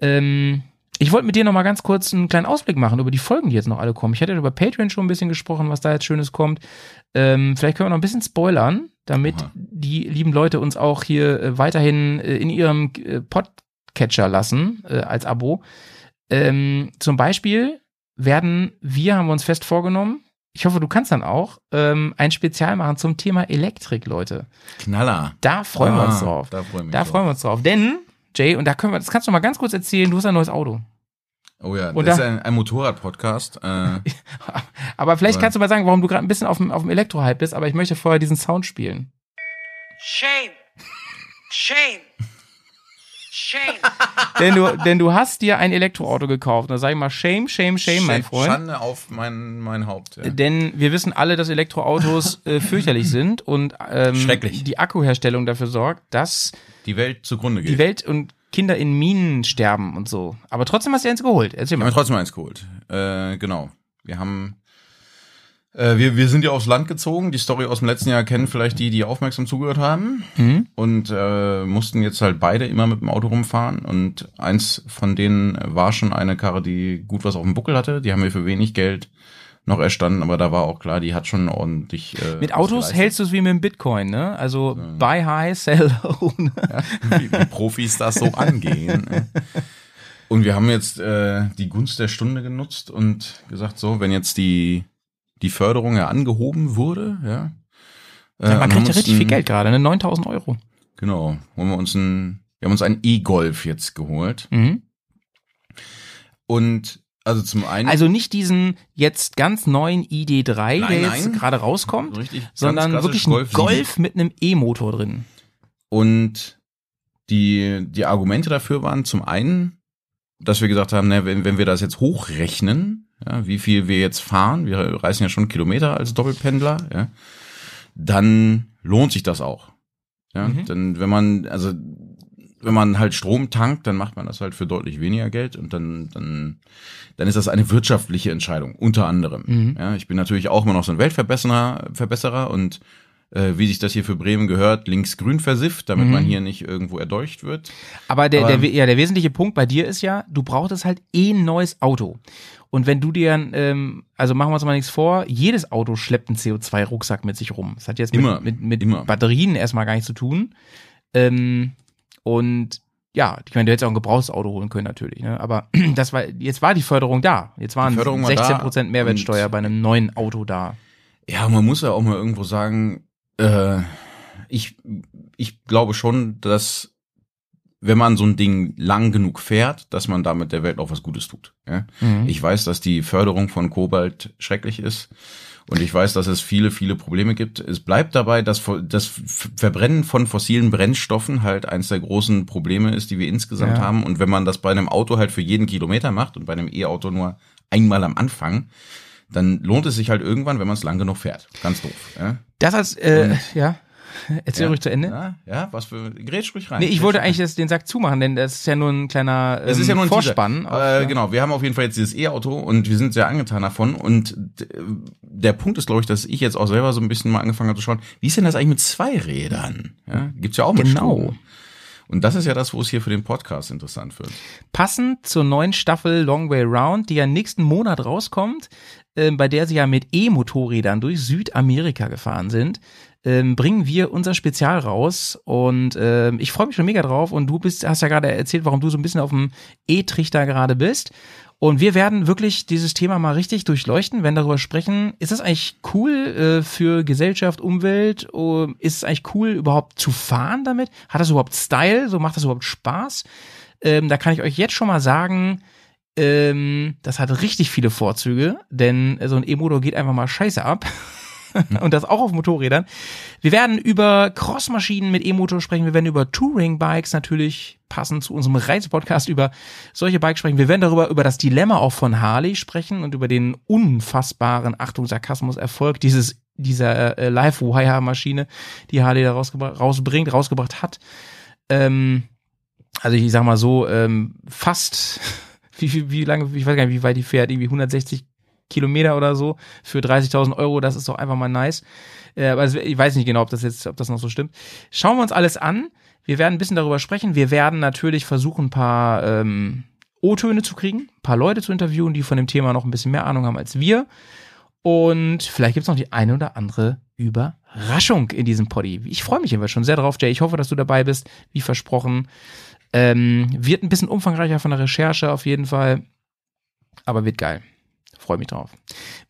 Ähm, ich wollte mit dir noch mal ganz kurz einen kleinen Ausblick machen über die Folgen, die jetzt noch alle kommen. Ich hatte über Patreon schon ein bisschen gesprochen, was da jetzt Schönes kommt. Ähm, vielleicht können wir noch ein bisschen spoilern, damit Aha. die lieben Leute uns auch hier äh, weiterhin äh, in ihrem äh, Podcatcher lassen äh, als Abo. Ähm, zum Beispiel werden wir, haben wir uns fest vorgenommen, ich hoffe, du kannst dann auch, ähm, ein Spezial machen zum Thema Elektrik, Leute. Knaller. Da freuen wir uns Ah, drauf. Da freuen Da freuen wir uns drauf. Denn, Jay, und da können wir, das kannst du mal ganz kurz erzählen, du hast ein neues Auto. Oh ja, Und das da- ist ein, ein Motorrad-Podcast. Äh, Aber vielleicht Aber- kannst du mal sagen, warum du gerade ein bisschen auf dem, auf dem Elektro-Hype bist, aber ich möchte vorher diesen Sound spielen. Shame. Shame. Shame. denn, du, denn du hast dir ein Elektroauto gekauft. Da sag ich mal, shame, shame, shame, mein Freund. Schande auf mein, mein Haupt. Ja. Denn wir wissen alle, dass Elektroautos äh, fürchterlich sind und ähm, Schrecklich. die Akkuherstellung dafür sorgt, dass Die Welt zugrunde geht. die Welt und Kinder in Minen sterben und so. Aber trotzdem hast du eins geholt. Erzähl Wir haben mal. trotzdem eins geholt. Äh, genau. Wir haben, wir, wir sind ja aufs Land gezogen. Die Story aus dem letzten Jahr kennen vielleicht die, die aufmerksam zugehört haben. Mhm. Und äh, mussten jetzt halt beide immer mit dem Auto rumfahren. Und eins von denen war schon eine Karre, die gut was auf dem Buckel hatte. Die haben wir für wenig Geld noch erstanden, aber da war auch klar, die hat schon ordentlich. Äh, Mit Autos hältst du es wie mit dem Bitcoin, ne? Also buy high, sell low. ne? wie, wie Profis das so angehen. Und wir haben jetzt äh, die Gunst der Stunde genutzt und gesagt, so, wenn jetzt die, die Förderung ja angehoben wurde, ja. äh, Ja, man haben kriegt ja richtig ein- viel Geld gerade, ne? 9000 Euro. Genau, holen wir uns ein, wir haben uns einen E-Golf jetzt geholt. Mhm. Und also zum einen. Also nicht diesen jetzt ganz neuen ID3, Nein, der jetzt gerade rauskommt, richtig, sondern wirklich ein Golf Golf, 7. mit einem E-Motor drin. Und die, die Argumente dafür waren zum einen, dass wir gesagt haben, ne, wenn, wenn wir das jetzt hochrechnen, ja, wie viel wir jetzt fahren, wir reisen ja schon Kilometer als Doppelpendler, ja, dann lohnt sich das auch. Ja, Mhm. denn wenn man, also wenn man halt Strom tankt, dann macht man das halt für deutlich weniger Geld und dann, dann, dann ist das eine wirtschaftliche Entscheidung, unter anderem. Mhm. Ja, ich bin natürlich auch immer noch so ein Weltverbesserer Verbesserer und äh, wie sich das hier für Bremen gehört, links-grün versifft, damit Mhm. man hier nicht irgendwo erdolcht wird. Aber der, Aber- der, ja, der wesentliche Punkt bei dir ist ja, du brauchtest halt eh ein neues Auto. Und wenn du dir, ähm, also machen wir uns mal nichts vor, jedes Auto schleppt einen CO2-Rucksack mit sich rum. Das hat jetzt mit, Immer, mit, mit immer. Batterien erstmal gar nichts zu tun. Ähm, und ja, ich meine, du hättest auch ein gebrauchtes Auto holen können natürlich, ne? Aber das war, jetzt war die Förderung da. Jetzt waren Die Förderung war 16 da Prozent Mehrwertsteuer bei einem neuen Auto da. Ja, man muss ja auch mal irgendwo sagen, äh, ich, ich glaube schon, dass wenn man so ein Ding lang genug fährt, dass man damit der Welt auch was Gutes tut. Ja? Mhm. Ich weiß, dass die Förderung von Kobalt schrecklich ist. Und ich weiß, dass es viele, viele Probleme gibt. Es bleibt dabei, dass das Verbrennen von fossilen Brennstoffen halt eines der großen Probleme ist, die wir insgesamt Ja. haben. Und wenn man das bei einem Auto halt für jeden Kilometer macht und bei einem E-Auto nur einmal am Anfang, dann lohnt es sich halt irgendwann, wenn man es lang genug fährt. Ganz doof. Ja? Das als, äh, Und- ja, erzähl ja. ruhig zu Ende. Ja, ja, was für Grätsch ruhig rein. Nee, ich wollte eigentlich das, den Sack zumachen, denn das ist ja nur ein kleiner ähm, ist ja nur ein Vorspann. Teaser. auf- Äh, ja. Genau, wir haben auf jeden Fall jetzt dieses E-Auto und wir sind sehr angetan davon. Und d- der Punkt ist, glaube ich, dass ich jetzt auch selber so ein bisschen mal angefangen habe zu schauen, wie ist denn das eigentlich mit zwei Rädern? Ja, gibt's ja auch mit Genau. Strom. Und das ist ja das, wo es hier für den Podcast interessant wird. Passend zur neuen Staffel Long Way Round, die ja nächsten Monat rauskommt, äh, bei der sie ja mit E-Motorrädern durch Südamerika gefahren sind, ähm, bringen wir unser Spezial raus und ähm, ich freue mich schon mega drauf und du bist, hast ja gerade erzählt, warum du so ein bisschen auf dem E-Trichter gerade bist und wir werden wirklich dieses Thema mal richtig durchleuchten, wenn darüber sprechen, ist das eigentlich cool äh, für Gesellschaft, Umwelt, oh, ist es eigentlich cool überhaupt zu fahren damit? Hat das überhaupt Style? So macht das überhaupt Spaß? Ähm, da kann ich euch jetzt schon mal sagen, ähm, das hat richtig viele Vorzüge, denn so ein E-Motor geht einfach mal scheiße ab. und das auch auf Motorrädern. Wir werden über Crossmaschinen mit E-Motor sprechen. Wir werden über Touring-Bikes natürlich passend zu unserem Reisepodcast über solche Bikes sprechen. Wir werden darüber über das Dilemma auch von Harley sprechen und über den unfassbaren Achtung Sarkasmus Erfolg dieses dieser äh, Live-Wire-Maschine, die Harley da rausbringt, rausgebracht hat. Ähm, also ich sag mal so, ähm, fast wie, wie, wie lange, ich weiß gar nicht, wie weit die fährt, irgendwie 160 Kilometer oder so für 30.000 Euro, das ist doch einfach mal nice. Äh, also ich weiß nicht genau, ob das jetzt, ob das noch so stimmt. Schauen wir uns alles an. Wir werden ein bisschen darüber sprechen. Wir werden natürlich versuchen, ein paar ähm, O-Töne zu kriegen, ein paar Leute zu interviewen, die von dem Thema noch ein bisschen mehr Ahnung haben als wir. Und vielleicht gibt's noch die eine oder andere Überraschung in diesem Poddy. Ich freue mich jedenfalls schon sehr drauf, Jay. Ich hoffe, dass du dabei bist, wie versprochen. Ähm, wird ein bisschen umfangreicher von der Recherche auf jeden Fall, aber wird geil freue mich drauf.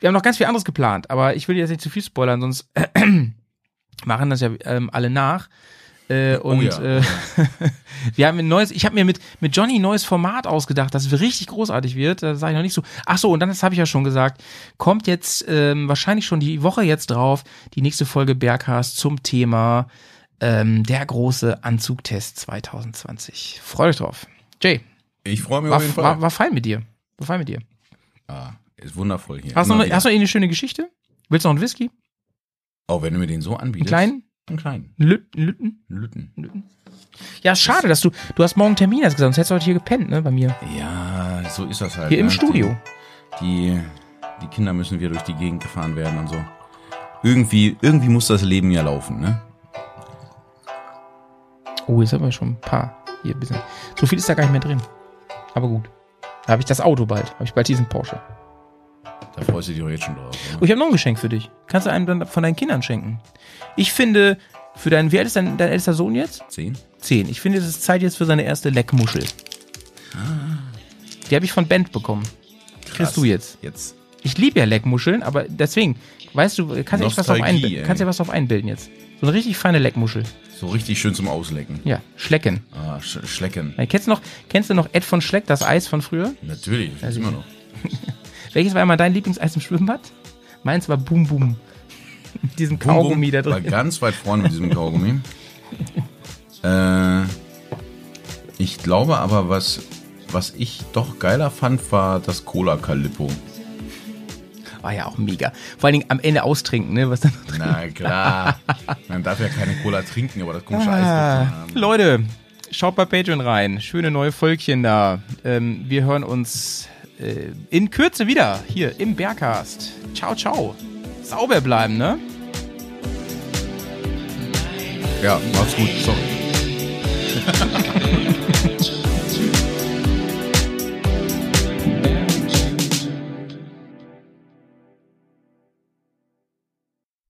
Wir haben noch ganz viel anderes geplant, aber ich will jetzt nicht zu viel spoilern, sonst machen das ja ähm, alle nach. Äh, oh und ja. äh, wir haben ein neues, ich habe mir mit, mit Johnny ein neues Format ausgedacht, das richtig großartig wird. Da sage ich noch nicht so. Ach so, und dann, das habe ich ja schon gesagt, kommt jetzt ähm, wahrscheinlich schon die Woche jetzt drauf, die nächste Folge Berghast zum Thema ähm, der große Anzugtest 2020. Freut euch drauf. Jay. Ich freue mich war, auf jeden Fall. War, war fein mit dir. War fein mit dir. Ah, ist wundervoll hier. Hast du noch, hast du noch eine schöne Geschichte? Willst du noch einen Whisky? Oh, wenn du mir den so anbietest. Einen kleinen? Einen kleinen. Lütten? Lütten? Lütten. Lütten. Ja, schade, dass du, du hast morgen Termin, hast gesagt, sonst hättest du heute hier gepennt, ne, bei mir. Ja, so ist das halt. Hier ne? im Studio. Die, die, die Kinder müssen wieder durch die Gegend gefahren werden und so. Irgendwie, irgendwie muss das Leben ja laufen, ne? Oh, jetzt haben wir schon ein paar. Hier ein bisschen. So viel ist da gar nicht mehr drin. Aber gut. Da habe ich das Auto bald. Habe ich bald diesen Porsche. Da freust du dich auch jetzt schon drauf. Oder? Oh, ich habe noch ein Geschenk für dich. Kannst du einem dann von deinen Kindern schenken. Ich finde, für deinen, wie alt ist dein, dein ältester Sohn jetzt? Zehn. Zehn. Ich finde, es ist Zeit jetzt für seine erste Leckmuschel. Die habe ich von Bent bekommen. Krass. Kriegst du jetzt. Jetzt. Ich liebe ja Leckmuscheln, aber deswegen, weißt du, kannst du was drauf einbilden. Kannst was drauf einbilden jetzt. So eine richtig feine Leckmuschel. So richtig schön zum Auslecken. Ja, Schlecken. Ah, Sch Schlecken. Ja, Kennst du noch, kennst du noch Ed von Schleck, das Eis von früher? Natürlich, das Also- immer noch. Welches war immer dein Lieblingseis im Schwimmbad? Meins war Boom Boom. Mit diesem Kaugummi da War drin. ganz weit vorne mit diesem Kaugummi. äh, ich glaube aber, was, was ich doch geiler fand, war das Cola Calippo. War ja auch mega. Vor allen Dingen am Ende austrinken, ne? Was dann Na klar. Man darf ja keine Cola trinken, aber das komische Eis Ah, wir haben. Leute, schaut bei Patreon rein. Schöne neue Völkchen da. Ähm, wir hören uns äh, in Kürze wieder hier im Bergcast. Ciao, ciao. Sauber bleiben, ne? Ja, macht's gut. Sorry.